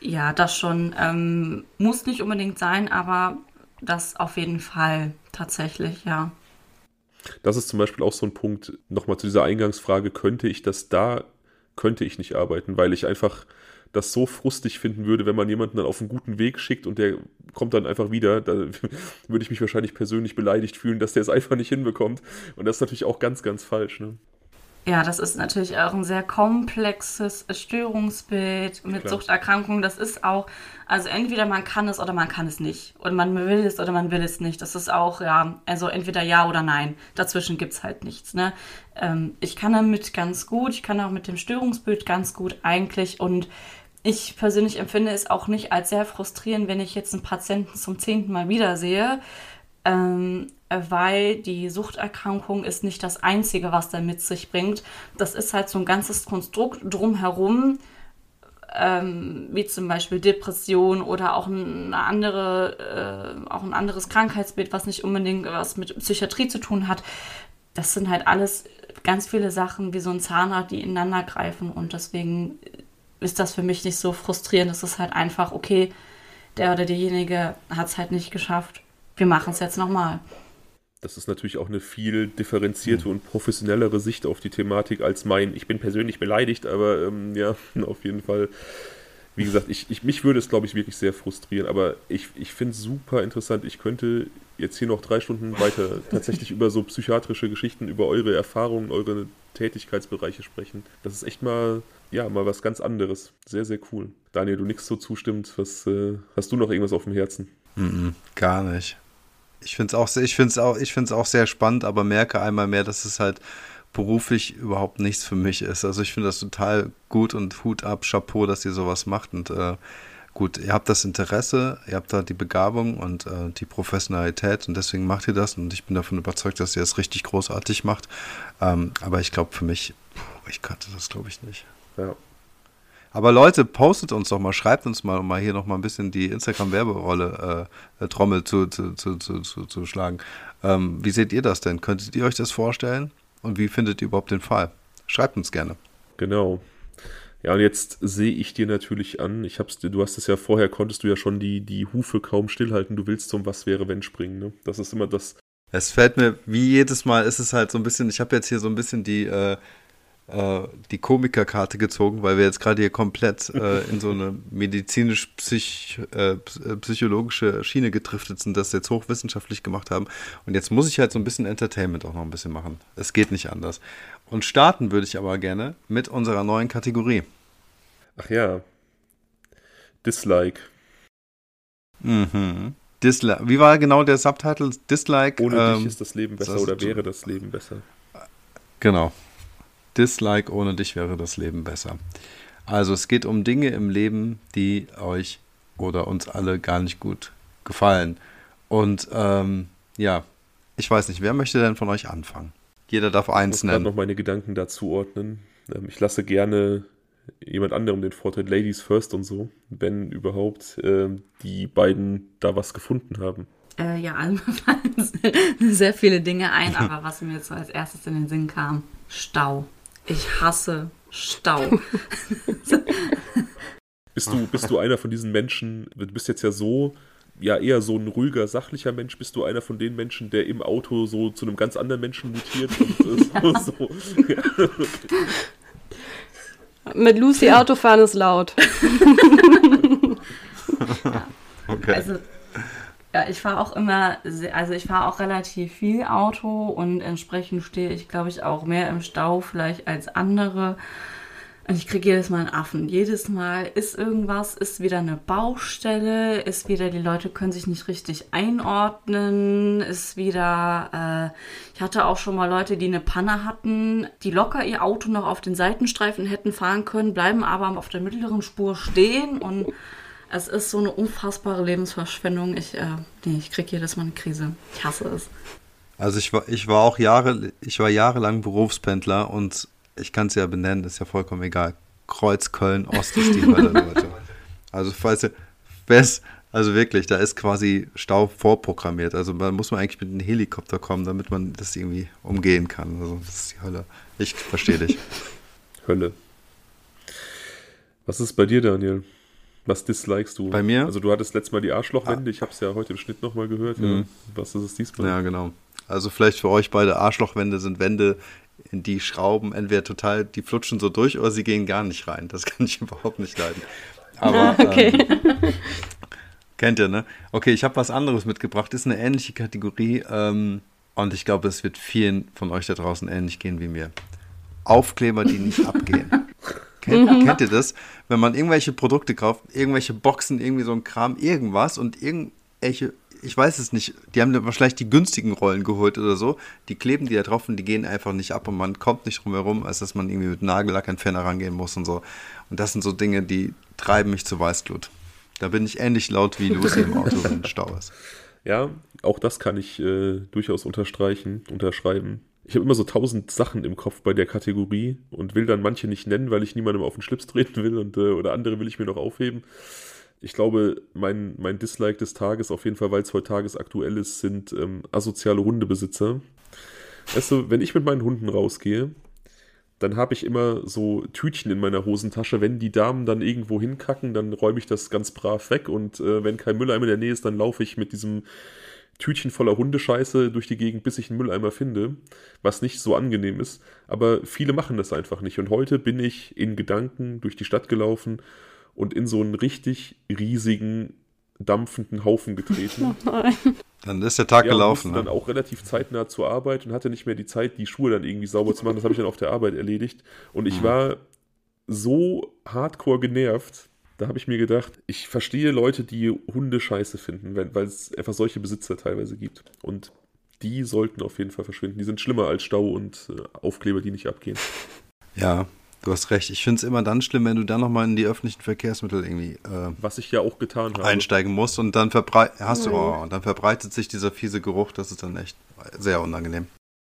Ja, das schon. Ähm, muss nicht unbedingt sein, aber das auf jeden Fall tatsächlich, ja. Das ist zum Beispiel auch so ein Punkt, nochmal zu dieser Eingangsfrage, könnte ich das da, könnte ich nicht arbeiten, weil ich einfach das so frustig finden würde, wenn man jemanden dann auf einen guten Weg schickt und der kommt dann einfach wieder, da <laughs> würde ich mich wahrscheinlich persönlich beleidigt fühlen, dass der es einfach nicht hinbekommt. Und das ist natürlich auch ganz, ganz falsch. Ne? Ja, das ist natürlich auch ein sehr komplexes Störungsbild mit Klar. Suchterkrankungen. Das ist auch, also entweder man kann es oder man kann es nicht. Und man will es oder man will es nicht. Das ist auch, ja, also entweder ja oder nein. Dazwischen gibt es halt nichts. Ne? Ähm, ich kann damit ganz gut, ich kann auch mit dem Störungsbild ganz gut eigentlich. Und ich persönlich empfinde es auch nicht als sehr frustrierend, wenn ich jetzt einen Patienten zum zehnten Mal wiedersehe. Ähm, weil die Suchterkrankung ist nicht das Einzige, was der mit sich bringt. Das ist halt so ein ganzes Konstrukt drumherum, ähm, wie zum Beispiel Depression oder auch eine andere, äh, auch ein anderes Krankheitsbild, was nicht unbedingt was mit Psychiatrie zu tun hat. Das sind halt alles ganz viele Sachen wie so ein Zahnrad, die ineinander greifen und deswegen ist das für mich nicht so frustrierend. Es ist halt einfach, okay, der oder diejenige hat es halt nicht geschafft. Wir machen es jetzt nochmal. Das ist natürlich auch eine viel differenzierte und professionellere Sicht auf die Thematik als mein. Ich bin persönlich beleidigt, aber ähm, ja, <laughs> auf jeden Fall. Wie gesagt, ich, ich, mich würde es, glaube ich, wirklich sehr frustrieren, aber ich, ich finde es super interessant. Ich könnte jetzt hier noch drei Stunden weiter <laughs> tatsächlich über so psychiatrische Geschichten, über eure Erfahrungen, eure Tätigkeitsbereiche sprechen. Das ist echt mal, ja, mal was ganz anderes. Sehr, sehr cool. Daniel, du nichts so zustimmt. Was, äh, hast du noch irgendwas auf dem Herzen? Mm -mm, gar nicht. Ich finde es auch, auch, auch sehr spannend, aber merke einmal mehr, dass es halt beruflich überhaupt nichts für mich ist. Also ich finde das total gut und Hut ab, Chapeau, dass ihr sowas macht. Und äh, gut, ihr habt das Interesse, ihr habt da die Begabung und äh, die Professionalität und deswegen macht ihr das. Und ich bin davon überzeugt, dass ihr das richtig großartig macht. Ähm, aber ich glaube für mich, ich kannte das glaube ich nicht. Ja. Aber Leute, postet uns doch mal, schreibt uns mal, um mal hier noch mal ein bisschen die Instagram-Werberolle äh, äh, Trommel zu, zu, zu, zu, zu, zu schlagen. Ähm, wie seht ihr das denn? Könntet ihr euch das vorstellen? Und wie findet ihr überhaupt den Fall? Schreibt uns gerne. Genau. Ja, und jetzt sehe ich dir natürlich an, ich hab's, du hast es ja vorher, konntest du ja schon die, die Hufe kaum stillhalten, du willst zum Was wäre wenn springen, ne? Das ist immer das. Es fällt mir, wie jedes Mal ist es halt so ein bisschen, ich habe jetzt hier so ein bisschen die, äh, äh, die Komikerkarte gezogen, weil wir jetzt gerade hier komplett äh, in so eine medizinisch-psychologische äh, Schiene gedriftet sind, das jetzt hochwissenschaftlich gemacht haben. Und jetzt muss ich halt so ein bisschen Entertainment auch noch ein bisschen machen. Es geht nicht anders. Und starten würde ich aber gerne mit unserer neuen Kategorie. Ach ja. Dislike. Mhm. Dislike. Wie war genau der Subtitle? Dislike. Ohne ähm, dich ist das Leben besser das oder wäre das Leben besser? Genau. Dislike, ohne dich wäre das Leben besser. Also es geht um Dinge im Leben, die euch oder uns alle gar nicht gut gefallen. Und ähm, ja, ich weiß nicht, wer möchte denn von euch anfangen? Jeder darf eins ich muss nennen. Ich noch meine Gedanken dazu ordnen. Ähm, ich lasse gerne jemand anderem den Vorteil, Ladies First und so, wenn überhaupt äh, die beiden da was gefunden haben. Äh, ja, also <laughs> mir fallen <laughs> sehr viele Dinge ein, <laughs> aber was mir jetzt so als erstes in den Sinn kam, Stau. Ich hasse Stau. <laughs> bist, du, bist du einer von diesen Menschen, du bist jetzt ja so, ja eher so ein ruhiger, sachlicher Mensch, bist du einer von den Menschen, der im Auto so zu einem ganz anderen Menschen mutiert und <laughs> ja. so, so. Mit Lucy Autofahren ist laut. ja. <laughs> Okay. Also ja, ich fahre auch immer, also ich fahre auch relativ viel Auto und entsprechend stehe ich, glaube ich, auch mehr im Stau vielleicht als andere. Und ich kriege jedes Mal einen Affen. Jedes Mal ist irgendwas, ist wieder eine Baustelle, ist wieder, die Leute können sich nicht richtig einordnen, ist wieder, äh, ich hatte auch schon mal Leute, die eine Panne hatten, die locker ihr Auto noch auf den Seitenstreifen hätten fahren können, bleiben aber auf der mittleren Spur stehen und es ist so eine unfassbare Lebensverschwendung. Ich, äh, nee, ich kriege jedes Mal eine Krise. Ich hasse es. Also ich war, ich war auch Jahre, ich war jahrelang Berufspendler und ich kann es ja benennen, ist ja vollkommen egal. Kreuz, Köln, Ost ist die Hölle, <laughs> Leute. Also falls ihr, also wirklich, da ist quasi Stau vorprogrammiert. Also da muss man eigentlich mit einem Helikopter kommen, damit man das irgendwie umgehen kann. Also das ist die Hölle. Ich verstehe dich. <laughs> Hölle. Was ist bei dir, Daniel? Was dislikest du? Bei mir? Also du hattest letztes Mal die Arschlochwände, ah. ich habe es ja heute im Schnitt nochmal gehört. Mhm. Ja. Was ist es diesmal? Ja, genau. Also vielleicht für euch beide Arschlochwände sind Wände, in die Schrauben entweder total, die flutschen so durch oder sie gehen gar nicht rein. Das <laughs> kann ich überhaupt nicht leiden. Aber <laughs> okay. ähm, kennt ihr, ne? Okay, ich habe was anderes mitgebracht. Ist eine ähnliche Kategorie ähm, und ich glaube, es wird vielen von euch da draußen ähnlich gehen wie mir. Aufkleber, die nicht abgehen. Kennt, mhm. kennt ihr das? Wenn man irgendwelche Produkte kauft, irgendwelche Boxen, irgendwie so ein Kram, irgendwas und irgendwelche, ich weiß es nicht, die haben wahrscheinlich die günstigen Rollen geholt oder so, die kleben die da drauf und die gehen einfach nicht ab und man kommt nicht drum herum, als dass man irgendwie mit Nagellackentferner rangehen muss und so. Und das sind so Dinge, die treiben mich zu Weißglut. Da bin ich ähnlich laut wie Lucy im Auto, <laughs> wenn Stau ist. Ja, auch das kann ich äh, durchaus unterstreichen, unterschreiben ich habe immer so tausend Sachen im Kopf bei der Kategorie und will dann manche nicht nennen, weil ich niemandem auf den Schlips <laughs> treten will und, äh, oder andere will ich mir noch aufheben. Ich glaube, mein, mein Dislike des Tages, auf jeden Fall, weil es heute tagesaktuell ist, sind ähm, asoziale Hundebesitzer. Weißt du, wenn ich mit meinen Hunden rausgehe, dann habe ich immer so Tütchen in meiner Hosentasche. Wenn die Damen dann irgendwo hinkacken, dann räume ich das ganz brav weg und äh, wenn kein Mülleimer in der Nähe ist, dann laufe ich mit diesem Tütchen voller Hundescheiße durch die Gegend, bis ich einen Mülleimer finde, was nicht so angenehm ist. Aber viele machen das einfach nicht. Und heute bin ich in Gedanken durch die Stadt gelaufen und in so einen richtig riesigen, dampfenden Haufen getreten. <laughs> Dann ist der Tag ja, gelaufen. Ich ne? dann auch relativ zeitnah zur Arbeit und hatte nicht mehr die Zeit, die Schuhe dann irgendwie sauber zu machen. Das habe ich dann auf der Arbeit erledigt. Und ich mhm. war so hardcore genervt, da habe ich mir gedacht, ich verstehe Leute, die Hunde scheiße finden, weil es einfach solche Besitzer teilweise gibt. Und die sollten auf jeden Fall verschwinden. Die sind schlimmer als Stau und äh, Aufkleber, die nicht abgehen. <laughs> Ja, du hast recht. Ich finde es immer dann schlimm, wenn du dann nochmal in die öffentlichen Verkehrsmittel irgendwie. Äh, Was ich ja auch getan habe. Einsteigen musst und dann, verbrei hast du, oh, und dann verbreitet sich dieser fiese Geruch. Das ist dann echt sehr unangenehm.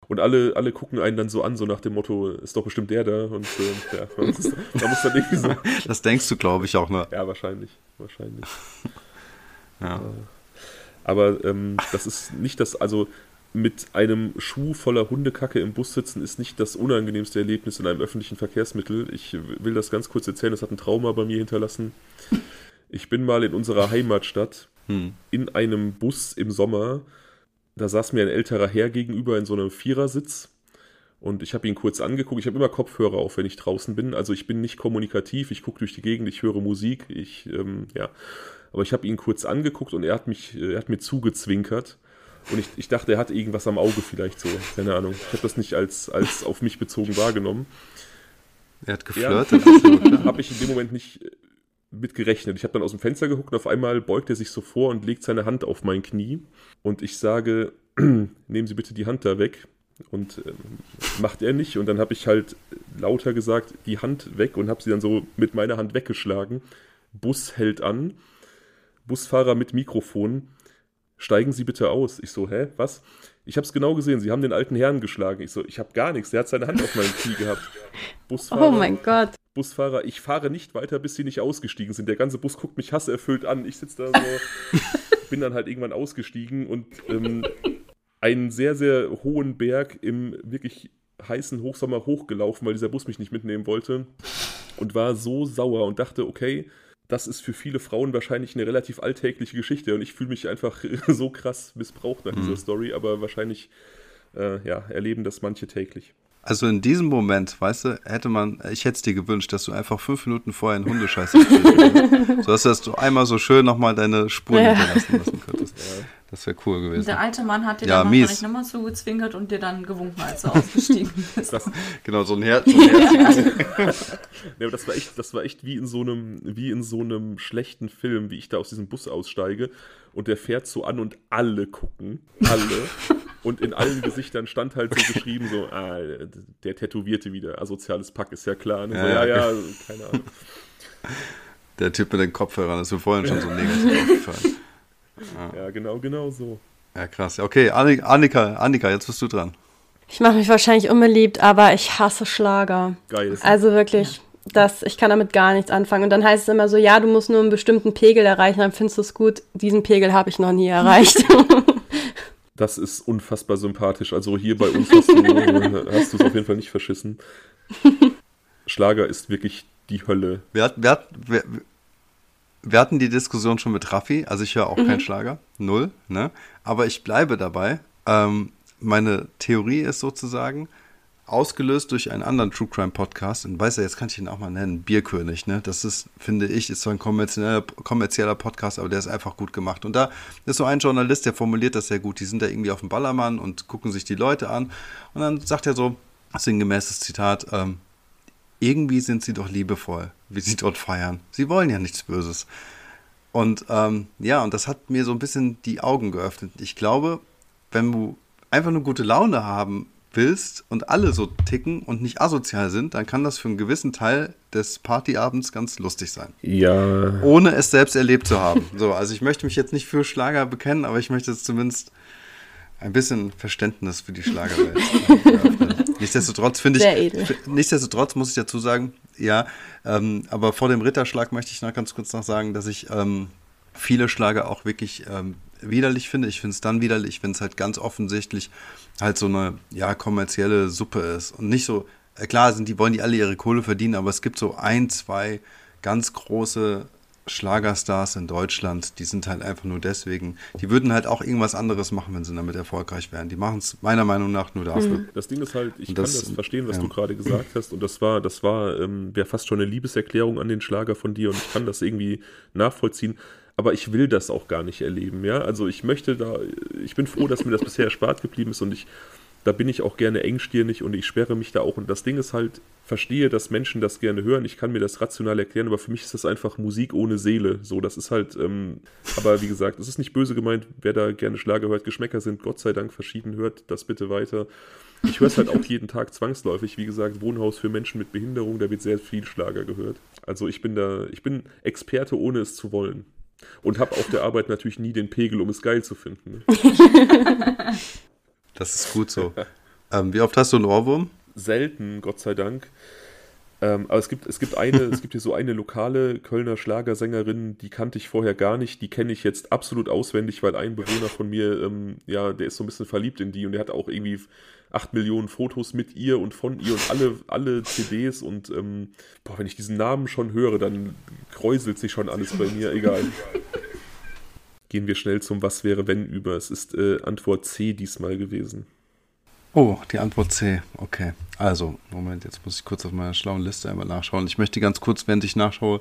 Und alle, alle gucken einen dann so an, so nach dem Motto, ist doch bestimmt der da. Und äh, ja, man muss, <laughs> man muss dann irgendwie so. Das denkst du, glaube ich, auch, ne? Ja, wahrscheinlich. Wahrscheinlich. <laughs> Ja. Aber ähm, das ist nicht das, also mit einem Schuh voller Hundekacke im Bus sitzen ist nicht das unangenehmste Erlebnis in einem öffentlichen Verkehrsmittel. Ich will das ganz kurz erzählen, das hat ein Trauma bei mir hinterlassen. Ich bin mal in unserer Heimatstadt hm. in einem Bus im Sommer. Da saß mir ein älterer Herr gegenüber in so einem Vierersitz und ich habe ihn kurz angeguckt. Ich habe immer Kopfhörer auf, wenn ich draußen bin. Also ich bin nicht kommunikativ, ich gucke durch die Gegend, ich höre Musik, ich, ähm, ja. Aber ich habe ihn kurz angeguckt und er hat mich, äh, er hat mir zugezwinkert. Und ich, ich dachte, er hat irgendwas am Auge vielleicht so. Keine Ahnung. Ich habe das nicht als, als auf mich bezogen wahrgenommen. Er hat geflirtet. <laughs> Ja, habe ich in dem Moment nicht äh, mit gerechnet. Ich habe dann aus dem Fenster geguckt und auf einmal beugt er sich so vor und legt seine Hand auf mein Knie. Und ich sage, <clears throat> nehmen Sie bitte die Hand da weg. Und ähm, macht er nicht. Und dann habe ich halt lauter gesagt, die Hand weg und habe sie dann so mit meiner Hand weggeschlagen. Bus hält an. Busfahrer mit Mikrofon. Steigen Sie bitte aus. Ich so, hä, was? Ich habe es genau gesehen. Sie haben den alten Herrn geschlagen. Ich so, ich habe gar nichts. Der hat seine Hand auf meinem Knie gehabt. <laughs> Busfahrer, oh mein Gott. Busfahrer, ich fahre nicht weiter, bis Sie nicht ausgestiegen sind. Der ganze Bus guckt mich hasserfüllt an. Ich sitze da so, <laughs> bin dann halt irgendwann ausgestiegen und ähm, einen sehr, sehr hohen Berg im wirklich heißen Hochsommer hochgelaufen, weil dieser Bus mich nicht mitnehmen wollte und war so sauer und dachte, okay, das ist für viele Frauen wahrscheinlich eine relativ alltägliche Geschichte und ich fühle mich einfach <laughs> so krass missbraucht nach mhm. dieser Story, aber wahrscheinlich äh, ja, erleben das manche täglich. Also in diesem Moment, weißt du, hätte man, ich hätte es dir gewünscht, dass du einfach fünf Minuten vorher einen Hundescheiß hast. <laughs> so dass du einmal so schön nochmal deine Spuren ja. hinterlassen lassen könntest. Ja. Das wäre cool gewesen. Der alte Mann hat dir ja, dann mies. wahrscheinlich nochmal zugezwinkert und dir dann gewunken, als du ausgestiegen <laughs> bist. Das, genau, so ein Herz. So ein Herz. <laughs> ja, das war echt, das war echt wie in so einem, wie in so einem schlechten Film, wie ich da aus diesem Bus aussteige und der fährt so an und alle gucken. Alle. <laughs> Und in allen Gesichtern stand halt so geschrieben, so, ah, der Tätowierte wieder, asoziales Pack, ist ja klar. Ne? So, ja, ja, ja, keine Ahnung. Der Typ mit den Kopfhörern ist mir vorhin schon so negativ <laughs> aufgefallen. Ja. ja, genau, genau so. Ja, krass. Okay, Annika, Annika, jetzt bist du dran. Ich mache mich wahrscheinlich unbeliebt, aber ich hasse Schlager. Geil. Also wirklich, das, ich kann damit gar nichts anfangen. Und dann heißt es immer so, ja, du musst nur einen bestimmten Pegel erreichen, dann findest du es gut. Diesen Pegel habe ich noch nie erreicht. <laughs> <laughs> das ist unfassbar sympathisch. Also hier bei uns hast du <laughs> es auf jeden Fall nicht verschissen. Schlager ist wirklich die Hölle. Wer, wer, wer, wir hatten die Diskussion schon mit Raffi, also ich höre auch mhm. keinen Schlager, null, ne? Aber ich bleibe dabei. Ähm, meine Theorie ist sozusagen, ausgelöst durch einen anderen True Crime Podcast, und weiß ja, jetzt kann ich ihn auch mal nennen, Bierkönig, ne? Das ist, finde ich, ist so ein kommerzieller, kommerzieller Podcast, aber der ist einfach gut gemacht. Und da ist so ein Journalist, der formuliert das sehr gut. Die sind da irgendwie auf dem Ballermann und gucken sich die Leute an. Und dann sagt er so, sinngemäßes Zitat, ähm, irgendwie sind sie doch liebevoll, wie sie dort feiern. Sie wollen ja nichts Böses. Und ähm, ja, und das hat mir so ein bisschen die Augen geöffnet. Ich glaube, wenn du einfach nur gute Laune haben willst und alle so ticken und nicht asozial sind, dann kann das für einen gewissen Teil des Partyabends ganz lustig sein. Ja. Ohne es selbst erlebt zu haben. <laughs> So, also ich möchte mich jetzt nicht für Schlager bekennen, aber ich möchte es zumindest ein bisschen Verständnis für die Schlagerwelt. <laughs> nichtsdestotrotz finde ich, nichtsdestotrotz muss ich dazu sagen, ja, ähm, aber vor dem Ritterschlag möchte ich noch ganz kurz noch sagen, dass ich ähm, viele Schlager auch wirklich ähm, widerlich finde. Ich finde es dann widerlich, wenn es halt ganz offensichtlich halt so eine, ja, kommerzielle Suppe ist und nicht so, äh, klar sind die, wollen die alle ihre Kohle verdienen, aber es gibt so ein, zwei ganz große Schlagerstars in Deutschland, die sind halt einfach nur deswegen, die würden halt auch irgendwas anderes machen, wenn sie damit erfolgreich wären. Die machen es meiner Meinung nach nur dafür. Mhm. Das Ding ist halt, ich das, kann das verstehen, was ja. du gerade gesagt hast und das war, das war, ähm, wäre fast schon eine Liebeserklärung an den Schlager von dir und ich kann das irgendwie nachvollziehen. Aber ich will das auch gar nicht erleben, ja. Also ich möchte da, ich bin froh, dass mir das bisher erspart geblieben ist und ich da bin ich auch gerne engstirnig und ich sperre mich da auch. Und das Ding ist halt, verstehe, dass Menschen das gerne hören. Ich kann mir das rational erklären, aber für mich ist das einfach Musik ohne Seele. So, das ist halt, ähm, aber wie gesagt, es ist nicht böse gemeint, wer da gerne Schlager hört. Geschmäcker sind Gott sei Dank verschieden, hört das bitte weiter. Ich höre es halt auch <laughs> jeden Tag zwangsläufig. Wie gesagt, Wohnhaus für Menschen mit Behinderung, da wird sehr viel Schlager gehört. Also ich bin da, ich bin Experte, ohne es zu wollen. Und habe auf der Arbeit natürlich nie den Pegel, um es geil zu finden. Ne? Das ist gut so. Ähm, wie oft hast du einen Ohrwurm? Selten, Gott sei Dank. Ähm, aber es gibt, es gibt eine, es gibt hier so eine lokale Kölner Schlagersängerin, die kannte ich vorher gar nicht, die kenne ich jetzt absolut auswendig, weil ein Bewohner von mir, ähm, ja, der ist so ein bisschen verliebt in die und der hat auch irgendwie acht Millionen Fotos mit ihr und von ihr und alle, alle CDs und ähm, boah, wenn ich diesen Namen schon höre, dann kräuselt sich schon alles bei mir, egal. Gehen wir schnell zum Was wäre wenn über. Es ist äh, Antwort C diesmal gewesen. Oh, die Antwort C. Okay. Also, Moment, jetzt muss ich kurz auf meiner schlauen Liste einmal nachschauen. Ich möchte ganz kurz, während ich nachschaue,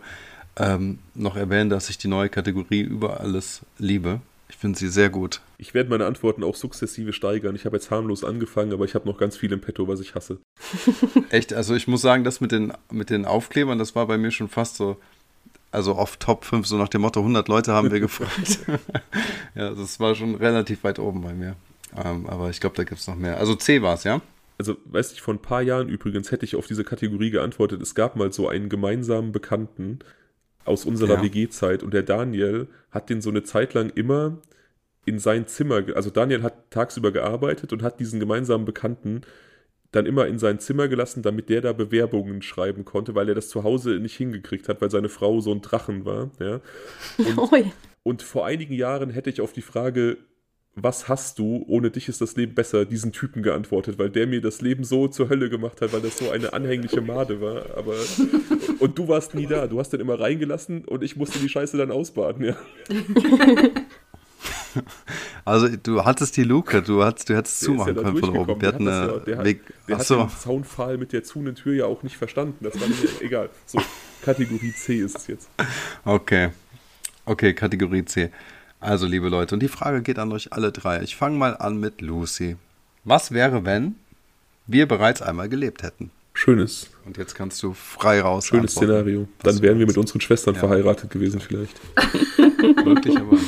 ähm, noch erwähnen, dass ich die neue Kategorie über alles liebe. Ich finde sie sehr gut. Ich werde meine Antworten auch sukzessive steigern. Ich habe jetzt harmlos angefangen, aber ich habe noch ganz viel im Petto, was ich hasse. <laughs> Echt? Also ich muss sagen, das mit den, mit den Aufklebern, das war bei mir schon fast so, also auf Top 5, so nach dem Motto 100 Leute haben wir gefragt. <laughs> ja, das war schon relativ weit oben bei mir. Ähm, aber ich glaube, da gibt es noch mehr. Also C war es, ja? Also, weiß ich, vor ein paar Jahren übrigens hätte ich auf diese Kategorie geantwortet. Es gab mal so einen gemeinsamen Bekannten aus unserer ja. WG-Zeit und der Daniel hat den so eine Zeit lang immer in sein Zimmer, also Daniel hat tagsüber gearbeitet und hat diesen gemeinsamen Bekannten dann immer in sein Zimmer gelassen, damit der da Bewerbungen schreiben konnte, weil er das zu Hause nicht hingekriegt hat, weil seine Frau so ein Drachen war. Ja. <laughs> Und, und vor einigen Jahren hätte ich auf die Frage, was hast du, ohne dich ist das Leben besser, diesen Typen geantwortet, weil der mir das Leben so zur Hölle gemacht hat, weil das so eine anhängliche Made war. Aber und du warst nie da. Du hast den immer reingelassen und ich musste die Scheiße dann ausbaden, ja. <laughs> Also du hattest die Luke, du hattest, du hättest zumachen ja können von oben. Wir hatten ja, der, Weg. der hat den Zaunpfahl mit der zunen Tür ja auch nicht verstanden. Das war nicht egal. So, Kategorie C ist es jetzt. Okay. Okay, Kategorie C. Also, liebe Leute, und die Frage geht an euch alle drei. Ich fange mal an mit Lucy. Was wäre, wenn wir bereits einmal gelebt hätten? Schönes. Und jetzt kannst du frei raus. Schönes Szenario. Dann wären wir mit unseren Schwestern ja. verheiratet gewesen, vielleicht. <laughs> Möglicherweise.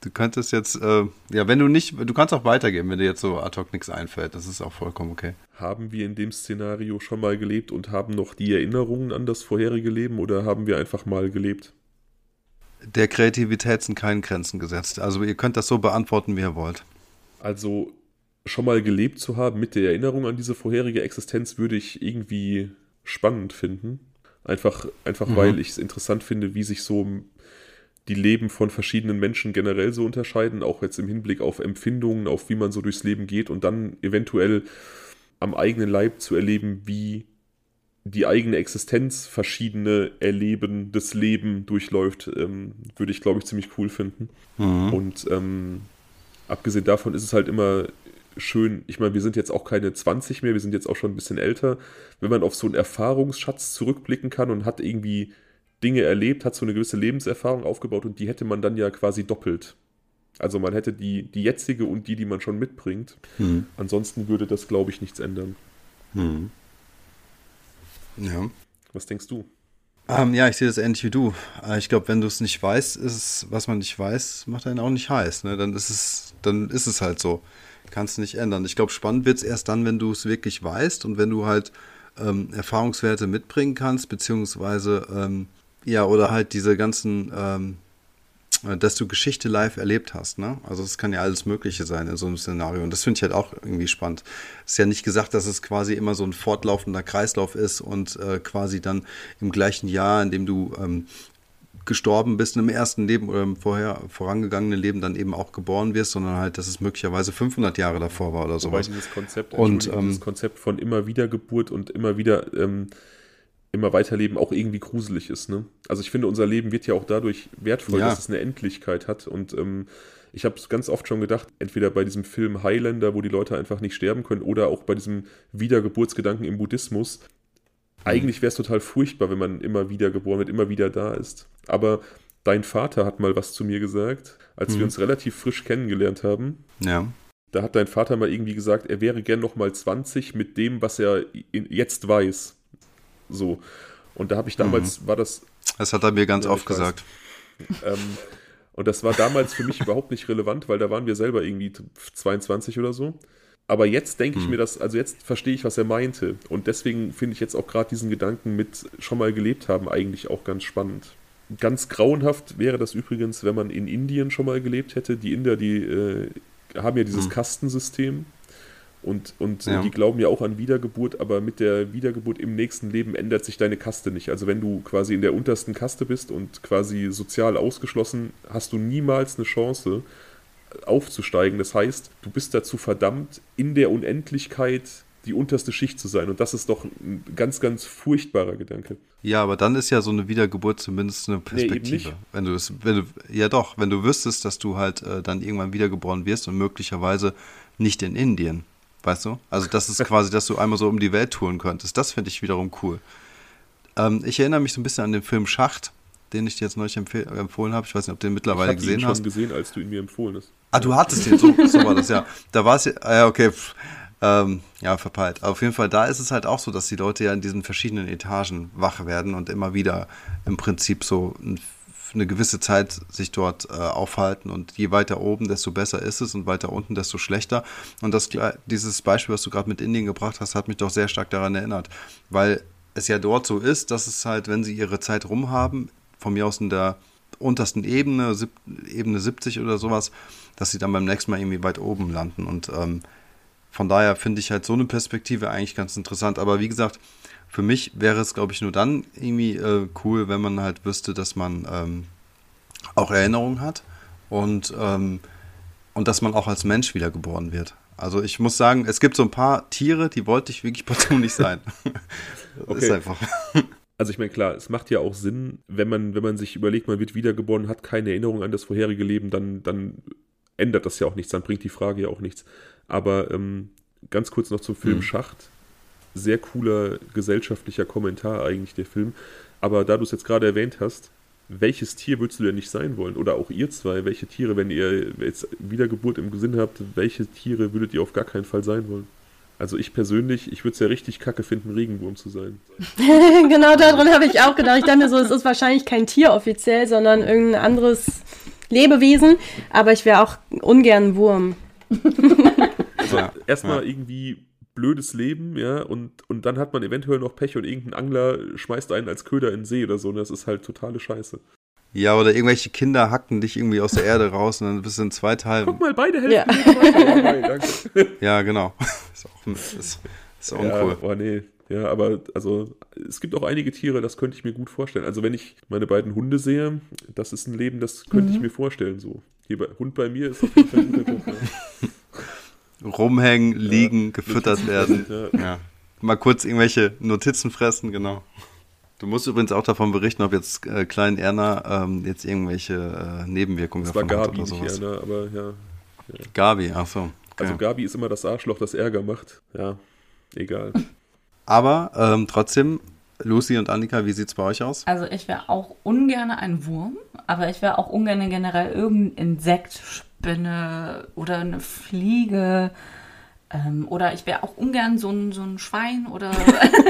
Du könntest jetzt, äh, ja, wenn du nicht, du kannst auch weitergeben, wenn dir jetzt so ad hoc nichts einfällt. Das ist auch vollkommen okay. Haben wir in dem Szenario schon mal gelebt und haben noch die Erinnerungen an das vorherige Leben oder haben wir einfach mal gelebt? Der Kreativität sind keine Grenzen gesetzt. Also ihr könnt das so beantworten, wie ihr wollt. Also schon mal gelebt zu haben mit der Erinnerung an diese vorherige Existenz würde ich irgendwie spannend finden. Einfach, einfach mhm. weil ich es interessant finde, wie sich so die Leben von verschiedenen Menschen generell so unterscheiden, auch jetzt im Hinblick auf Empfindungen, auf wie man so durchs Leben geht und dann eventuell am eigenen Leib zu erleben, wie die eigene Existenz verschiedene Erleben des Leben durchläuft, ähm, würde ich, glaube ich, ziemlich cool finden. Mhm. Und ähm, abgesehen davon ist es halt immer schön, ich meine, wir sind jetzt auch keine 20 mehr, wir sind jetzt auch schon ein bisschen älter, wenn man auf so einen Erfahrungsschatz zurückblicken kann und hat irgendwie Dinge erlebt, hat so eine gewisse Lebenserfahrung aufgebaut und die hätte man dann ja quasi doppelt. Also man hätte die, die jetzige und die, die man schon mitbringt. Mhm. Ansonsten würde das, glaube ich, nichts ändern. Mhm. Ja. Was denkst du? Ähm, ja, ich sehe das ähnlich wie du. Äh, ich glaube, wenn du es nicht weißt, ist es, was man nicht weiß, macht einen auch nicht heiß. Ne? Dann ist es, dann ist es halt so. Kannst du nicht ändern. Ich glaube, spannend wird es erst dann, wenn du es wirklich weißt und wenn du halt ähm, Erfahrungswerte mitbringen kannst, beziehungsweise ähm, ja, oder halt diese ganzen ähm, äh, dass du Geschichte live erlebt hast. Ne? Also es kann ja alles Mögliche sein in so einem Szenario. Und das finde ich halt auch irgendwie spannend. Es ist ja nicht gesagt, dass es quasi immer so ein fortlaufender Kreislauf ist und äh, quasi dann im gleichen Jahr, in dem du ähm, gestorben bist im ersten Leben oder im vorher vorangegangenen Leben dann eben auch geboren wirst, sondern halt, dass es möglicherweise 500 Jahre davor war oder sowas. Dieses Konzept, und, ähm, dieses Konzept von immer wieder Geburt und immer wieder ähm, immer weiterleben auch irgendwie gruselig ist. Ne? Also ich finde, unser Leben wird ja auch dadurch wertvoll, ja. dass es eine Endlichkeit hat. Und ähm, ich habe es ganz oft schon gedacht, entweder bei diesem Film Highlander, wo die Leute einfach nicht sterben können, oder auch bei diesem Wiedergeburtsgedanken im Buddhismus. Eigentlich wäre es total furchtbar, wenn man immer wieder geboren wird, immer wieder da ist. Aber dein Vater hat mal was zu mir gesagt, als mhm. wir uns relativ frisch kennengelernt haben. Ja. Da hat dein Vater mal irgendwie gesagt, er wäre gern noch mal 20 mit dem, was er jetzt weiß. So. Und da habe ich damals, mhm. war das. Das hat er mir ganz oft gesagt. Ähm, und das war damals für mich <laughs> überhaupt nicht relevant, weil da waren wir selber irgendwie 22 oder so. Aber jetzt denke ich mhm. mir das, also jetzt verstehe ich, was er meinte. Und deswegen finde ich jetzt auch gerade diesen Gedanken mit schon mal gelebt haben eigentlich auch ganz spannend. Ganz grauenhaft wäre das übrigens, wenn man in Indien schon mal gelebt hätte. Die Inder, die äh, haben ja dieses mhm. Kastensystem Und, und ja. die glauben ja auch an Wiedergeburt, aber mit der Wiedergeburt im nächsten Leben ändert sich deine Kaste nicht. Also wenn du quasi in der untersten Kaste bist und quasi sozial ausgeschlossen, hast du niemals eine Chance aufzusteigen. Das heißt, du bist dazu verdammt, in der Unendlichkeit die unterste Schicht zu sein. Und das ist doch ein ganz, ganz furchtbarer Gedanke. Ja, aber dann ist ja so eine Wiedergeburt zumindest eine Perspektive. Nee, wenn du es, wenn du, ja doch, wenn du wüsstest, dass du halt äh, dann irgendwann wiedergeboren wirst und möglicherweise nicht in Indien, weißt du? Also das ist quasi, dass du einmal so um die Welt touren könntest. Das finde ich wiederum cool. Ähm, ich erinnere mich so ein bisschen an den Film Schacht, den ich dir jetzt neulich empfohlen habe. Ich weiß nicht, ob du den mittlerweile gesehen hast. Ich habe ihn schon gesehen, als du ihn mir empfohlen hast. Ah, du hattest den, so, so war das, ja. Da war es ja, ah, ja, okay, ähm, ja, verpeilt. auf jeden Fall, da ist es halt auch so, dass die Leute ja in diesen verschiedenen Etagen wach werden und immer wieder im Prinzip so eine gewisse Zeit sich dort äh, aufhalten und je weiter oben, desto besser ist es und weiter unten, desto schlechter. Und das, dieses Beispiel, was du gerade mit Indien gebracht hast, hat mich doch sehr stark daran erinnert, weil es ja dort so ist, dass es halt, wenn sie ihre Zeit rum haben, von mir aus in der untersten Ebene, sieb, Ebene 70 oder sowas, dass sie dann beim nächsten Mal irgendwie weit oben landen und ähm, von daher finde ich halt so eine Perspektive eigentlich ganz interessant. Aber wie gesagt, für mich wäre es, glaube ich, nur dann irgendwie äh, cool, wenn man halt wüsste, dass man ähm, auch Erinnerungen hat und, ähm, und dass man auch als Mensch wiedergeboren wird. Also ich muss sagen, es gibt so ein paar Tiere, die wollte ich wirklich <laughs> nicht sein. <laughs> okay. Ist einfach. <laughs> Also ich meine, klar, es macht ja auch Sinn, wenn man, wenn man sich überlegt, man wird wiedergeboren, hat keine Erinnerung an das vorherige Leben, dann, dann ändert das ja auch nichts, dann bringt die Frage ja auch nichts. Aber ähm, ganz kurz noch zum Film mhm. Schacht. Sehr cooler gesellschaftlicher Kommentar eigentlich der Film. Aber da du es jetzt gerade erwähnt hast, welches Tier würdest du denn nicht sein wollen? Oder auch ihr zwei, welche Tiere, wenn ihr jetzt Wiedergeburt im Sinn habt, welche Tiere würdet ihr auf gar keinen Fall sein wollen? Also ich persönlich, ich würde es ja richtig kacke finden, Regenwurm zu sein. <laughs> genau daran habe ich auch gedacht. Ich dachte mir so, es ist wahrscheinlich kein Tier offiziell, sondern irgendein anderes Lebewesen. Aber ich wäre auch ungern Wurm. <laughs> Also ja, erstmal ja. irgendwie blödes Leben, ja, und, und dann hat man eventuell noch Pech und irgendein Angler schmeißt einen als Köder in den See oder so, und das ist halt totale Scheiße. Ja, oder irgendwelche Kinder hacken dich irgendwie aus der Erde raus und dann bist du in zwei Teilen. Guck mal, beide Hälften. Ja, oh, <laughs> <laughs> ja genau. <laughs> Ist auch, ist, ist auch ja, uncool. Oh, nee. Ja, aber also es gibt auch einige Tiere, das könnte ich mir gut vorstellen. Also wenn ich meine beiden Hunde sehe, das ist ein Leben, das könnte mhm. ich mir vorstellen. So. Hier bei, Hund bei mir ist auf jeden Fall ein guter Punkt. Rumhängen, liegen, ja, gefüttert werden. <laughs> Ja. ja. Mal kurz irgendwelche Notizen fressen, genau. Du musst übrigens auch davon berichten, ob jetzt äh, Klein Erna ähm, jetzt irgendwelche äh, Nebenwirkungen das davon war Gabi, hat oder sowas. Nicht Erna, aber ja, ja. Gabi, ach so. Okay. Also Gabi ist immer das Arschloch, das Ärger macht. Ja, egal. <laughs> Aber ähm, trotzdem, Lucy und Annika, wie sieht es bei euch aus? Also ich wäre auch ungern ein Wurm, aber ich wäre auch ungern generell irgendein Insekt, Spinne oder eine Fliege. Ähm, oder ich wäre auch ungern so ein, so ein Schwein oder,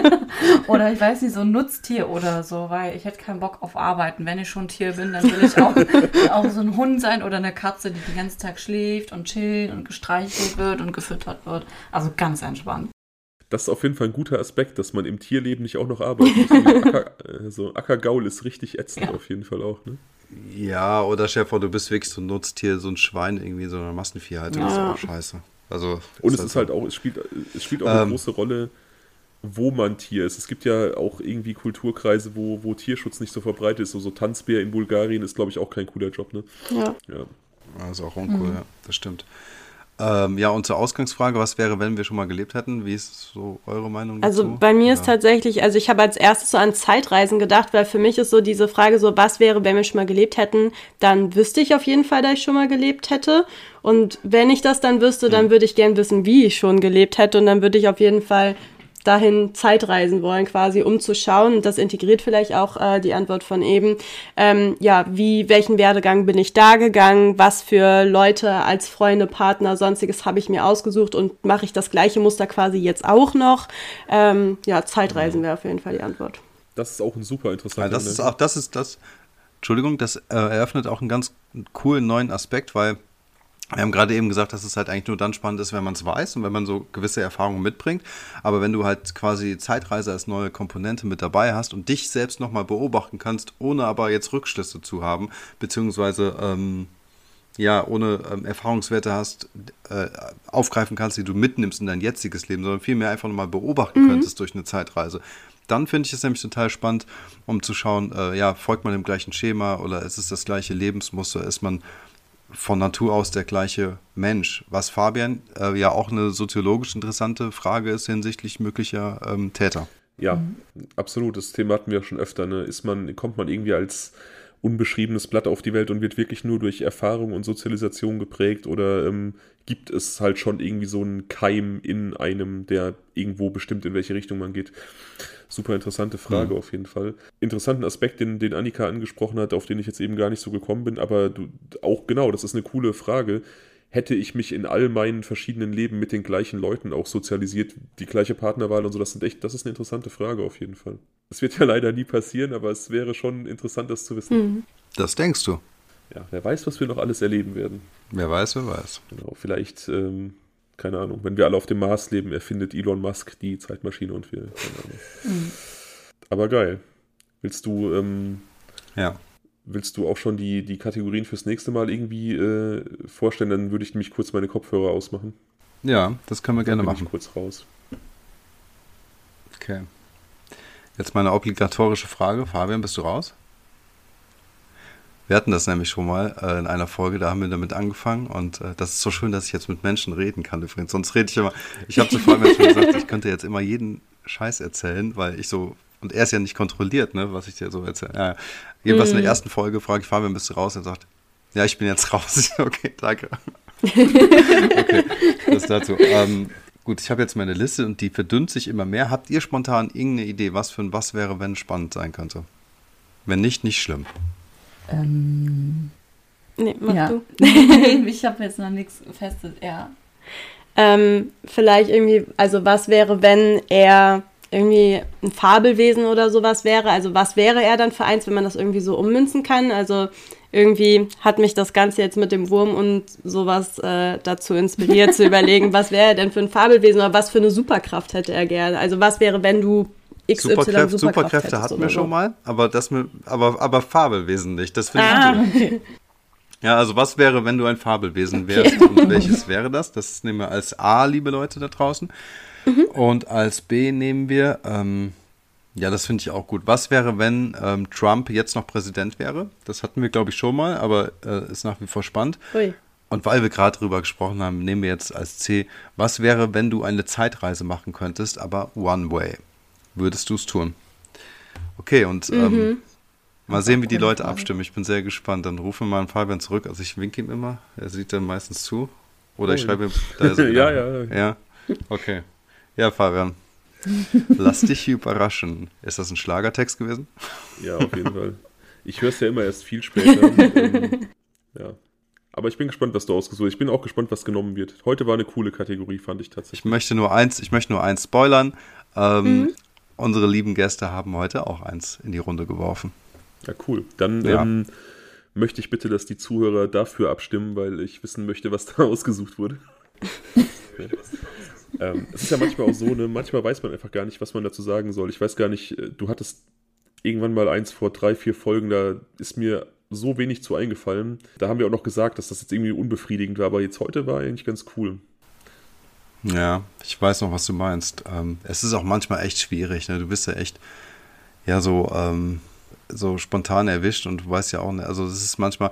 <laughs> oder ich weiß nicht, so ein Nutztier oder so, weil ich hätte keinen Bock auf Arbeiten. Wenn ich schon ein Tier bin, dann will ich auch, <laughs> auch so ein Hund sein oder eine Katze, die den ganzen Tag schläft und chillt und gestreichelt wird und gefüttert wird. Also ganz entspannt. Das ist auf jeden Fall ein guter Aspekt, dass man im Tierleben nicht auch noch arbeitet. <laughs> Acker, so Ackergaul ist richtig ätzend ja. auf jeden Fall auch. Ne? Ja, oder Chef, du bist wirklich so ein Nutztier, so ein Schwein irgendwie, so eine Massenviehhaltung, ja. das ist auch scheiße. Also, und es ist halt auch, es spielt, es spielt auch ähm, eine große Rolle, wo man Tier ist. Es gibt ja auch irgendwie Kulturkreise, wo, wo Tierschutz nicht so verbreitet ist. So, so Tanzbär in Bulgarien ist, glaube ich, auch kein cooler Job, ne? Ja. ja. Das ist auch uncool, mhm. ja, das stimmt. Ähm, ja, und zur Ausgangsfrage, was wäre, wenn wir schon mal gelebt hätten? Wie ist so eure Meinung dazu? Also bei mir ja. ist tatsächlich, also ich habe als erstes so an Zeitreisen gedacht, weil für mich ist so diese Frage so, was wäre, wenn wir schon mal gelebt hätten, dann wüsste ich auf jeden Fall, dass ich schon mal gelebt hätte. Und wenn ich das dann wüsste, dann mhm. würde ich gern wissen, wie ich schon gelebt hätte. Und dann würde ich auf jeden Fall dahin Zeitreisen wollen, quasi, um zu schauen, das integriert vielleicht auch äh, die Antwort von eben, ähm, ja, wie, welchen Werdegang bin ich da gegangen, was für Leute als Freunde, Partner, sonstiges habe ich mir ausgesucht und mache ich das gleiche Muster quasi jetzt auch noch? Ähm, ja, Zeitreisen wäre auf jeden Fall die Antwort. Das ist auch ein super interessanter. Ja, das ist auch, das ist das, Entschuldigung, das äh, eröffnet auch einen ganz coolen neuen Aspekt, weil wir haben gerade eben gesagt, dass es halt eigentlich nur dann spannend ist, wenn man es weiß und wenn man so gewisse Erfahrungen mitbringt. Aber wenn du halt quasi Zeitreise als neue Komponente mit dabei hast und dich selbst nochmal beobachten kannst, ohne aber jetzt Rückschlüsse zu haben, beziehungsweise ähm, ja, ohne ähm, Erfahrungswerte hast, äh, aufgreifen kannst, die du mitnimmst in dein jetziges Leben, sondern vielmehr einfach nochmal beobachten mhm. könntest durch eine Zeitreise. Dann finde ich es nämlich total spannend, um zu schauen, äh, ja, folgt man dem gleichen Schema oder ist es das gleiche Lebensmuster, ist man von Natur aus der gleiche Mensch. Was Fabian äh, ja auch eine soziologisch interessante Frage ist hinsichtlich möglicher ähm, Täter. Ja, mhm. absolut. Das Thema hatten wir schon öfter. Ne? Ist man, kommt man irgendwie als unbeschriebenes Blatt auf die Welt und wird wirklich nur durch Erfahrung und Sozialisation geprägt oder ähm, gibt es halt schon irgendwie so einen Keim in einem, der irgendwo bestimmt, in welche Richtung man geht? Super interessante Frage mhm. auf jeden Fall. Interessanten Aspekt, den, den Annika angesprochen hat, auf den ich jetzt eben gar nicht so gekommen bin, aber du, auch genau, das ist eine coole Frage hätte ich mich in all meinen verschiedenen Leben mit den gleichen Leuten auch sozialisiert, die gleiche Partnerwahl und so, das sind echt, das ist eine interessante Frage auf jeden Fall. Das wird ja leider nie passieren, aber es wäre schon interessant, das zu wissen. Mhm. Das denkst du. Ja, wer weiß, was wir noch alles erleben werden. Wer weiß, wer weiß. Genau, vielleicht, ähm, keine Ahnung, wenn wir alle auf dem Mars leben, erfindet Elon Musk die Zeitmaschine und wir, keine Ahnung. Mhm. Aber geil. Willst du, ähm, ja. Willst du auch schon die, die Kategorien fürs nächste Mal irgendwie äh, vorstellen? Dann würde ich nämlich kurz meine Kopfhörer ausmachen. Ja, das können wir gerne machen. Ich kurz raus. Okay. Jetzt meine obligatorische Frage. Fabian, bist du raus? Wir hatten das nämlich schon mal äh, in einer Folge, da haben wir damit angefangen und äh, das ist so schön, dass ich jetzt mit Menschen reden kann übrigens. Sonst rede ich immer, ich habe zu <laughs> Fabian schon gesagt, ich könnte jetzt immer jeden Scheiß erzählen, weil ich so und er ist ja nicht kontrolliert, ne, was ich dir so erzähle. Ja. Jedenfalls mm. in der mhm. ersten Folge frage ich Fabian, bist du raus? Er sagt, ja, ich bin jetzt raus. <laughs> okay, danke. <laughs> okay, das dazu. Ähm, gut, ich habe jetzt meine Liste und die verdünnt sich immer mehr. Habt ihr spontan irgendeine Idee, was für ein Was wäre, wenn spannend sein könnte? Wenn nicht, nicht schlimm. Ähm, nee, mach ja. du. <laughs> ich habe jetzt noch nichts Festes, ja. Ähm, vielleicht irgendwie, also was wäre, wenn er irgendwie ein Fabelwesen oder sowas wäre. Also was wäre er dann für eins, wenn man das irgendwie so ummünzen kann? Also irgendwie hat mich das Ganze jetzt mit dem Wurm und sowas äh, dazu inspiriert, zu <laughs> überlegen, was wäre er denn für ein Fabelwesen oder was für eine Superkraft hätte er gerne? Also was wäre, wenn du XY Superkräfte, Superkraft Superkräfte hatten wir so. schon mal, aber das mit, aber, aber Fabelwesen nicht. Das finde ah. ich gut. Ja, also was wäre, wenn du ein Fabelwesen wärst okay. und welches wäre das? Das nehmen wir als A, liebe Leute da draußen. Mhm. Und als B nehmen wir, ähm, ja, das finde ich auch gut. Was wäre, wenn ähm, Trump jetzt noch Präsident wäre? Das hatten wir, glaube ich, schon mal, aber äh, ist nach wie vor spannend. Ui. Und weil wir gerade drüber gesprochen haben, nehmen wir jetzt als C, was wäre, wenn du eine Zeitreise machen könntest, aber One Way? Würdest du es tun? Okay, und ähm, mhm. mal sehen, wie die Leute abstimmen. Ich bin sehr gespannt. Dann rufen wir mal einen Fabian zurück. Also ich winke ihm immer. Er sieht dann meistens zu. Oder ich schreibe ihm, da ist er. <laughs> ja, ja, ja. Ja, okay. Ja, Fabian. Lass dich überraschen. Ist das ein Schlagertext gewesen? Ja, auf jeden Fall. Ich höre es ja immer erst viel später. <laughs> ähm, ja. Aber ich bin gespannt, was du ausgesucht hast. Ich bin auch gespannt, was genommen wird. Heute war eine coole Kategorie, fand ich tatsächlich. Ich möchte nur eins, ich möchte nur eins spoilern. Ähm, mhm. Unsere lieben Gäste haben heute auch eins in die Runde geworfen. Ja, cool. Dann ja. Ähm, möchte ich bitte, dass die Zuhörer dafür abstimmen, weil ich wissen möchte, was da <laughs> ausgesucht wurde. <laughs> Ähm, es ist ja manchmal auch so, ne, manchmal weiß man einfach gar nicht, was man dazu sagen soll. Ich weiß gar nicht, äh, du hattest irgendwann mal eins vor drei, vier Folgen, da ist mir so wenig zu eingefallen. Da haben wir auch noch gesagt, dass das jetzt irgendwie unbefriedigend war, aber jetzt heute war eigentlich ganz cool. Ja, ich weiß noch, was du meinst. Ähm, es ist auch manchmal echt schwierig. Ne? Du bist ja echt, ja, so, ähm, so spontan erwischt und du weißt ja auch, ne, also es ist manchmal,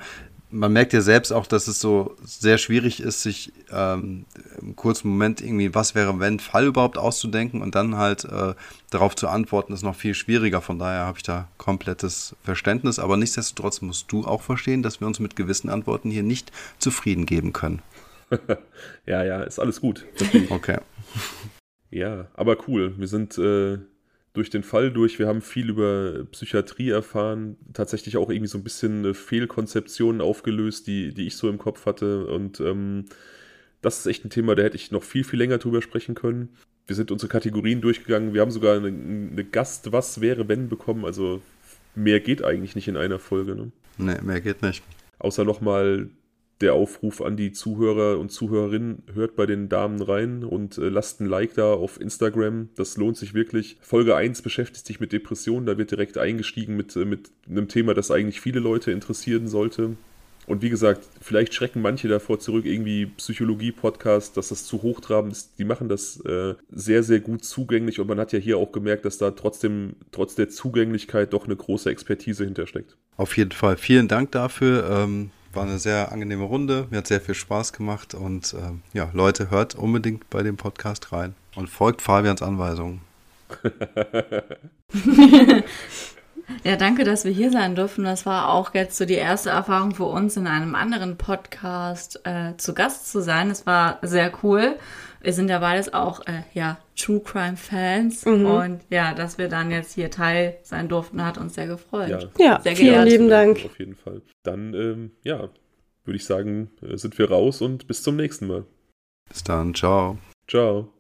man merkt ja selbst auch, dass es so sehr schwierig ist, sich ähm, im kurzen Moment irgendwie, was wäre, wenn, Fall überhaupt auszudenken und dann halt äh, darauf zu antworten, ist noch viel schwieriger. Von daher habe ich da komplettes Verständnis. Aber nichtsdestotrotz musst du auch verstehen, dass wir uns mit gewissen Antworten hier nicht zufrieden geben können. <laughs> ja, ja, ist alles gut. Okay. Ja, aber cool. Wir sind. Äh durch den Fall durch. Wir haben viel über Psychiatrie erfahren, tatsächlich auch irgendwie so ein bisschen Fehlkonzeptionen aufgelöst, die, die ich so im Kopf hatte. Und ähm, das ist echt ein Thema, da hätte ich noch viel, viel länger drüber sprechen können. Wir sind unsere Kategorien durchgegangen. Wir haben sogar eine, eine Gast, was wäre, wenn bekommen. Also mehr geht eigentlich nicht in einer Folge. Ne? Nee, mehr geht nicht. Außer nochmal der Aufruf an die Zuhörer und Zuhörerinnen, hört bei den Damen rein und äh, lasst ein Like da auf Instagram. Das lohnt sich wirklich. Folge 1 beschäftigt sich mit Depressionen. Da wird direkt eingestiegen mit, äh, mit einem Thema, das eigentlich viele Leute interessieren sollte. Und wie gesagt, vielleicht schrecken manche davor zurück, irgendwie Psychologie-Podcast, dass das zu hochtrabend ist. Die machen das äh, sehr, sehr gut zugänglich und man hat ja hier auch gemerkt, dass da trotzdem, trotz der Zugänglichkeit, doch eine große Expertise hintersteckt. Auf jeden Fall. Vielen Dank dafür. Ähm, war eine sehr angenehme Runde. Mir hat sehr viel Spaß gemacht und ähm, ja, Leute, hört unbedingt bei dem Podcast rein und folgt Fabians Anweisungen. <laughs> Ja, danke, dass wir hier sein durften. Das war auch jetzt so die erste Erfahrung für uns, in einem anderen Podcast äh, zu Gast zu sein. Es war sehr cool. Wir sind ja beides auch äh, ja, True Crime Fans mhm. und ja, dass wir dann jetzt hier Teil sein durften, hat uns sehr gefreut. Ja, ja sehr vielen geehrt. lieben Dank. Auf jeden Fall. Dann, ähm, ja, würde ich sagen, äh, sind wir raus und bis zum nächsten Mal. Bis dann, ciao. Ciao.